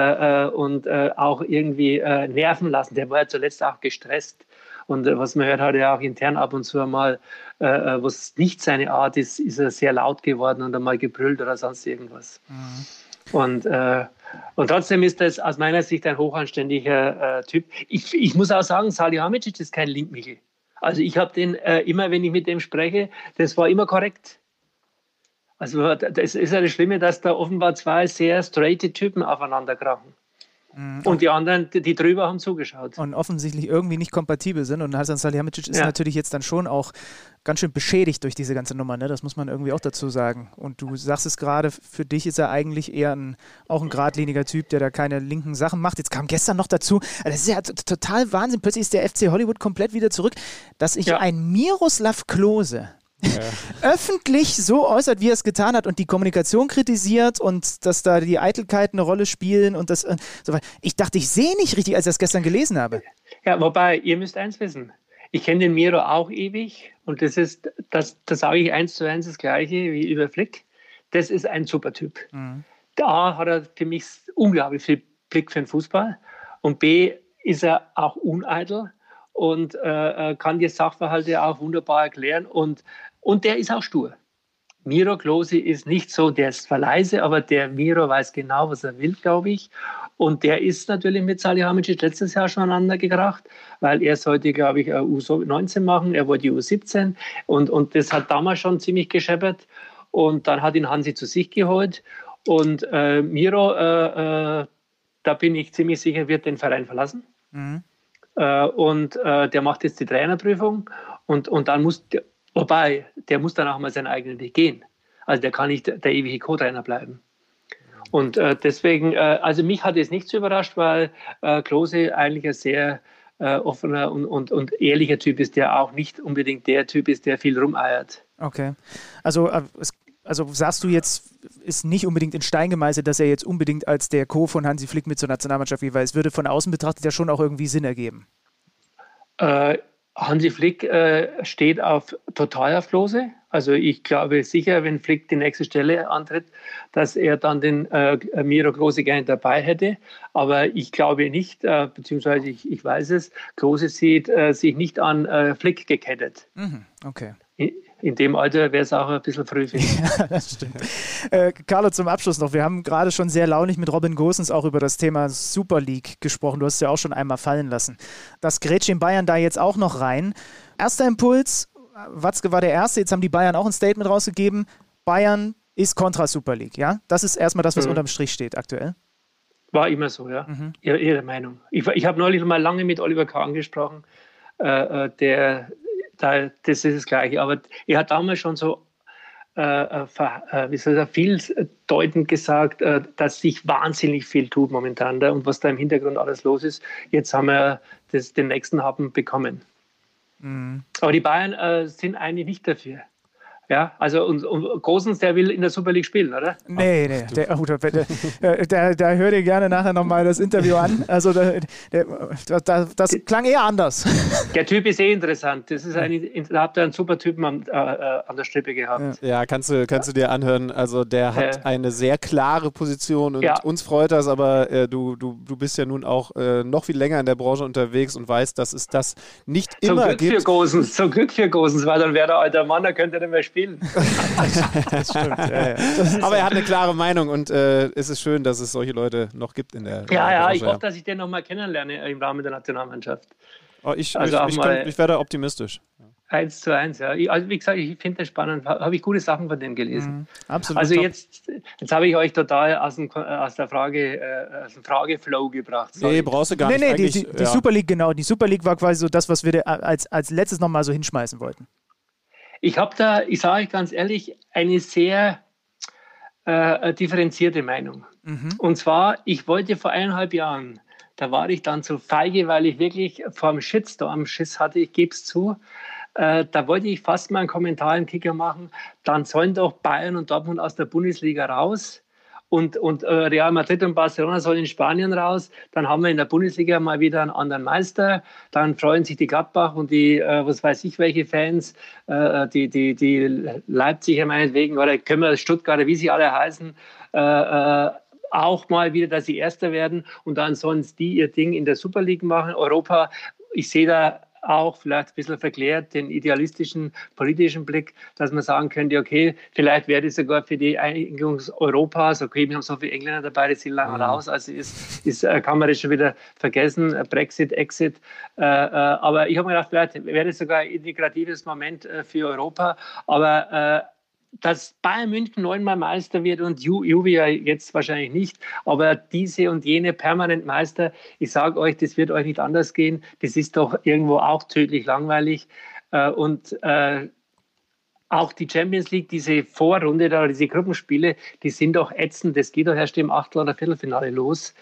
äh und äh, auch irgendwie nerven lassen. Der war ja zuletzt auch gestresst. Und was man hört, hat er auch intern ab und zu einmal, was nicht seine Art ist, ist er sehr laut geworden und einmal gebrüllt oder sonst irgendwas. Mhm. Und und trotzdem ist das aus meiner Sicht ein hochanständiger äh, Typ. Ich, ich, muss auch sagen, Salihamidzic ist kein Linkmichel. Also ich habe den äh, immer, wenn ich mit dem spreche, das war immer korrekt. Also das ist ja das Schlimme, dass da offenbar zwei sehr straighte Typen aufeinander krachen. Mhm. Und die anderen, die drüber haben zugeschaut. Und offensichtlich irgendwie nicht kompatibel sind. Und Hasan Salihamidzic ist ja. natürlich jetzt dann schon auch ganz schön beschädigt durch diese ganze Nummer. Ne? Das muss man irgendwie auch dazu sagen. Und du sagst es gerade, für dich ist er eigentlich eher ein, auch ein geradliniger Typ, der da keine linken Sachen macht. Jetzt kam gestern noch dazu, also das ist ja total Wahnsinn. Plötzlich ist der FC Hollywood komplett wieder zurück, dass ich ja. ein Miroslav Klose ja. [laughs] öffentlich so äußert, wie er es getan hat und die Kommunikation kritisiert und dass da die Eitelkeiten eine Rolle spielen und das äh, so weiter. Ich dachte, ich sehe nicht richtig, als ich das gestern gelesen habe. Ja, wobei, ihr müsst eins wissen. Ich kenne den Miro auch ewig und das ist, das, das sage ich eins zu eins das Gleiche wie über Flick. Das ist ein super Typ. Mhm. Da hat er für mich unglaublich viel Blick für den Fußball und B ist er auch uneitel und äh, äh kann die Sachverhalte auch wunderbar erklären und und der ist auch stur. Miro Klose ist nicht so, der ist verleise, aber der Miro weiß genau, was er will, glaube ich. Und der ist natürlich mit Salihamidzic letztes Jahr schon aneinander gekracht, weil er sollte, glaube ich, U19 machen, er wollte U17 und, und das hat damals schon ziemlich gescheppert. Und dann hat ihn Hansi zu sich geholt und äh, Miro, äh, äh, da bin ich ziemlich sicher, wird den Verein verlassen. Mhm. Äh, und äh, der macht jetzt die Trainerprüfung und, und dann muss, Wobei, der muss dann auch mal seinen eigenen Weg gehen. Also der kann nicht der ewige Co-Trainer bleiben. Und äh, deswegen, äh, also mich hat es nicht so überrascht, weil äh, Klose eigentlich ein sehr äh, offener und, und, und ehrlicher Typ ist, der auch nicht unbedingt der Typ ist, der viel rumeiert. Okay. Also, äh, also sagst du jetzt, ist nicht unbedingt in Stein gemeißelt, dass er jetzt unbedingt als der Co. von Hansi Flick mit zur Nationalmannschaft geht, weil es würde von außen betrachtet ja schon auch irgendwie Sinn ergeben. Äh, Hansi Flick äh, steht auf total auf Klose. Also ich glaube sicher, wenn Flick die nächste Stelle antritt, dass er dann den äh, Miro Klose gerne dabei hätte. Aber ich glaube nicht, äh, beziehungsweise ich, ich weiß es, Klose sieht äh, sich nicht an äh, Flick gekettet. Mhm, okay in dem Alter wäre es auch ein bisschen früh, [laughs] ja, das stimmt. Äh, Carlo, zum Abschluss noch. Wir haben gerade schon sehr launig mit Robin Gosens auch über das Thema Super League gesprochen. Du hast es ja auch schon einmal fallen lassen. Das Gretchen Bayern da jetzt auch noch rein. Erster Impuls, Watzke war der Erste, jetzt haben die Bayern auch ein Statement rausgegeben. Bayern ist kontra Super League, ja? Das ist erstmal das, was mhm. unterm Strich steht aktuell. War immer so, ja. Mhm. Ihre, ihre, Meinung. Ich, ich habe neulich mal lange mit Oliver Kahn gesprochen, äh, äh der da, das ist das Gleiche. Aber er hat damals schon so äh, äh, wie soll ich vieldeutend gesagt, äh, dass sich wahnsinnig viel tut momentan da und was da im Hintergrund alles los ist. Jetzt haben wir das, den nächsten Happen bekommen. Mhm. Aber die Bayern äh, sind eigentlich nicht dafür. Ja, also und, und Gosens, der will in der Super League spielen, oder? Nee, nee, der, oh, der, der, der, der hör dir gerne nachher nochmal das Interview an. Also der, der, das, das klang eher anders. Der Typ ist eh interessant. Das ist ein, da habt ihr einen super Typen an, äh, äh, an der Strippe gehabt. Ja, kannst du, kannst du dir anhören. Also der hat äh, eine sehr klare Position und ja. uns freut das, aber äh, du, du, du bist ja nun auch äh, noch viel länger in der Branche unterwegs und weißt, dass es das nicht zum immer Glück gibt. Für Gosens, zum Glück für Gosens, weil dann wäre der alte Mann, da könnte er nicht mehr spielen spielen. [laughs] das stimmt. Ja, ja. [laughs] Das Aber er hat eine klare Meinung und äh, es ist schön, dass es solche Leute noch gibt in der. Ja, ja, ich hoffe, dass ich den nochmal kennenlerne im Rahmen der Nationalmannschaft. Oh, ich, also ich, ich, kann, ich werde optimistisch. Eins zu eins, ja. Also wie gesagt, ich finde das spannend. Habe ich gute Sachen von dem gelesen. Mhm, absolut. Also jetzt, jetzt habe ich euch total aus, dem, aus der Frage, äh, aus dem Frageflow gebracht. Sorry. Nee, brauchst du gar nee, nicht. Nee, die, die, die Super League, genau. Die Super League war quasi so das, was wir als, als letztes nochmal so hinschmeißen wollten. Ich habe da, ich sage euch ganz ehrlich, eine sehr äh, differenzierte Meinung. Mhm. Und zwar, ich wollte vor eineinhalb Jahren, da war ich dann zu feige, weil ich wirklich vor dem Shitstorm Schiss hatte, ich gebe es zu, äh, da wollte ich fast mal einen Kommentar im Kicker machen, dann sollen doch Bayern und Dortmund aus der Bundesliga raus und, und äh, Real Madrid und Barcelona sollen in Spanien raus. Dann haben wir in der Bundesliga mal wieder einen anderen Meister. Dann freuen sich die Gladbach und die, äh, was weiß ich, welche Fans, äh, die, die, die Leipziger meinetwegen oder können wir Stuttgarter, wie sie alle heißen, äh, äh, auch mal wieder, dass sie Erster werden und dann sollen die ihr Ding in der Super League machen. Europa, ich sehe da auch vielleicht ein bisschen verklärt den idealistischen politischen Blick, dass man sagen könnte, okay, vielleicht wäre das sogar für die Einigung Europas, okay, wir haben so viele Engländer dabei, die sind lange mhm. raus, also ist, ist, äh, kann man das schon wieder vergessen, äh, Brexit, Exit. Äh, aber ich habe mir gedacht, vielleicht wäre das sogar ein integratives Moment für Europa, aber dass Bayern München neunmal Meister wird und Ju Juve ja jetzt wahrscheinlich nicht, aber diese und jene permanent Meister, ich sage euch, das wird euch nicht anders gehen. Das ist doch irgendwo auch tödlich langweilig. Äh, und äh, auch die Champions League, diese Vorrunde da, diese Gruppenspiele, die sind doch ätzend. Das geht doch erst im Achtel- oder Viertelfinale los.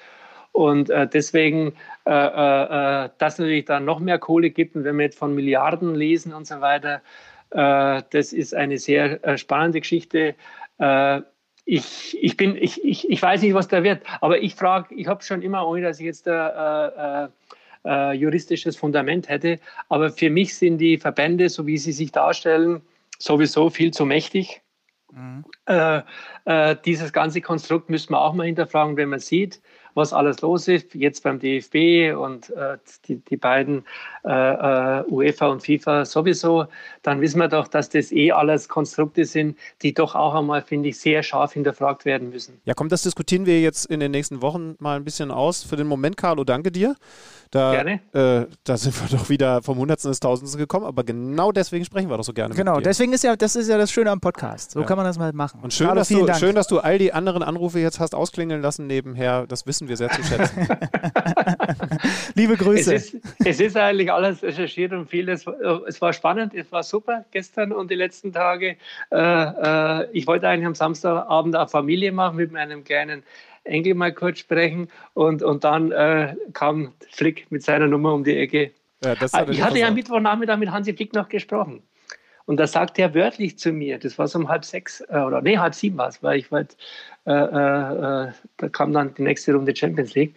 Und äh, deswegen, äh, äh, dass natürlich dann noch mehr Kohle gibt und wenn wir jetzt von Milliarden lesen und so weiter, äh, das ist eine sehr äh, spannende Geschichte. Äh, ich, ich, bin, ich, ich, ich weiß nicht, was da wird, aber ich frage, ich habe schon immer, ohne dass ich jetzt ein äh, juristisches Fundament hätte, aber für mich sind die Verbände, so wie sie sich darstellen, sowieso viel zu mächtig. Mhm. Äh, äh, dieses ganze Konstrukt müssen wir auch mal hinterfragen, wenn man sieht, was alles los ist, jetzt beim DFB und äh, die, die beiden äh, äh UEFA und FIFA sowieso, dann wissen wir doch, dass das eh alles Konstrukte sind, die doch auch einmal, finde ich, sehr scharf hinterfragt werden müssen. Ja, komm, das diskutieren wir jetzt in den nächsten Wochen mal ein bisschen aus. Für den Moment, Carlo, danke dir. Da, gerne. Äh, da sind wir [laughs] doch wieder vom Hundertsten ins Tausendsten gekommen, aber genau deswegen sprechen wir doch so gerne. Genau, deswegen ist ja, das ist ja das Schöne am Podcast. So ja. kann man das mal machen. Und schön, dass du, schön, dass du all die anderen Anrufe jetzt hast ausklingeln lassen nebenher. Das wissen wir sehr zu schätzen. [laughs] Liebe Grüße. Es ist, es ist, eigentlich alles recherchiert und viel. Es, es, war spannend, es war super gestern und die letzten Tage. Äh, äh, ich wollte eigentlich am Samstagabend eine Familie machen mit meinem kleinen Enkel mal kurz sprechen und, und dann äh, kam Flick mit seiner Nummer um die Ecke. Ja, ah, ich hatte ja am Mittwochnachmittag mit Hansi Flick noch gesprochen. Und da sagte er wörtlich zu mir, das war so um halb sechs, äh, oder nee, halb sieben war es, weil ich wollte, äh, äh, da kam dann die nächste Runde Champions League.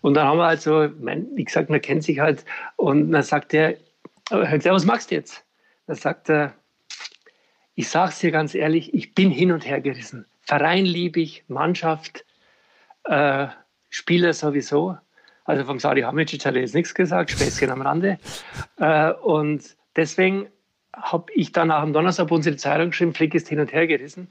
Und dann haben wir halt so, mein, wie gesagt, man kennt sich halt. Und dann sagt er, was machst du jetzt? Dann sagt er, ich sage es dir ganz ehrlich, ich bin hin und her gerissen. Verein liebe ich, Mannschaft, äh, Spieler sowieso. Also vom Sadi Hamicic hat er jetzt nichts gesagt, Späßchen am Rande. Äh, und deswegen habe ich dann auch am Donnerstag unsere Zeitung geschrieben, Flick ist hin und her gerissen.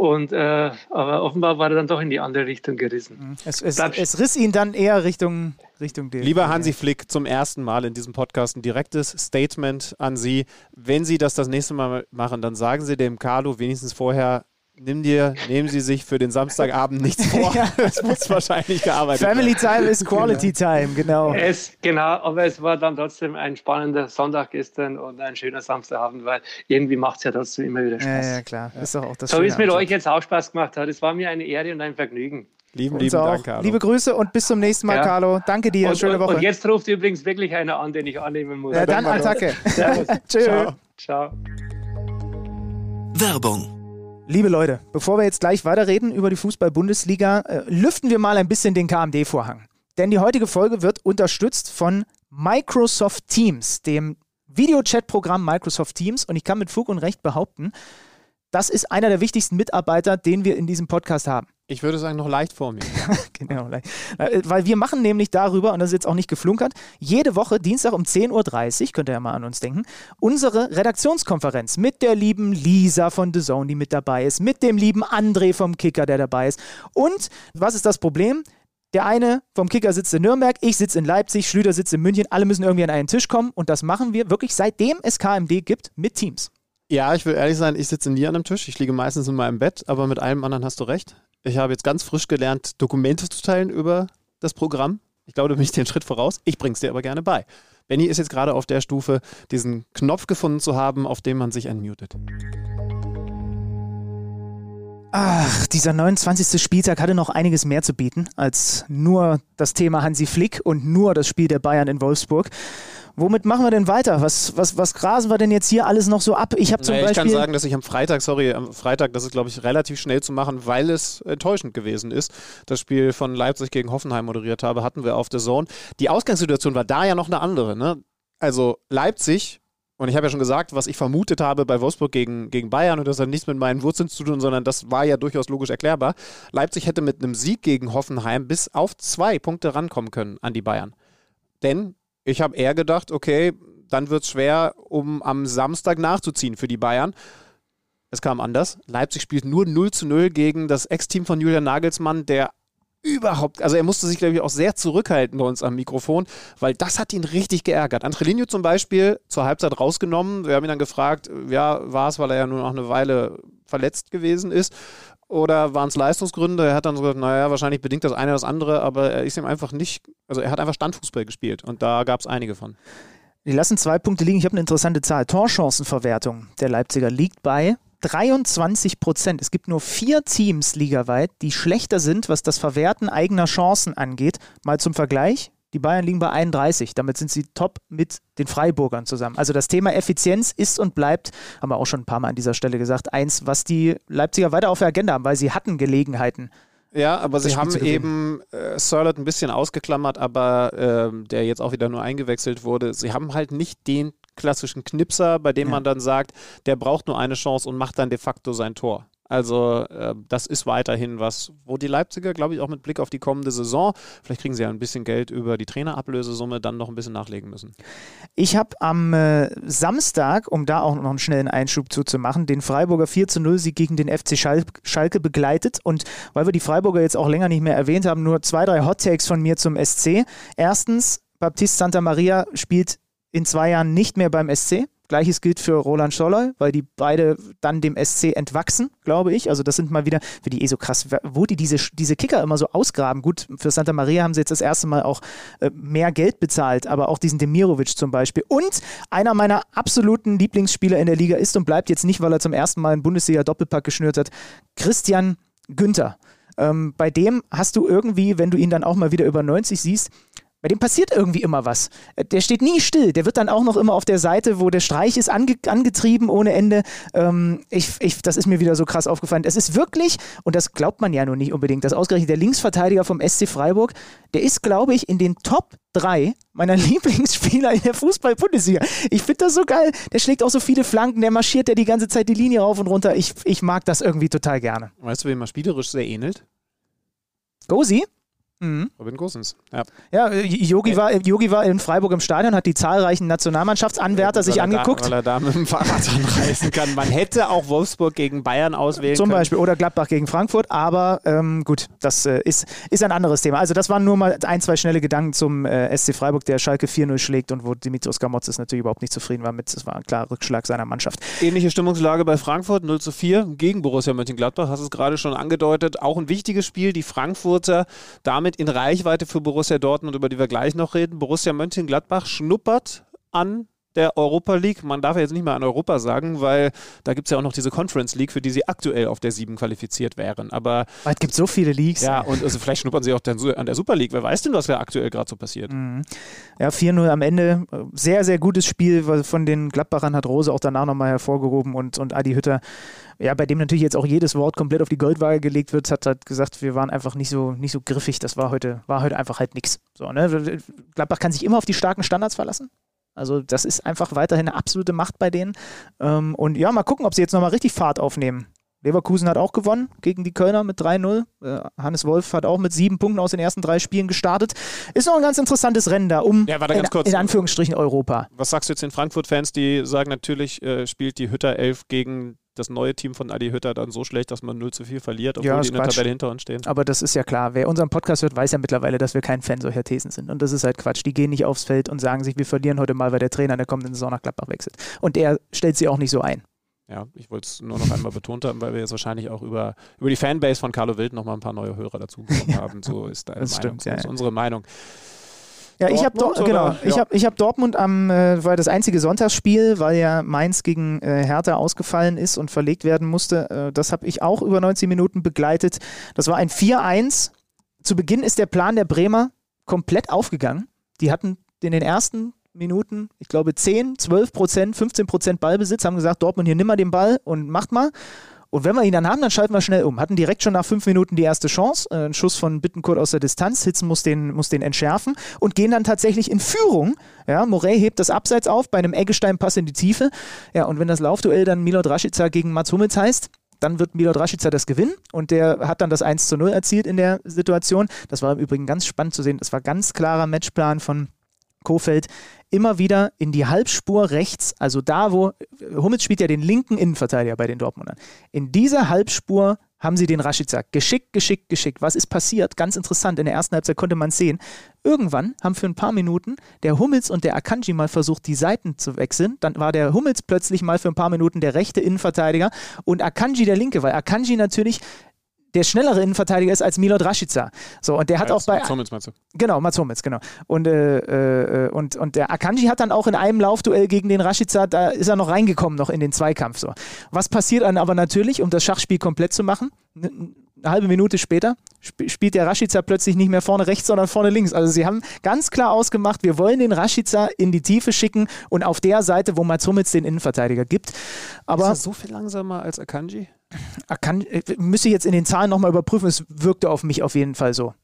Und, äh, aber offenbar war er dann doch in die andere Richtung gerissen. Mhm. Es, es, es riss ihn dann eher Richtung, Richtung DFB. Lieber Hansi Flick, zum ersten Mal in diesem Podcast ein direktes Statement an Sie. Wenn Sie das das nächste Mal machen, dann sagen Sie dem Carlo wenigstens vorher, nimm dir, nehmen Sie sich für den Samstagabend nichts vor. [laughs] Es muss wahrscheinlich gearbeitet Family Time ist Quality Time, genau. Es, genau, aber es war dann trotzdem ein spannender Sonntag gestern und ein schöner Samstagabend, weil irgendwie macht es ja trotzdem immer wieder Spaß. Ja, ja klar. Ist doch auch das so wie es mit euch jetzt auch Spaß gemacht hat. Es war mir eine Ehre und ein Vergnügen. Lieben, lieben auch. Dank, Carlo. Liebe Grüße und bis zum nächsten Mal, Ja. Carlo. Danke dir. Und, Schöne und, Woche. und jetzt ruft übrigens wirklich einer an, den ich annehmen muss. ja, dann Attacke. [laughs] Servus. Tschö. Ciao. Ciao. Werbung. Liebe Leute, bevor wir jetzt gleich weiterreden über die Fußball-Bundesliga, äh, lüften wir mal ein bisschen den KMD-Vorhang. Denn die heutige Folge wird unterstützt von Microsoft Teams, dem Videochat-Programm Microsoft Teams. Und ich kann mit Fug und Recht behaupten, das ist einer der wichtigsten Mitarbeiter, den wir in diesem Podcast haben. Ich würde sagen, noch leicht vor mir. [laughs] Genau, äh, weil wir machen nämlich darüber, und das ist jetzt auch nicht geflunkert, jede Woche Dienstag um 10.30 Uhr, könnt ihr ja mal an uns denken, unsere Redaktionskonferenz mit der lieben Lisa von The Zone, die mit dabei ist, mit dem lieben André vom Kicker, der dabei ist. Und was ist das Problem? Der eine vom Kicker sitzt in Nürnberg, ich sitze in Leipzig, Schlüter sitzt in München, alle müssen irgendwie an einen Tisch kommen und das machen wir wirklich seitdem es KMD gibt mit Teams. Ja, ich will ehrlich sein, ich sitze nie an einem Tisch. Ich liege meistens in meinem Bett, aber mit allem anderen hast du recht. Ich habe jetzt ganz frisch gelernt, Dokumente zu teilen über das Programm. Ich glaube, bin ich den Schritt voraus. Ich bring's dir aber gerne bei. Benny ist jetzt gerade auf der Stufe, diesen Knopf gefunden zu haben, auf dem man sich entmutet. Ach, dieser 29. Spieltag hatte noch einiges mehr zu bieten als nur das Thema Hansi Flick und nur das Spiel der Bayern in Wolfsburg. Womit machen wir denn weiter? Was, was, was grasen wir denn jetzt hier alles noch so ab? Ich habe zum Naja, ich Beispiel. kann sagen, dass ich am Freitag, sorry, am Freitag, das ist, glaube ich, relativ schnell zu machen, weil es enttäuschend gewesen ist. Das Spiel von Leipzig gegen Hoffenheim moderiert habe, hatten wir auf der Zone. Die Ausgangssituation war da ja noch eine andere. Ne? Also Leipzig, und ich habe ja schon gesagt, was ich vermutet habe bei Wolfsburg gegen, gegen Bayern, und das hat nichts mit meinen Wurzeln zu tun, sondern das war ja durchaus logisch erklärbar. Leipzig hätte mit einem Sieg gegen Hoffenheim bis auf zwei Punkte rankommen können an die Bayern. Denn ich habe eher gedacht, okay, dann wird es schwer, um am Samstag nachzuziehen für die Bayern. Es kam anders. Leipzig spielt nur 0 zu 0 gegen das Ex-Team von Julian Nagelsmann, der überhaupt, also er musste sich, glaube ich, auch sehr zurückhalten bei uns am Mikrofon, weil das hat ihn richtig geärgert. Angelino zum Beispiel zur Halbzeit rausgenommen. Wir haben ihn dann gefragt, ja, war es, weil er ja nur noch eine Weile verletzt gewesen ist oder waren es Leistungsgründe? Er hat dann so gesagt, naja, wahrscheinlich bedingt das eine oder das andere, aber er ist ihm einfach nicht, also er hat einfach Standfußball gespielt und da gab es einige von. Die lassen zwei Punkte liegen. Ich habe eine interessante Zahl. Torchancenverwertung der Leipziger liegt bei 23 Prozent. Es gibt nur vier Teams ligaweit, die schlechter sind, was das Verwerten eigener Chancen angeht. Mal zum Vergleich. Die Bayern liegen bei 31. Damit sind sie top mit den Freiburgern zusammen. Also das Thema Effizienz ist und bleibt, haben wir auch schon ein paar Mal an dieser Stelle gesagt, eins, was die Leipziger weiter auf der Agenda haben, weil sie hatten Gelegenheiten. Ja, aber sie haben eben äh, Sirlot ein bisschen ausgeklammert, aber ähm, der jetzt auch wieder nur eingewechselt wurde. Sie haben halt nicht den klassischen Knipser, bei dem Ja. man dann sagt, der braucht nur eine Chance und macht dann de facto sein Tor. Also äh, das ist weiterhin was, wo die Leipziger, glaube ich, auch mit Blick auf die kommende Saison, vielleicht kriegen sie ja ein bisschen Geld über die Trainerablösesumme, dann noch ein bisschen nachlegen müssen. Ich habe am äh, Samstag, um da auch noch einen schnellen Einschub zuzumachen, den Freiburger 4 zu 0 Sieg gegen den FC Schal Schalke begleitet. Und weil wir die Freiburger jetzt auch länger nicht mehr erwähnt haben, nur zwei, drei Hot Takes von mir zum SC. Erstens, Baptiste Santa Maria spielt in zwei Jahren nicht mehr beim SC. Gleiches gilt für Roland Scholler, weil die beide dann dem SC entwachsen, glaube ich. Also das sind mal wieder, für die eh so krass, wo die diese, diese Kicker immer so ausgraben. Gut, für Santa Maria haben sie jetzt das erste Mal auch äh, mehr Geld bezahlt, aber auch diesen Demirovic zum Beispiel. Und einer meiner absoluten Lieblingsspieler in der Liga ist und bleibt jetzt nicht, weil er zum ersten Mal einen Bundesliga-Doppelpack geschnürt hat, Christian Günther. Ähm, bei dem hast du irgendwie, wenn du ihn dann auch mal wieder über 90 siehst, bei dem passiert irgendwie immer was. Äh, Der steht nie still. Der wird dann auch noch immer auf der Seite, wo der Streich ist, ange angetrieben ohne Ende. Ähm, ich, ich, das ist mir wieder so krass aufgefallen. Es ist wirklich, und das glaubt man ja nur nicht unbedingt, dass ausgerechnet der Linksverteidiger vom SC Freiburg, der ist, glaube ich, in den Top 3 meiner [laughs] Lieblingsspieler in der Fußball-Bundesliga. Ich finde das so geil. Der schlägt auch so viele Flanken, der marschiert ja die ganze Zeit die Linie rauf und runter. Ich, ich mag das irgendwie total gerne. Weißt du, wem er spielerisch sehr ähnelt? Gosi? Mhm. Robin Gosens. Ja, ja Yogi, war, Yogi war in Freiburg im Stadion, hat die zahlreichen Nationalmannschaftsanwärter ja, sich angeguckt. Da, weil er da mit dem Fahrrad anreisen kann. Man hätte auch Wolfsburg gegen Bayern auswählen Zum können. Beispiel oder Gladbach gegen Frankfurt, aber ähm, gut, das äh, ist, ist ein anderes Thema. Also das waren nur mal ein, zwei schnelle Gedanken zum äh, SC Freiburg, der Schalke 4-0 schlägt und wo Dimitrios Gamotzes natürlich überhaupt nicht zufrieden war mit. Das war ein klarer Rückschlag seiner Mannschaft. Ähnliche Stimmungslage bei Frankfurt, 0 zu 4 gegen Borussia Mönchengladbach, hast es gerade schon angedeutet. Auch ein wichtiges Spiel, die Frankfurter damit in Reichweite für Borussia Dortmund, über die wir gleich noch reden. Borussia Mönchengladbach schnuppert an der Europa League. Man darf ja jetzt nicht mehr an Europa sagen, weil da gibt es ja auch noch diese Conference League, für die sie aktuell auf der 7 qualifiziert wären. Aber es gibt so viele Leagues. Ja, und also vielleicht schnuppern sie auch an der Super League. Wer weiß denn, was da aktuell gerade so passiert? Mhm. Ja, 4-0 am Ende. Sehr, sehr gutes Spiel von den Gladbachern hat Rose auch danach nochmal hervorgehoben und, und Adi Hütter ja, bei dem natürlich jetzt auch jedes Wort komplett auf die Goldwaage gelegt wird, hat halt gesagt, wir waren einfach nicht so, nicht so griffig. Das war heute, war heute einfach halt nichts. So, ne? Gladbach kann sich immer auf die starken Standards verlassen. Also das ist einfach weiterhin eine absolute Macht bei denen. Ähm, und ja, mal gucken, ob sie jetzt nochmal richtig Fahrt aufnehmen. Leverkusen hat auch gewonnen gegen die Kölner mit 3-0. Äh, Hannes Wolf hat auch mit sieben Punkten aus den ersten drei Spielen gestartet. Ist noch ein ganz interessantes Rennen da um ja, in, kurz, in, Anführungsstrichen Europa. Was sagst du jetzt den Frankfurt-Fans, die sagen, natürlich äh, spielt die Hütter 11 gegen das neue Team von Adi Hütter dann so schlecht, dass man 0 zu 4 verliert, obwohl ja, die in der Tabelle hinter uns stehen. Aber das ist ja klar. Wer unseren Podcast hört, weiß ja mittlerweile, dass wir kein Fan solcher Thesen sind. Und das ist halt Quatsch. Die gehen nicht aufs Feld und sagen sich, wir verlieren heute mal, weil der Trainer in der kommenden Saison nach Gladbach wechselt. Und der stellt sie auch nicht so ein. Ja, ich wollte es nur noch einmal betont haben, weil wir jetzt wahrscheinlich auch über, über die Fanbase von Carlo Wild noch mal ein paar neue Hörer dazu haben. So [laughs] ist deine das Meinung. Stimmt, so ja, ist ja. unsere Meinung. Ja, ich habe Dor genau, ich hab, ich hab Dortmund am, äh, war das einzige Sonntagsspiel, weil ja Mainz gegen äh, Hertha ausgefallen ist und verlegt werden musste. Äh, das habe ich auch über 90 Minuten begleitet. Das war ein 4-1. Zu Beginn ist der Plan der Bremer komplett aufgegangen. Die hatten in den ersten Minuten, ich glaube 10, 12 Prozent, 15 Prozent Ballbesitz, haben gesagt, Dortmund hier nimm mal den Ball und macht mal. Und wenn wir ihn dann haben, dann schalten wir schnell um. Hatten direkt schon nach fünf Minuten die erste Chance. Äh, ein Schuss von Bittenkurt aus der Distanz. Hitzen muss den, muss den entschärfen und gehen dann tatsächlich in Führung. Ja, Morey hebt das Abseits auf bei einem Eggestein-Pass in die Tiefe. Ja, und wenn das Laufduell dann Milot Rashica gegen Mats Hummels heißt, dann wird Milot Rashica das gewinnen und der hat dann das 1 zu 0 erzielt in der Situation. Das war im Übrigen ganz spannend zu sehen. Das war ganz klarer Matchplan von Kofeld immer wieder in die Halbspur rechts, also da, wo Hummels spielt ja den linken Innenverteidiger bei den Dortmundern. In dieser Halbspur haben sie den Rashica geschickt, geschickt, geschickt. Was ist passiert? Ganz interessant. In der ersten Halbzeit konnte man sehen. Irgendwann haben für ein paar Minuten der Hummels und der Akanji mal versucht, die Seiten zu wechseln. Dann war der Hummels plötzlich mal für ein paar Minuten der rechte Innenverteidiger und Akanji der linke, weil Akanji natürlich der schnellere Innenverteidiger ist als Milot Rashica. So, und der hat als auch bei. Mats Hummels meinst du? Genau, Mats Hummels, genau. Und, äh, äh, und, und der Akanji hat dann auch in einem Laufduell gegen den Rashica, da ist er noch reingekommen, noch in den Zweikampf. So. Was passiert dann aber natürlich, um das Schachspiel komplett zu machen? Eine halbe Minute später spielt der Rashica plötzlich nicht mehr vorne rechts, sondern vorne links. Also sie haben ganz klar ausgemacht, wir wollen den Rashica in die Tiefe schicken und auf der Seite, wo Mats Hummels den Innenverteidiger gibt. Aber ist er so viel langsamer als Akanji? Kann, äh, müsste ich jetzt in den Zahlen nochmal überprüfen, es wirkte auf mich auf jeden Fall so.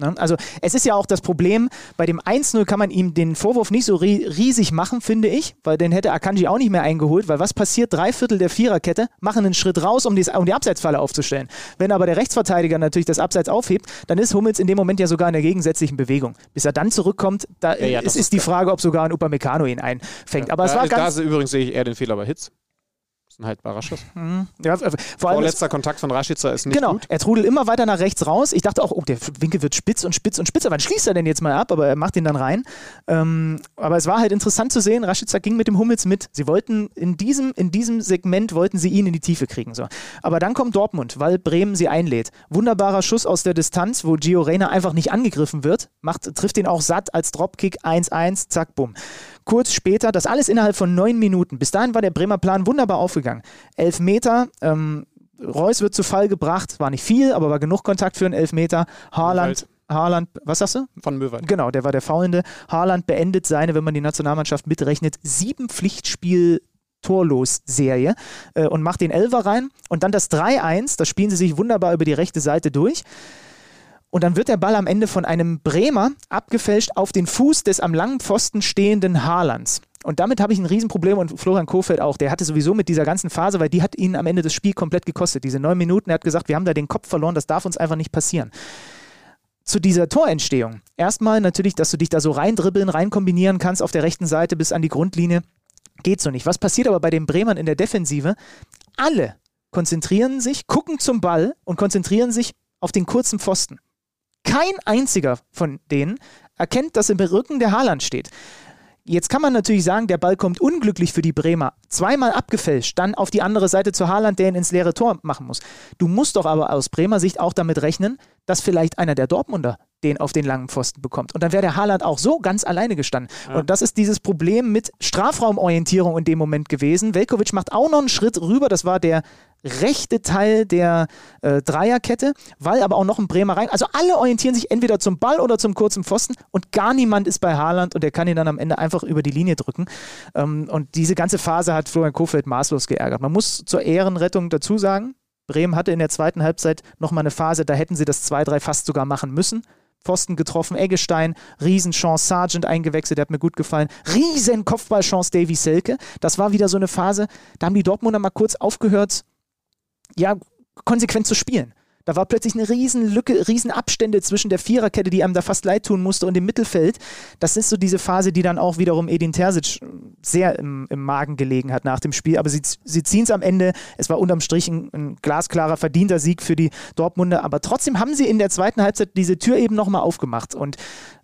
Ne? Also es ist ja auch das Problem, bei dem 1-0 kann man ihm den Vorwurf nicht so riesig machen, finde ich, weil den hätte Akanji auch nicht mehr eingeholt, weil was passiert? Drei Viertel der Viererkette machen einen Schritt raus, um die, um die Abseitsfalle aufzustellen. Wenn aber der Rechtsverteidiger natürlich das Abseits aufhebt, dann ist Hummels in dem Moment ja sogar in der gegensätzlichen Bewegung. Bis er dann zurückkommt, da ja, ja, ist, ist die Frage, ob sogar ein Upamecano ihn einfängt. Ja, aber es war da, ganz... Da übrigens sehe ich eher den Fehler bei Hitz ein haltbarer Schuss. Mhm. Ja, vor allem Vorletzter Kontakt von Rashica ist nicht genau, gut. er trudelt immer weiter nach rechts raus. Ich dachte auch, oh, der Winkel wird spitz und spitz und spitz. Wann schließt er denn jetzt mal ab? Aber er macht ihn dann rein. Ähm, aber es war halt interessant zu sehen, Rashica ging mit dem Hummels mit. Sie wollten in diesem, in diesem Segment wollten sie ihn in die Tiefe kriegen. So. Aber dann kommt Dortmund, weil Bremen sie einlädt. Wunderbarer Schuss aus der Distanz, wo Gio Reyna einfach nicht angegriffen wird. Macht, trifft ihn auch satt als Dropkick 1-1, zack, bumm. Kurz später, das alles innerhalb von neun Minuten. Bis dahin war der Bremer Plan wunderbar aufgegangen. Elf Meter, ähm, Reus wird zu Fall gebracht, war nicht viel, aber war genug Kontakt für einen Elfmeter. Haaland. Haaland, was sagst du? Von Möwald. Genau, der war der Faulende. Haaland beendet seine, wenn man die Nationalmannschaft mitrechnet, sieben Pflichtspiel Torlos-Serie äh, und macht den Elfer rein. Und dann das 3-1, das spielen sie sich wunderbar über die rechte Seite durch. Und dann wird der Ball am Ende von einem Bremer abgefälscht auf den Fuß des am langen Pfosten stehenden Haalands. Und damit habe ich ein Riesenproblem und Florian Kofeld auch. Der hatte sowieso mit dieser ganzen Phase, weil die hat ihn am Ende das Spiel komplett gekostet. Diese neun Minuten, er hat gesagt, wir haben da den Kopf verloren, das darf uns einfach nicht passieren. zu dieser Torentstehung. Erstmal natürlich, dass du dich da so reindribbeln, reinkombinieren kannst auf der rechten Seite bis an die Grundlinie. Geht so nicht. Was passiert aber bei den Bremern in der Defensive? Alle konzentrieren sich, gucken zum Ball und konzentrieren sich auf den kurzen Pfosten. Kein einziger von denen erkennt, dass im Rücken der Haaland steht. Jetzt kann man natürlich sagen, der Ball kommt unglücklich für die Bremer. Zweimal abgefälscht, dann auf die andere Seite zu Haaland, der ihn ins leere Tor machen muss. Du musst doch aber aus Bremer Sicht auch damit rechnen, dass vielleicht einer der Dortmunder den auf den langen Pfosten bekommt. Und dann wäre der Haaland auch so ganz alleine gestanden. Ja. Und das ist dieses Problem mit Strafraumorientierung in dem Moment gewesen. Velkovic macht auch noch einen Schritt rüber. Das war der rechte Teil der äh, Dreierkette, weil aber auch noch ein Bremer rein. Also alle orientieren sich entweder zum Ball oder zum kurzen Pfosten und gar niemand ist bei Haaland und der kann ihn dann am Ende einfach über die Linie drücken. Ähm, und diese ganze Phase hat Florian Kofeld maßlos geärgert. Man muss zur Ehrenrettung dazu sagen, Bremen hatte in der zweiten Halbzeit nochmal eine Phase, da hätten sie das 2-3 fast sogar machen müssen. Pfosten getroffen, Eggestein, Riesenchance, Sargent eingewechselt, der hat mir gut gefallen. Riesen Kopfballchance, Davy Selke. Das war wieder so eine Phase, da haben die Dortmunder mal kurz aufgehört, ja, konsequent zu spielen. Da war plötzlich eine riesen Lücke, riesen Abstände zwischen der Viererkette, die einem da fast leid tun musste, und dem Mittelfeld. Das ist so diese Phase, die dann auch wiederum Edin Terzic sehr im, im Magen gelegen hat nach dem Spiel. Aber sie, sie ziehen es am Ende. Es war unterm Strich ein, ein, glasklarer, verdienter Sieg für die Dortmunder. Aber trotzdem haben sie in der zweiten Halbzeit diese Tür eben nochmal aufgemacht. Und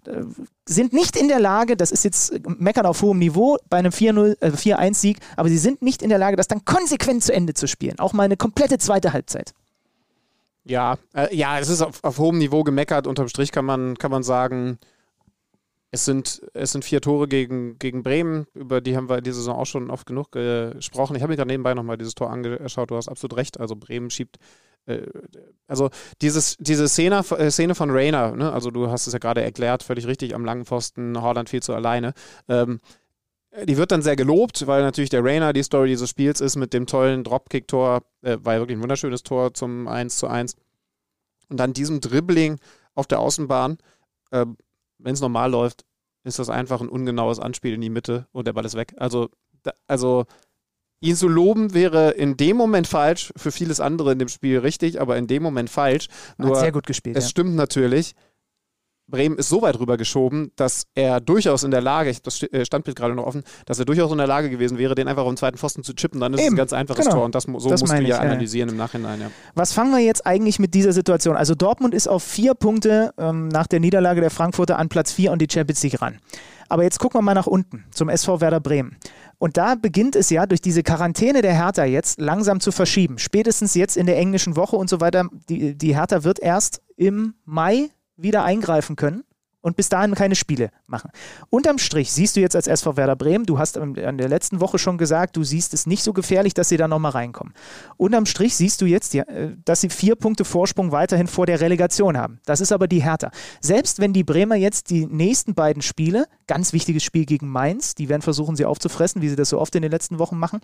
äh, sind nicht in der Lage, das ist jetzt Meckern auf hohem Niveau bei einem 4-1-Sieg, äh, aber sie sind nicht in der Lage, das dann konsequent zu Ende zu spielen. Auch mal eine komplette zweite Halbzeit. Ja, äh, ja, es ist auf, auf, hohem Niveau gemeckert. Unterm Strich kann man, kann man sagen, es sind, es sind vier Tore gegen, gegen Bremen, über die haben wir in dieser Saison auch schon oft genug gesprochen. Ich habe mir gerade nebenbei nochmal dieses Tor angeschaut, du hast absolut recht. Also Bremen schiebt, äh, also dieses, diese Szene, äh, Szene von Rainer, ne? also du hast es ja gerade erklärt, völlig richtig, am langen Pfosten, Holland viel zu alleine. Ähm, die wird dann sehr gelobt, weil natürlich der Rainer die Story dieses Spiels ist mit dem tollen Dropkick-Tor. Äh, war ja wirklich ein wunderschönes Tor zum 1 zu 1. Und dann diesem Dribbling auf der Außenbahn, äh, wenn es normal läuft, ist das einfach ein ungenaues Anspiel in die Mitte und der Ball ist weg. Also, da, also ihn zu loben wäre in dem Moment falsch, für vieles andere in dem Spiel richtig, aber in dem Moment falsch. Nur Hat sehr gut gespielt. Es ja. stimmt natürlich. Bremen ist so weit rübergeschoben, dass er durchaus in der Lage, das äh, Standbild gerade noch offen, dass er durchaus in der Lage gewesen wäre, den einfach auf den zweiten Pfosten zu chippen. Dann ist Eben, es ein ganz einfaches genau. Tor und das, so das musst du ja analysieren ja. im Nachhinein. Ja. Was fangen wir jetzt eigentlich mit dieser Situation? Also Dortmund ist auf vier Punkte ähm, nach der Niederlage der Frankfurter an Platz vier und die Champions League ran. Aber jetzt gucken wir mal nach unten zum SV Werder Bremen. Und da beginnt es ja durch diese Quarantäne der Hertha jetzt langsam zu verschieben. Spätestens jetzt in der englischen Woche und so weiter. Die, die Hertha wird erst im Mai wieder eingreifen können und bis dahin keine Spiele machen. Unterm Strich siehst du jetzt als SV Werder Bremen, du hast an der letzten Woche schon gesagt, du siehst es nicht so gefährlich, dass sie da nochmal reinkommen. Unterm Strich siehst du jetzt, äh, dass sie vier Punkte Vorsprung weiterhin vor der Relegation haben. Das ist aber die Hertha. Selbst wenn die Bremer jetzt die nächsten beiden Spiele, ganz wichtiges Spiel gegen Mainz, die werden versuchen, sie aufzufressen, wie sie das so oft in den letzten Wochen machen,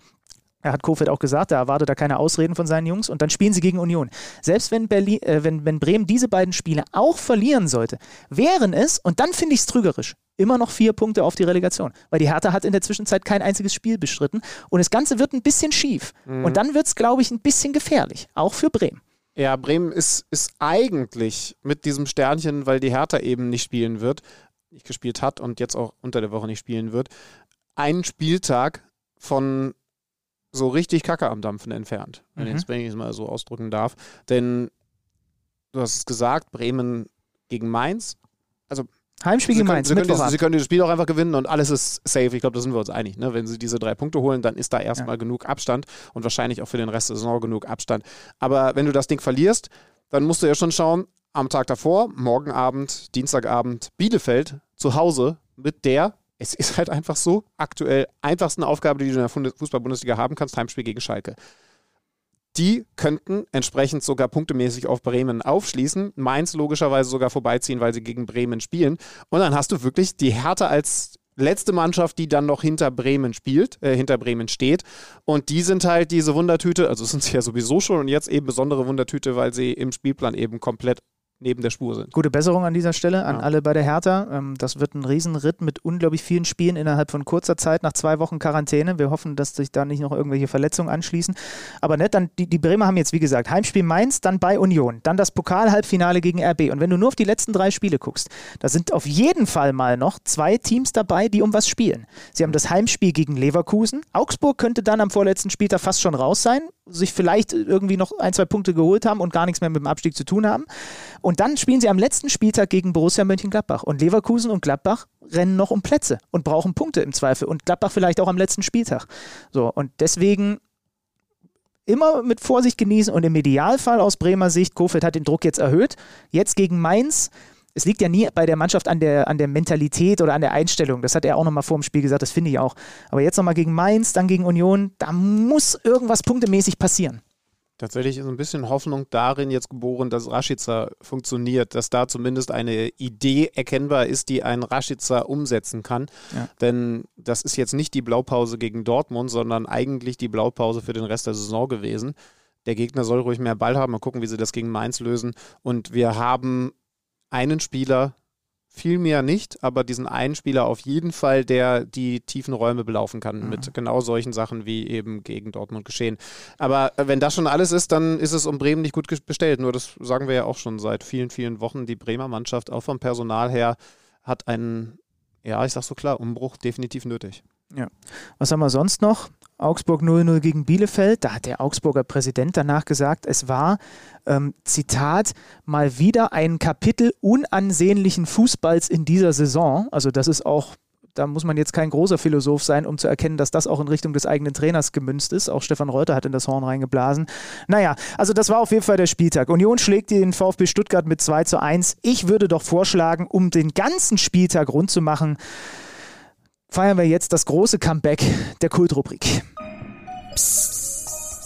er hat Kofeld auch gesagt, er erwartet da keine Ausreden von seinen Jungs und dann spielen sie gegen Union. Selbst wenn, Berlin, äh, wenn, wenn Bremen diese beiden Spiele auch verlieren sollte, wären es, und dann finde ich es trügerisch, immer noch vier Punkte auf die Relegation. Weil die Hertha hat in der Zwischenzeit kein einziges Spiel bestritten und das Ganze wird ein bisschen schief. Mhm. Und dann wird es, glaube ich, ein bisschen gefährlich, auch für Bremen. Ja, Bremen ist, ist eigentlich mit diesem Sternchen, weil die Hertha eben nicht spielen wird, nicht gespielt hat und jetzt auch unter der Woche nicht spielen wird, einen Spieltag von so richtig Kacke am Dampfen entfernt, wenn mhm. ich es mal so ausdrücken darf. Denn du hast es gesagt, Bremen gegen Mainz. Also Heimspiel gegen Mainz. Sie können, dieses, sie können dieses Spiel auch einfach gewinnen und alles ist safe. Ich glaube, da sind wir uns einig. Ne? Wenn sie diese drei Punkte holen, dann ist da erstmal ja. genug Abstand und wahrscheinlich auch für den Rest der Saison genug Abstand. Aber wenn du das Ding verlierst, dann musst du ja schon schauen, am Tag davor, morgen Abend, Dienstagabend, Bielefeld zu Hause mit der es ist halt einfach so, aktuell einfachsten Aufgabe, die du in der Fußball-Bundesliga haben kannst, Heimspiel gegen Schalke. Die könnten entsprechend sogar punktemäßig auf Bremen aufschließen, Mainz logischerweise sogar vorbeiziehen, weil sie gegen Bremen spielen. Und dann hast du wirklich die Härte als letzte Mannschaft, die dann noch hinter Bremen spielt, äh, hinter Bremen steht. Und die sind halt diese Wundertüte, also [laughs] sind sie ja sowieso schon und jetzt eben besondere Wundertüte, weil sie im Spielplan eben komplett neben der Spur sind. Gute Besserung an dieser Stelle an Ja. alle bei der Hertha. Ähm, das wird ein Riesenritt mit unglaublich vielen Spielen innerhalb von kurzer Zeit, nach zwei Wochen Quarantäne. Wir hoffen, dass sich da nicht noch irgendwelche Verletzungen anschließen. Aber nett, dann die, die Bremer haben jetzt, wie gesagt, Heimspiel Mainz, dann bei Union, dann das Pokal-Halbfinale gegen RB. Und wenn du nur auf die letzten drei Spiele guckst, da sind auf jeden Fall mal noch zwei Teams dabei, die um was spielen. Sie haben das Heimspiel gegen Leverkusen. Augsburg könnte dann am vorletzten Spieltag fast schon raus sein, sich vielleicht irgendwie noch ein, zwei Punkte geholt haben und gar nichts mehr mit dem Abstieg zu tun haben. Und dann spielen sie am letzten Spieltag gegen Borussia Mönchengladbach. Und Leverkusen und Gladbach rennen noch um Plätze und brauchen Punkte im Zweifel. Und Gladbach vielleicht auch am letzten Spieltag. So, und deswegen immer mit Vorsicht genießen und im Idealfall aus Bremer Sicht, Kofeld hat den Druck jetzt erhöht. Jetzt gegen Mainz. Es liegt ja nie bei der Mannschaft an der, an der Mentalität oder an der Einstellung. Das hat er auch nochmal vor dem Spiel gesagt, das finde ich auch. Aber jetzt nochmal gegen Mainz, dann gegen Union, da muss irgendwas punktemäßig passieren. Tatsächlich ist ein bisschen Hoffnung darin jetzt geboren, dass Rashica funktioniert, dass da zumindest eine Idee erkennbar ist, die ein Rashica umsetzen kann. Ja. Denn das ist jetzt nicht die Blaupause gegen Dortmund, sondern eigentlich die Blaupause für den Rest der Saison gewesen. Der Gegner soll ruhig mehr Ball haben. Mal gucken, wie sie das gegen Mainz lösen. Und wir haben einen Spieler, viel mehr nicht, aber diesen einen Spieler auf jeden Fall, der die tiefen Räume belaufen kann mit genau solchen Sachen, wie eben gegen Dortmund geschehen. Aber äh, wenn das schon alles ist, dann ist es um Bremen nicht gut bestellt. Nur das sagen wir ja auch schon seit vielen, vielen Wochen. Die Bremer Mannschaft, auch vom Personal her, hat einen, ja, ich sag so klar, Umbruch definitiv nötig. Was haben wir sonst noch? Augsburg 0-0 gegen Bielefeld. Da hat der Augsburger Präsident danach gesagt, es war, ähm, Zitat, mal wieder ein Kapitel unansehnlichen Fußballs in dieser Saison. Also das ist auch, da muss man jetzt kein großer Philosoph sein, um zu erkennen, dass das auch in Richtung des eigenen Trainers gemünzt ist. Auch Stefan Reuter hat in das Horn reingeblasen. Naja, also das war auf jeden Fall der Spieltag. Union schlägt den VfB Stuttgart mit 2 zu 1. Ich würde doch vorschlagen, um den ganzen Spieltag rund zu machen, feiern wir jetzt das große Comeback der Kultrubrik.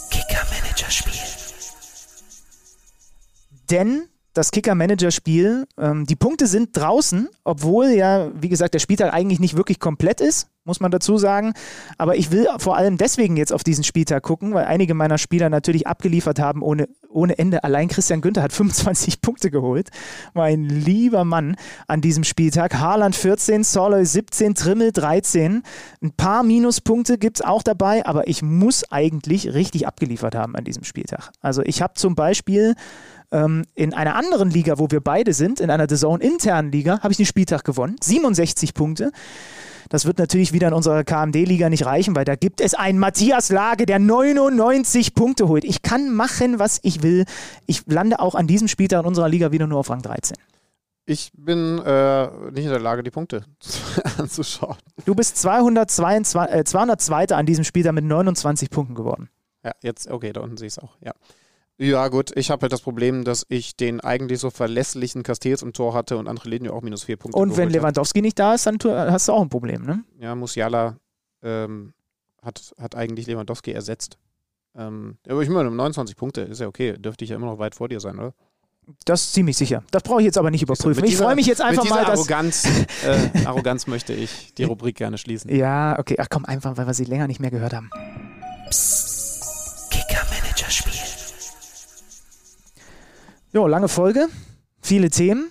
Kicker-Manager-Spiel. Denn das Kicker-Manager-Spiel, ähm, die Punkte sind draußen, obwohl ja, wie gesagt, der Spieltag eigentlich nicht wirklich komplett ist, muss man dazu sagen. Aber ich will vor allem deswegen jetzt auf diesen Spieltag gucken, weil einige meiner Spieler natürlich abgeliefert haben ohne, ohne Ende. Allein Christian Günther hat [laughs] 25 Punkte geholt. Mein lieber Mann an diesem Spieltag. Haaland 14, Soloy 17, Trimmel 13. Ein paar Minuspunkte gibt es auch dabei, aber ich muss eigentlich richtig abgeliefert haben an diesem Spieltag. Also ich habe zum Beispiel ähm, in einer anderen Liga, wo wir beide sind, in einer The Zone internen Liga, habe ich den Spieltag gewonnen. 67 Punkte. Das wird natürlich wieder in unserer KMD-Liga nicht reichen, weil da gibt es einen Matthias Lage, der 99 Punkte holt. Ich kann machen, was ich will. Ich lande auch an diesem Spieltag in unserer Liga wieder nur auf Rang 13. Ich bin äh, nicht in der Lage, die Punkte [laughs] anzuschauen. Du bist 222, äh, 202. an diesem Spieltag mit 29 Punkten geworden. Ja, jetzt, okay, da unten sehe ich es auch, ja. Ja, gut, ich habe halt das Problem, dass ich den eigentlich so verlässlichen Castells im Tor hatte und André Ledin auch minus vier Punkte Und wenn geholt hat. Lewandowski nicht da ist, dann hast du auch ein Problem, ne? Ja, Musiala ähm, hat, hat eigentlich Lewandowski ersetzt. Ähm, aber ich meine, 29 Punkte ist ja okay. Dürfte ich ja immer noch weit vor dir sein, oder? Das ist ziemlich sicher. Das brauche ich jetzt aber nicht überprüfen. Mit Ich dieser- freue mich jetzt einfach mit dieser mal, dass. Arroganz, [laughs] äh, Arroganz möchte ich die Rubrik gerne schließen. Ja, okay. Ach komm, einfach, weil wir sie länger nicht mehr gehört haben. Kicker-Manager-Spiel. Jo, lange Folge, viele Themen.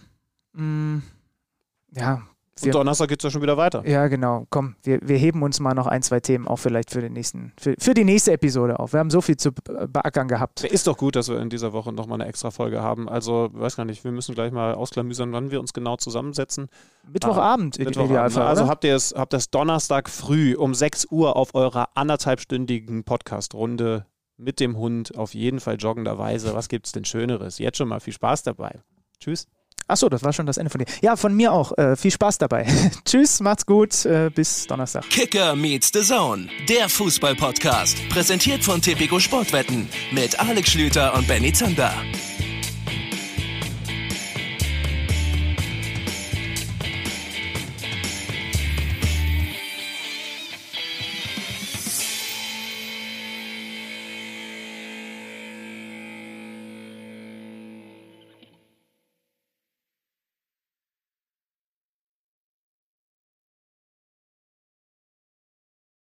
Mm, ja, Und Donnerstag geht es ja schon wieder weiter. ja, genau. Komm, wir, wir heben uns mal noch ein, zwei Themen auch vielleicht für, den nächsten, für, für die nächste Episode auf. Wir haben so viel zu be- beackern gehabt. Ist doch gut, dass wir in dieser Woche nochmal eine extra Folge haben. Also, weiß gar nicht, wir müssen gleich mal ausklamüsern, wann wir uns genau zusammensetzen. Mittwochabend im Mittwochabend, Idealfall. ne? Also habt ihr es habt das Donnerstag früh um 6 Uhr auf eurer anderthalbstündigen Podcast-Runde mit dem Hund auf jeden Fall joggenderweise. Was gibt's denn Schöneres? Jetzt schon mal viel Spaß dabei. Tschüss. Achso, das war schon das Ende von dir. Ja, von mir auch. Äh, viel Spaß dabei. [laughs] Tschüss, macht's gut. Äh, bis Donnerstag. Kicker meets the Zone, der Fußball-Podcast. Präsentiert von Tipico Sportwetten mit Alex Schlüter und Benny Zander.